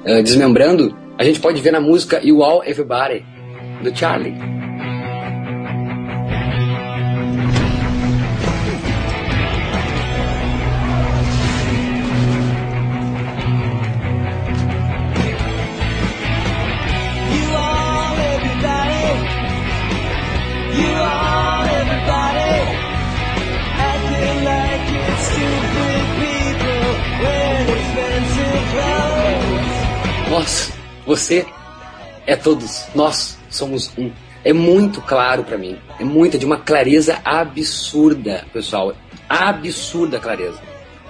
Speaker 6: uh, desmembrando, a gente pode ver na música You All Everybody, do Charlie. Nós, você é todos, nós somos um. É muito claro para mim, é muita de uma clareza absurda, pessoal, absurda clareza.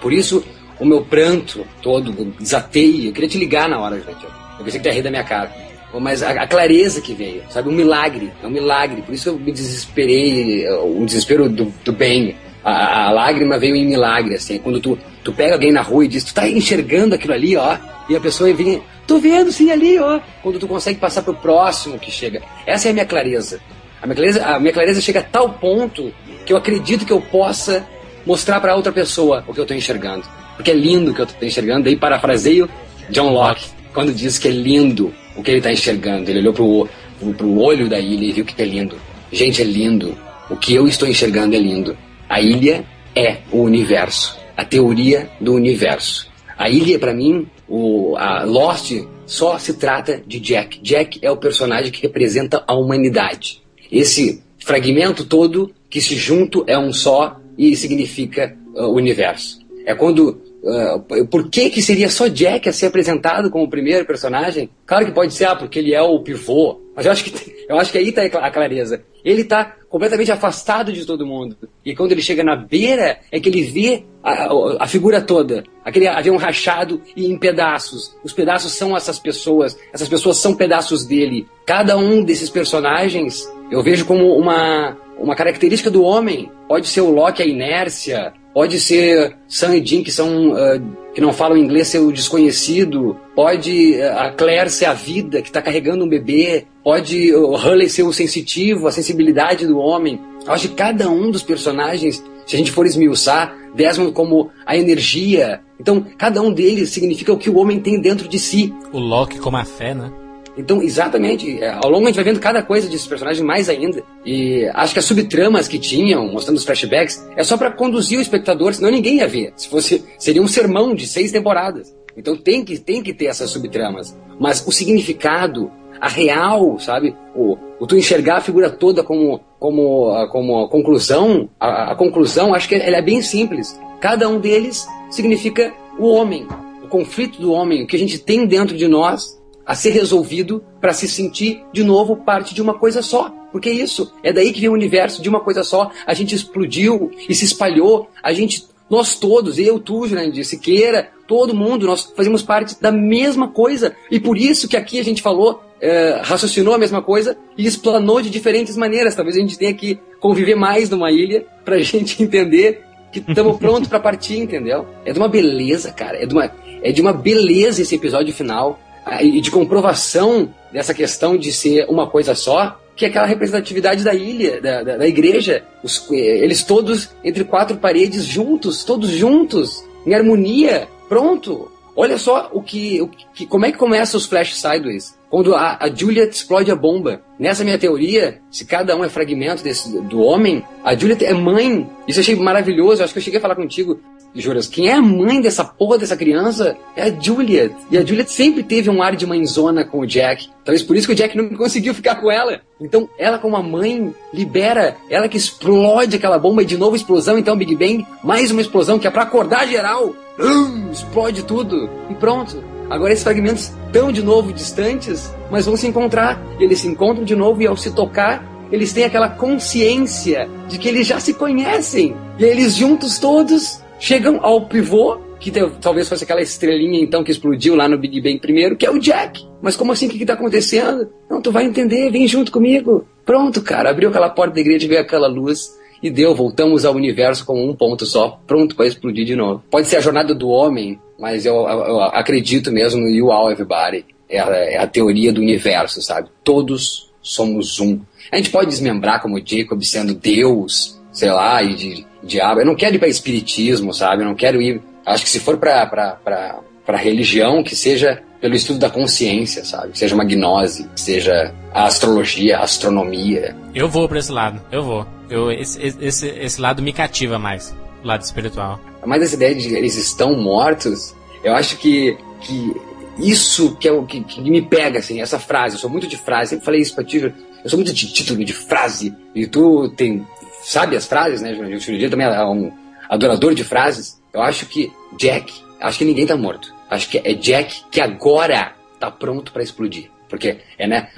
Speaker 6: Por isso o meu pranto todo desatei, eu queria te ligar na hora, gente. Eu pensei que ia rir da minha cara. Mas a, a, clareza que veio, sabe? Um milagre, é um milagre. Por isso eu me desesperei, o desespero do, do bem. A, a, lágrima veio em milagre, assim. Quando tu, tu pega alguém na rua e diz, tu tá enxergando aquilo ali, ó. E a pessoa vem, tô vendo sim ali, ó. Quando tu consegue passar pro próximo que chega. Essa é a minha clareza. A minha clareza, a minha clareza chega a tal ponto que eu acredito que eu possa mostrar para outra pessoa o que eu tô enxergando. Porque é lindo o que eu tô enxergando. Daí parafraseio John Locke, quando diz que é lindo o que ele está enxergando. Ele olhou pro, pro, pro olho da ilha e viu que é lindo. Gente, é lindo. O que eu estou enxergando é lindo. A ilha é o universo. A teoria do universo. A ilha, para mim, o, a Lost só se trata de Jack. Jack é o personagem que representa a humanidade. Esse fragmento todo que se junto é um só e significa uh, universo. É quando Uh, por que, que seria só Jack a ser apresentado como o primeiro personagem? Claro que pode ser, ah, porque ele é o pivô. Mas eu acho que, eu acho que aí está a clareza. Ele está completamente afastado de todo mundo. E quando ele chega na beira, é que ele vê a, a, figura toda. Aquele avião rachado e em pedaços. Os pedaços são essas pessoas. Essas pessoas são pedaços dele. Cada um desses personagens eu vejo como uma, uma característica do homem. Pode ser o Loki, a inércia, Pode ser Sam e Jim, que são uh, que não falam inglês, ser o desconhecido. Pode uh, a Claire ser a vida, que está carregando um bebê. Pode o Hurley ser o sensitivo, a sensibilidade do homem. Eu acho que cada um dos personagens, se a gente for esmiuçar, Desmond como a energia. Então, cada um deles significa o que o homem tem dentro de si.
Speaker 5: O Loki como a fé, né?
Speaker 6: Então, exatamente, é, ao longo a gente vai vendo cada coisa desses personagens mais ainda. E acho que as subtramas que tinham, mostrando os flashbacks, é só para conduzir o espectador, senão ninguém ia ver. Se fosse, seria um sermão de seis temporadas. Então tem que, tem que ter essas subtramas. Mas o significado, a real, sabe? O, o tu enxergar a figura toda como, como, como conclusão, a, a conclusão, acho que ela é bem simples. Cada um deles significa o homem, o conflito do homem, o que a gente tem dentro de nós a ser resolvido para se sentir de novo parte de uma coisa só. Porque é isso, é daí que vem o universo de uma coisa só. A gente explodiu e se espalhou. A gente, nós todos, eu, tu, Jurandir, Siqueira, todo mundo, nós fazemos parte da mesma coisa. E por isso que aqui a gente falou, é, raciocinou a mesma coisa e explanou de diferentes maneiras. Talvez a gente tenha que conviver mais numa ilha para a gente entender que estamos prontos para partir, entendeu? É de uma beleza, cara. É de uma, é de uma beleza esse episódio final e de comprovação dessa questão de ser uma coisa só, que é aquela representatividade da ilha, da, da, da igreja, os, eles todos entre quatro paredes juntos, todos juntos, em harmonia, pronto. Olha só o que, o que como é que começa os Flash Sideways. Quando a, a Juliet explode a bomba. Nessa minha teoria, se cada um é fragmento desse, do homem, a Juliet é mãe. Isso eu achei maravilhoso. Eu acho que eu cheguei a falar contigo. Juras, quem é a mãe dessa porra dessa criança é a Juliet. E a Juliet sempre teve um ar de mãezona com o Jack. Talvez por isso que o Jack não conseguiu ficar com ela. Então, ela como a mãe libera, ela que explode aquela bomba e de novo explosão, então Big Bang, mais uma explosão que é para acordar geral. Hum, explode tudo e pronto. Agora esses fragmentos estão de novo distantes, mas vão se encontrar. Eles se encontram de novo e ao se tocar, eles têm aquela consciência de que eles já se conhecem. E eles juntos todos Chegam ao pivô, que talvez fosse aquela estrelinha então que explodiu lá no Big Bang primeiro, que é o Jack. Mas como assim? O que está acontecendo? Não, tu vai entender, vem junto comigo. Pronto, cara, abriu aquela porta da igreja, veio aquela luz e deu, voltamos ao universo como um ponto só, pronto para explodir de novo. Pode ser a jornada do homem, mas eu, eu, acredito mesmo no You All Everybody. É a, é a teoria do universo, sabe? Todos somos um. A gente pode desmembrar como Jacob sendo Deus, sei lá, e de diabo. Eu não quero ir para espiritismo, sabe? Eu não quero ir. Acho que se for para para religião, que seja pelo estudo da consciência, sabe? Seja uma gnose, seja a astrologia, a astronomia.
Speaker 5: Eu vou pra esse lado, eu vou. Eu, esse, esse, esse lado me cativa mais, lado espiritual.
Speaker 6: Mas essa ideia de eles estão mortos, eu acho que, que isso que é o que, que me pega, assim, essa frase. Eu sou muito de frase, sempre falei isso pra ti, eu sou muito de título, de frase. E tu tem, sabe as frases, né? O Júlio também é um adorador de frases. Eu acho que Jack, acho que ninguém tá morto. Acho que é Jack que agora tá pronto para explodir. Porque, é, né?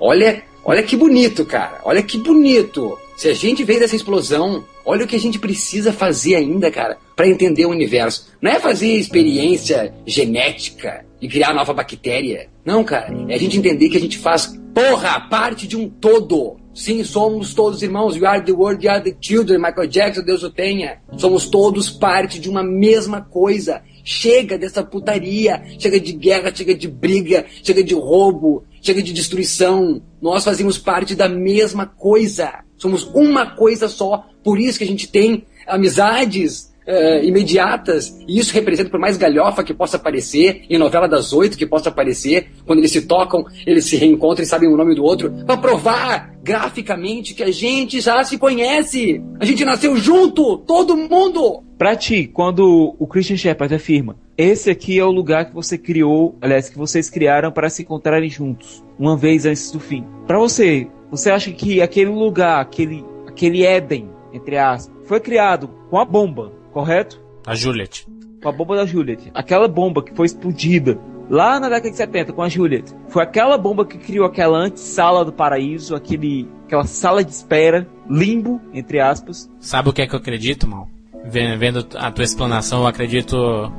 Speaker 6: Olha, olha que bonito, cara. Olha que bonito. Se a gente veio dessa explosão, olha o que a gente precisa fazer ainda, cara, para entender o universo. Não é fazer experiência genética e criar nova bactéria. Não, cara. É a gente entender que a gente faz, porra, parte de um todo. Sim, somos todos irmãos. We are the world, we are the children. Michael Jackson, Deus o tenha. Somos todos parte de uma mesma coisa. Chega dessa putaria. Chega de guerra, chega de briga, chega de roubo, chega de destruição. Nós fazemos parte da mesma coisa. Somos uma coisa só. Por isso que a gente tem amizades uh, imediatas. E isso representa, por mais galhofa que possa aparecer, em novela das oito que possa aparecer, quando eles se tocam, eles se reencontram e sabem o nome do outro, para provar graficamente que a gente já se conhece. A gente nasceu junto, todo mundo.
Speaker 7: Pra ti, quando o Christian Shepard afirma, esse aqui é o lugar que você criou, aliás, que vocês criaram para se encontrarem juntos, uma vez antes do fim. Para você, você acha que aquele lugar, aquele, aquele Éden, entre aspas, foi criado com a bomba correto?
Speaker 5: A Juliet.
Speaker 7: Com a bomba da Juliet. Aquela bomba que foi explodida lá na década de 70 com a Juliet. Foi aquela bomba que criou aquela antessala do paraíso, aquele, aquela sala de espera, limbo, entre aspas.
Speaker 5: Sabe o que é que eu acredito, mal? Vendo a tua explanação, eu acredito.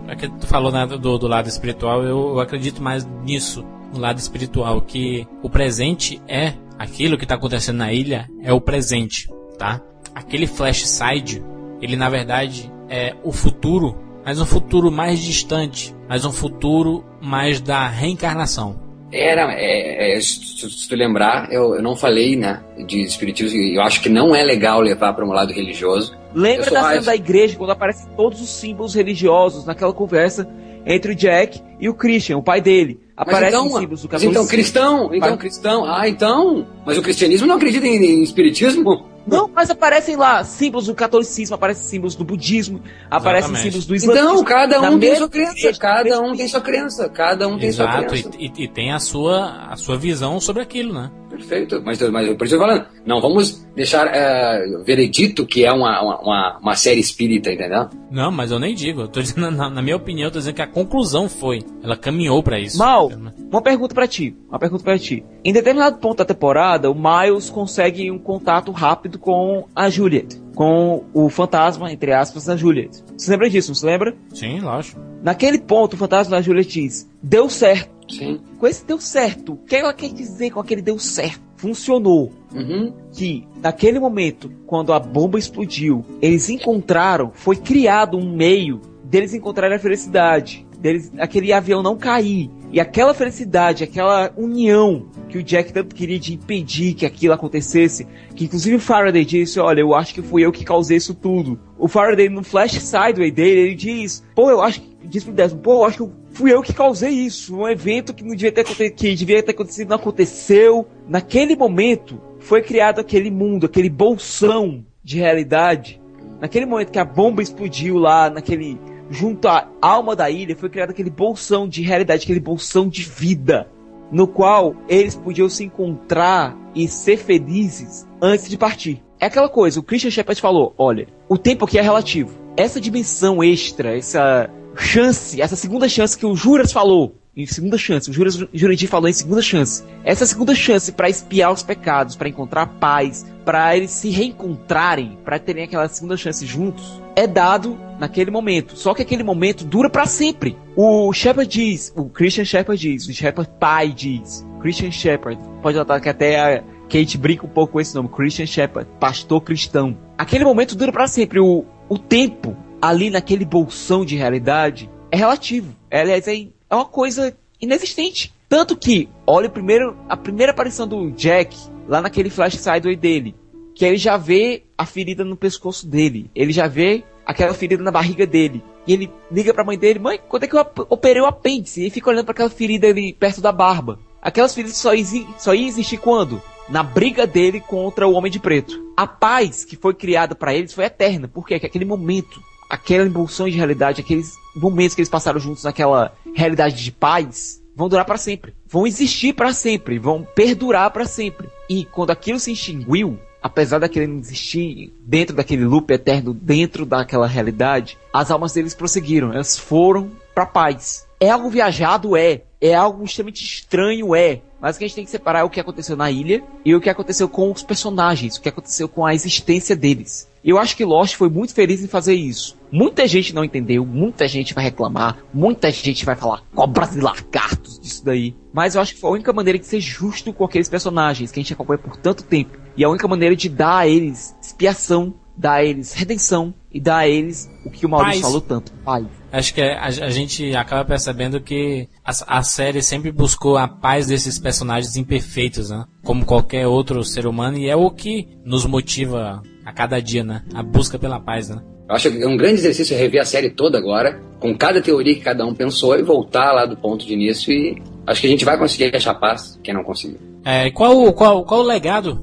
Speaker 5: É que tu falou né, do, do lado espiritual, eu, eu acredito mais nisso, no lado espiritual, que o presente é aquilo que está acontecendo na ilha, é o presente, tá? Aquele flash side, ele na verdade é, o futuro, mas um futuro mais distante, mas um futuro mais da reencarnação.
Speaker 6: Era, é, é, se, se tu lembrar, eu, eu não falei, né, de espiritismo, eu acho que não é legal levar para um lado religioso.
Speaker 7: Lembra da cena da igreja, quando aparecem todos os símbolos religiosos naquela conversa entre o Jack e o Christian, o pai dele. Aparecem
Speaker 6: então,
Speaker 7: símbolos do
Speaker 6: catolicismo. Então, cristão, então, cristão. Ah, então. Mas o cristianismo não acredita em, em espiritismo?
Speaker 7: Não, mas aparecem lá símbolos do catolicismo, aparecem símbolos do budismo, aparecem
Speaker 5: Exatamente.
Speaker 7: símbolos do islamismo.
Speaker 6: Então, cada um tem sua crença,
Speaker 7: igreja,
Speaker 6: cada um tem sua crença, cada um tem sua
Speaker 5: Exato,
Speaker 6: crença.
Speaker 5: e, e- e tem a sua, a sua visão sobre aquilo, né?
Speaker 6: Perfeito, mas, mas por isso eu falando, não vamos deixar é, veredito que é uma, uma- uma, série espírita, entendeu?
Speaker 5: Não, mas eu nem digo. Eu tô dizendo, na, na minha opinião, eu tô dizendo que a conclusão foi. Ela caminhou pra isso.
Speaker 7: Mal, uma pergunta pra ti. Uma pergunta para ti. Em determinado ponto da temporada, o Miles consegue um contato rápido com a Juliet. Com o fantasma, entre aspas, da Juliet. Você lembra disso, não se lembra?
Speaker 5: Sim, lógico.
Speaker 7: Naquele ponto, o fantasma da Juliet diz: Deu certo.
Speaker 6: Sim.
Speaker 7: Com esse deu certo. O que ela quer dizer com aquele deu certo? Funcionou.
Speaker 6: Uhum.
Speaker 7: Que naquele momento, quando a bomba explodiu, eles encontraram, foi criado um meio deles encontrarem a felicidade, deles aquele avião não cair. E aquela felicidade, aquela união que o Jack tanto queria de impedir que aquilo acontecesse, que inclusive o Faraday disse, olha, eu acho que fui eu que causei isso tudo. O Faraday no flash sideway dele, ele diz, pô, eu acho que diz pro Desmond, pô, eu acho que fui eu que causei isso. Um evento que não devia ter acontecido, que devia ter acontecido, não aconteceu. Naquele momento, foi criado aquele mundo, aquele bolsão de realidade. Naquele momento que a bomba explodiu lá, naquele. junto à alma da ilha, foi criado aquele bolsão de realidade, aquele bolsão de vida. No qual eles podiam se encontrar e ser felizes antes de partir. É aquela coisa, o Christian Shepard falou: olha, o tempo aqui é relativo. Essa dimensão extra, essa chance, essa segunda chance que o Juras falou, em segunda chance, o Juras Jurandir falou em segunda chance. Essa segunda chance para espiar os pecados, para encontrar paz, para eles se reencontrarem, para terem aquela segunda chance juntos, é dado naquele momento. Só que aquele momento dura para sempre. O Shepard diz, o Christian Shepard diz, o Shepard pai diz, Christian Shepard, pode notar que até a Kate brinca um pouco com esse nome, Christian Shepard, pastor cristão. Aquele momento dura para sempre. O, o tempo ali naquele bolsão de realidade é relativo. É, aliás, é, é uma coisa inexistente. Tanto que, olha primeiro, a primeira aparição do Jack lá naquele flash sideway dele, que ele já vê a ferida no pescoço dele, ele já vê aquela ferida na barriga dele, E ele liga pra mãe dele, mãe, quando é que eu op- operei o apêndice? E fica olhando pra aquela ferida ali perto da barba. Aquelas feridas só, exi só ia existir quando? Na briga dele contra o Homem de Preto. A paz que foi criada pra eles foi eterna. Porque aquele momento, aquela emulsão de realidade, aqueles momentos que eles passaram juntos naquela realidade de paz, vão durar pra sempre. Vão existir pra sempre, vão perdurar pra sempre. E quando aquilo se extinguiu, apesar daquele não existir dentro daquele loop eterno, dentro daquela realidade, as almas deles prosseguiram, elas foram pra paz. É algo viajado? É. É algo extremamente estranho? É. Mas o que a gente tem que separar é o que aconteceu na ilha e o que aconteceu com os personagens, o que aconteceu com a existência deles. Eu acho que Lost foi muito feliz em fazer isso. Muita gente não entendeu, muita gente vai reclamar, muita gente vai falar cobras e lagartos disso daí. Mas eu acho que foi a única maneira de ser justo com aqueles personagens que a gente acompanha por tanto tempo. E a única maneira de dar a eles expiação, dar a eles redenção e dar a eles o que o Maurício
Speaker 5: Paz.
Speaker 7: falou tanto, paz.
Speaker 5: Acho que a, a gente acaba percebendo que a, a série sempre buscou a paz desses personagens imperfeitos, né? Como qualquer outro ser humano, e é o que nos motiva a cada dia, né? A busca pela paz, né?
Speaker 6: Eu acho que é um grande exercício rever a série toda agora, com cada teoria que cada um pensou e voltar lá do ponto de início e acho que a gente vai conseguir achar paz, quem não conseguiu.
Speaker 5: É, qual, qual, qual o legado?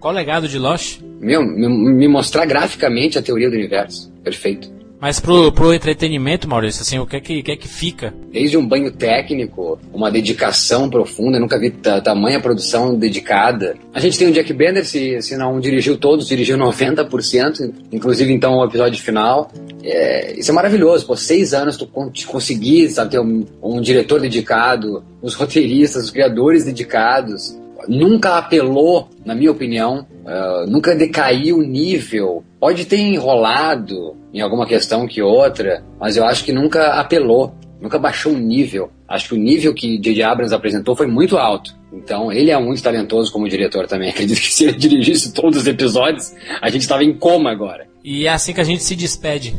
Speaker 5: Qual o legado de Lost?
Speaker 6: Meu, me, me mostrar graficamente a teoria do universo. Perfeito.
Speaker 5: Mas pro, pro entretenimento, Maurício, assim, o que é que, que, é que fica?
Speaker 6: Desde um banho técnico, uma dedicação profunda, eu nunca vi ta- tamanha produção dedicada. A gente tem o Jack Bender, se, se não dirigiu todos, dirigiu 90%, inclusive então o episódio final. É, isso é maravilhoso, pô, seis anos tu conseguir, sabe, ter um, um diretor dedicado, os roteiristas, os criadores dedicados. Nunca apelou, na minha opinião, ah, nunca decaiu o nível. Pode ter enrolado em alguma questão que outra, mas eu acho que nunca apelou, nunca baixou o nível. Acho que o nível que J.J. Abrams apresentou foi muito alto. Então, ele é muito talentoso como diretor também. Acredito que se ele dirigisse todos os episódios, a gente estava em coma agora.
Speaker 5: E é assim que a gente se despede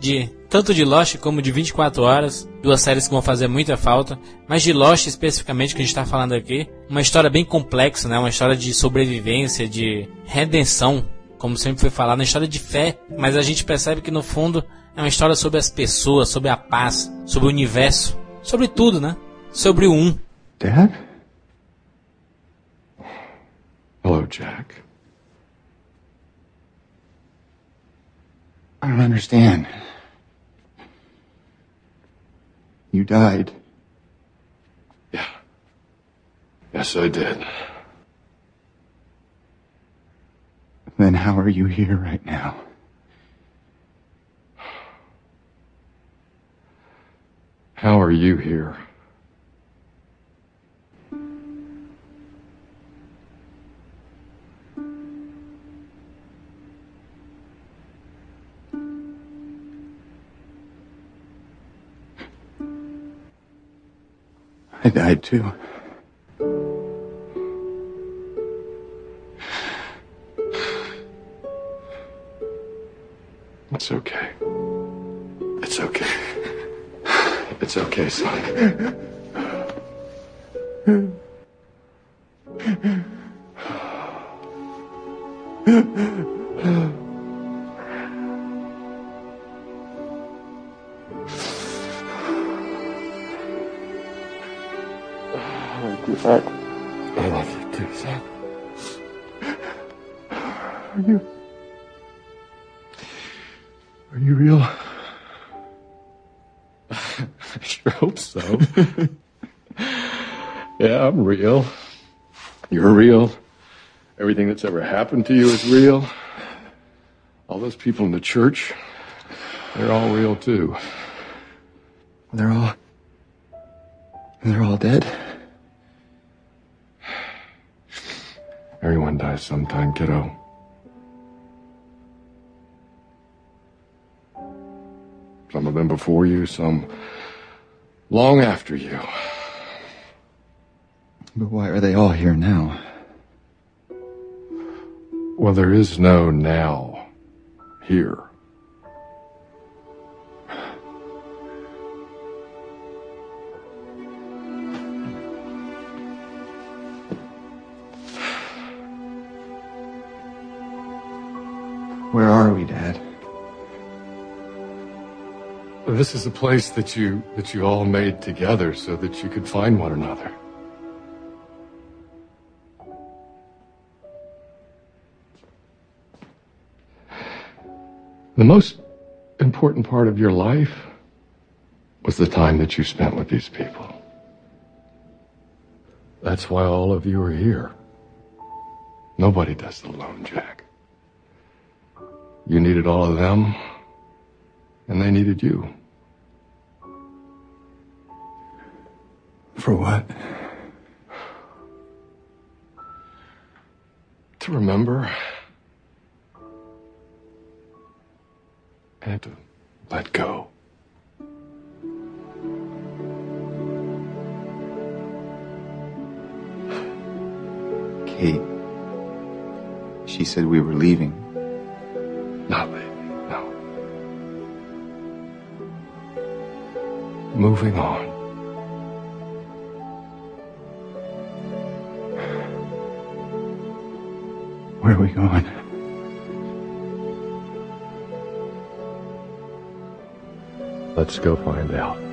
Speaker 5: de tanto de Lost como de 24 horas, duas séries que vão fazer muita falta, mas de Lost especificamente que a gente está falando aqui, uma história bem complexa, né? Uma história de sobrevivência, de redenção, como sempre foi falado, uma história de fé, mas a gente percebe que no fundo é uma história sobre as pessoas, sobre a paz, sobre o universo, sobre tudo, né? Sobre o um.
Speaker 12: Dad? Hello, Jack.
Speaker 13: I don't understand. You died.
Speaker 12: Yes, I did.
Speaker 13: Then how are you here right now?
Speaker 12: How are you here?
Speaker 13: I died too.
Speaker 12: It's okay. It's okay. It's okay, son.
Speaker 3: Dad.
Speaker 12: I love you too, son.
Speaker 3: Are you?
Speaker 12: Are you real? I sure hope so. yeah, I'm real. You're real. Everything that's ever happened to you is real. All those people in the church, they're all real too.
Speaker 13: They're all. They're all dead.
Speaker 12: Everyone dies sometime, kiddo. Some of them before you, some long after you.
Speaker 13: But why are they all here now?
Speaker 12: Well, there is no now here.
Speaker 19: This is a place that you that you all made together so that you could find one another. The most important part of your life was the time that you spent with these people. That's why all of you are here. Nobody does it alone, Jack. You needed all of them, and they needed you.
Speaker 13: For what?
Speaker 19: To remember and to let go.
Speaker 13: Kate. She said we were leaving.
Speaker 19: Not leaving, no. Moving on.
Speaker 13: Are we going?
Speaker 19: Let's go find out.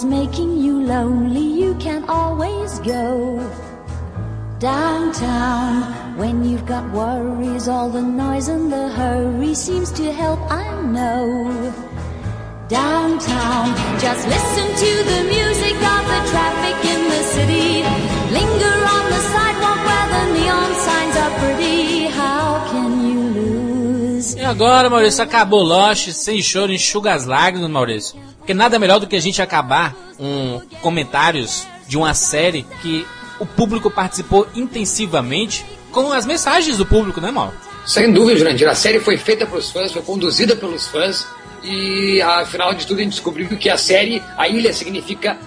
Speaker 20: Is making you lonely, you can always go downtown. When you've got worries, all the noise and the hurry seems to help, I know. Downtown, just listen to the music of the traffic in the city. Linger on the sidewalk where the neon signs are pretty. How can you lose?
Speaker 5: E agora, Maurício, acabou Lost, sem choro, enxuga as lágrimas, Maurício. Porque nada melhor do que a gente acabar um comentários de uma série que o público participou intensivamente com as mensagens do público, né, Mauro?
Speaker 6: Sem dúvida, Jurandir. A série foi feita pelos fãs, foi conduzida pelos fãs. E afinal de tudo a gente descobriu que a série, a ilha significa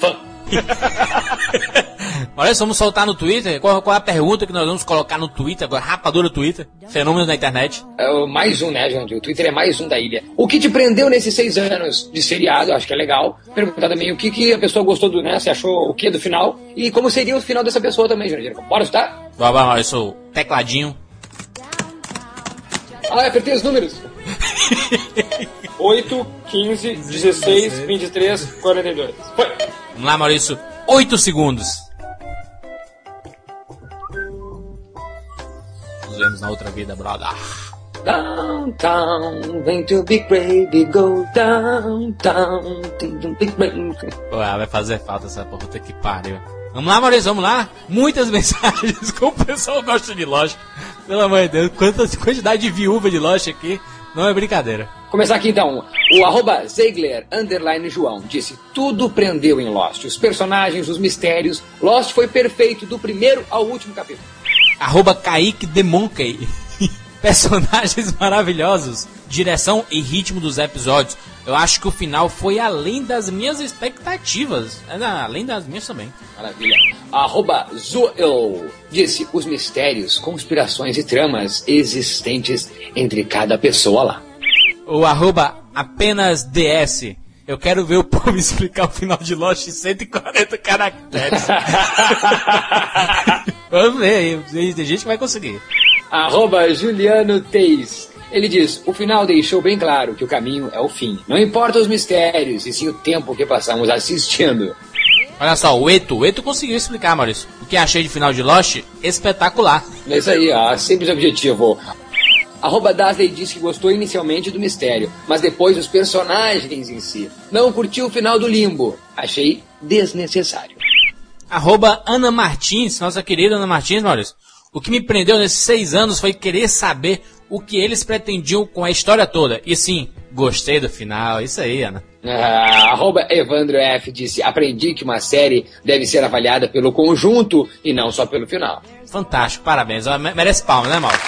Speaker 6: fã.
Speaker 5: Olha, vamos soltar no Twitter. Qual, qual é a pergunta que nós vamos colocar no Twitter agora? Rapadura Twitter. Fenômeno da internet.
Speaker 6: É mais um, né, Jandir? O Twitter é mais um da ilha. O que te prendeu nesses seis anos de seriado? Acho que é legal. Perguntar também o que, que a pessoa gostou do, né? Você achou o que do final? E como seria o final dessa pessoa também, Jandir? Bora escutar?
Speaker 5: Vai, vai, Maurício. Tecladinho.
Speaker 6: Ah, apertei os números.
Speaker 21: 8, 15, 16, 23, 42. Foi!
Speaker 5: Vamos lá, Maurício. 8 segundos. Nos vemos na outra vida, brother.
Speaker 6: Downtown, vem to Big Baby, go downtown, Big Baby.
Speaker 5: Pô, vai fazer falta essa porra, puta que pariu. Vamos lá, Maurício, vamos lá. Muitas mensagens como o pessoal gosta de Lost. Pelo amor de Deus, quanta quantidade de viúva de Lost aqui. Não é brincadeira.
Speaker 6: Começar aqui então. O arroba Ziegler, underline João, disse: Tudo prendeu em Lost. Os personagens, os mistérios. Lost foi perfeito do primeiro ao último capítulo.
Speaker 5: Arroba Kaique The Monkey. Personagens maravilhosos. Direção e ritmo dos episódios. Eu acho que o final foi além das minhas expectativas. É, além das minhas também.
Speaker 6: Maravilha. Arroba Zoel disse: Os mistérios, conspirações e tramas existentes entre cada pessoa lá.
Speaker 5: O arroba apenas DS. Eu quero ver o povo explicar o final de Lost em 140 caracteres. Vamos ver aí. Tem gente que vai conseguir.
Speaker 6: Arroba Juliano Teis. Ele diz: O final deixou bem claro que o caminho é o fim. Não importa os mistérios, e sim o tempo que passamos assistindo.
Speaker 5: Olha só, o Eto, o Eto conseguiu explicar, Maurício. O que achei de final de Lost? Espetacular.
Speaker 6: É isso aí, ó, simples objetivo. Arroba Dasley disse que gostou inicialmente do mistério, mas depois dos personagens em si. Não curtiu o final do limbo. Achei desnecessário.
Speaker 5: Arroba Ana Martins, nossa querida Ana Martins, Maurício. O que me prendeu nesses seis anos foi querer saber o que eles pretendiam com a história toda. E sim, gostei do final. Isso aí, Ana.
Speaker 6: Ah, arroba Evandro F disse: Aprendi que uma série deve ser avaliada pelo conjunto e não só pelo final.
Speaker 5: Fantástico, parabéns. Merece palma, né, Mauro?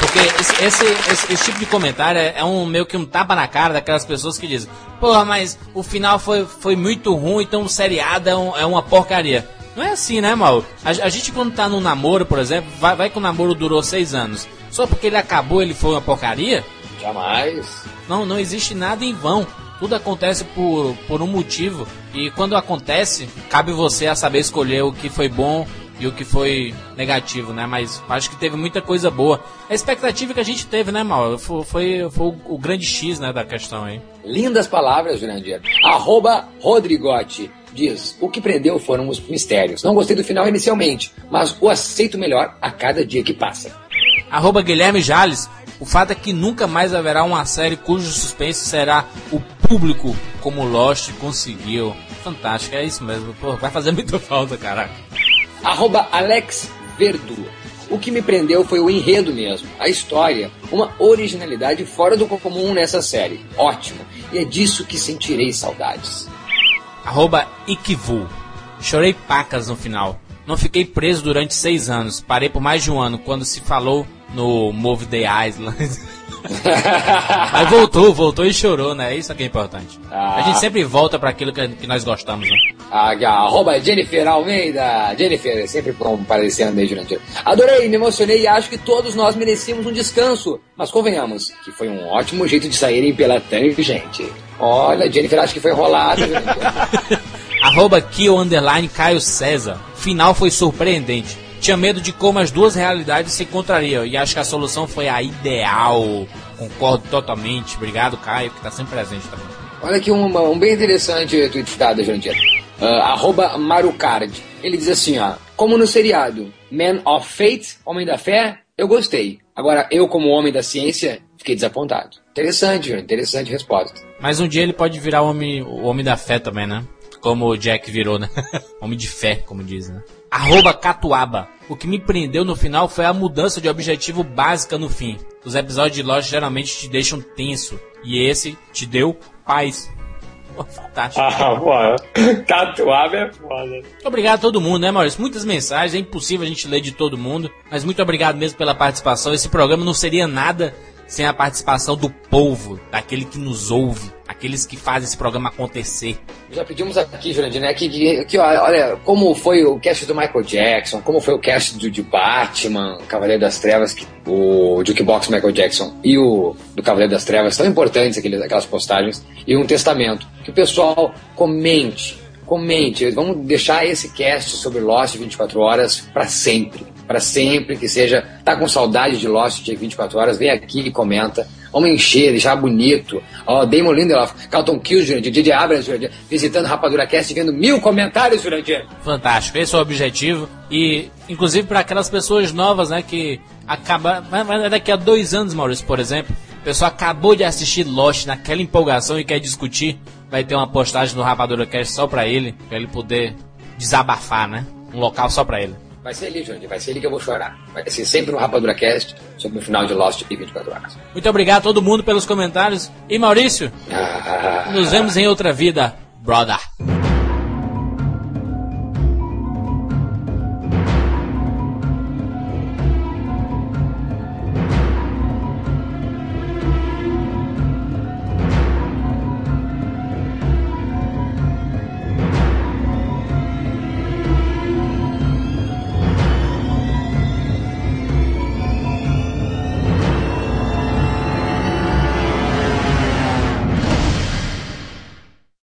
Speaker 5: Porque esse, esse, esse, esse, tipo de comentário é, é um meio que um tapa na cara daquelas pessoas que dizem: Porra, mas o final foi, foi muito ruim, então o seriado é, um, é uma porcaria. Não é assim, né, Mauro? A, a, gente quando tá num namoro, por exemplo, vai, vai que o namoro durou seis anos. Só porque ele acabou, ele foi uma porcaria?
Speaker 6: Jamais.
Speaker 5: Não, não existe nada em vão. Tudo acontece por, por um motivo. E quando acontece, cabe você a saber escolher o que foi bom e o que foi negativo, né? Mas acho que teve muita coisa boa. A expectativa que a gente teve, né, Mal? Foi, foi, foi o, grande X, né, da questão aí.
Speaker 6: Lindas palavras, Jurandir. Arroba Rodrigotti diz: O que prendeu foram os mistérios. Não gostei do final inicialmente, mas o aceito melhor a cada dia que passa.
Speaker 5: Arroba Guilherme Jales. O fato é que nunca mais haverá uma série cujo suspense será o público como Lost conseguiu. Fantástico, é isso mesmo. Pô, vai fazer muita falta, caraca.
Speaker 6: Arroba Alex Verdu. O que me prendeu foi o enredo mesmo, a história, uma originalidade fora do comum nessa série. Ótimo. E é disso que sentirei saudades.
Speaker 5: Arroba Ikivu. Chorei pacas no final. Não fiquei preso durante seis anos. Parei por mais de um ano quando se falou no Move the Island. Mas voltou, voltou e chorou, né? Isso que é importante. Ah. A gente sempre volta para aquilo que, que, nós gostamos, né?
Speaker 6: Ah, arroba Jennifer Almeida. Jennifer, sempre comparecendo aí durante. Adorei, me emocionei e acho que todos nós merecíamos um descanso. Mas convenhamos que foi um ótimo jeito de saírem pela tangente. Olha, Jennifer, acho que foi rolada.
Speaker 5: arroba Kio Underline Caio César. Final foi surpreendente tinha medo de como as duas realidades se encontrariam e acho que a solução foi a ideal. concordo totalmente. Obrigado, Caio, que tá sempre presente também.
Speaker 6: Olha aqui um, um bem interessante tweetado, Jandir. Uh, arroba Marucard. Ele diz assim, ó. Como no seriado Man of Fate, Homem da Fé, eu gostei. Agora, eu como homem da ciência, fiquei desapontado. Interessante, interessante resposta.
Speaker 5: Mas um dia ele pode virar o homem, o homem da fé também, né? Como o Jack virou, né? homem de fé, como dizem, né? Arroba Catuaba. O que me prendeu no final foi a mudança de objetivo básica no fim. Os episódios de Lost geralmente te deixam tenso. E esse te deu paz. Fantástico.
Speaker 21: Ah. Catuaba é foda.
Speaker 5: Obrigado a todo mundo, né, Maurício? Muitas mensagens, é impossível a gente ler de todo mundo. Mas muito obrigado mesmo pela participação. Esse programa não seria nada sem a participação do povo, daquele que nos ouve, aqueles que fazem esse programa acontecer.
Speaker 6: Já pedimos aqui, Jurandir, né, que, que, olha, como foi o cast do Michael Jackson, como foi o cast do, de Batman, Cavaleiro das Trevas, que, o Jukebox Michael Jackson e o do Cavaleiro das Trevas, tão importantes aqueles, aquelas postagens, e um testamento. Que o pessoal comente, comente, vamos deixar esse cast sobre Lost 24 horas para sempre para sempre, que seja, tá com saudade de Lost de 24 horas, vem aqui e comenta. Vamos encher, deixar bonito. Ó, oh, Damon Lindelof, Carlton Kills, Jurandir, Didi Abrams, Jurandir, visitando Rapadura Cast, vendo mil comentários, Jurandir.
Speaker 5: Fantástico, esse é o objetivo. E, inclusive, para aquelas pessoas novas, né, que acaba. Mas daqui a dois anos, Maurício, por exemplo, a pessoa acabou de assistir Lost naquela empolgação e quer discutir, vai ter uma postagem no Rapadura Cast só para ele, para ele poder desabafar, né? Um local só para ele.
Speaker 6: Vai ser ali, Jandir. Vai ser ali que eu vou chorar. Vai ser sempre no Rapadura Cast sobre o final de Lost e 24 horas.
Speaker 5: Muito obrigado a todo mundo pelos comentários. E Maurício, ah. nos vemos em outra vida, brother.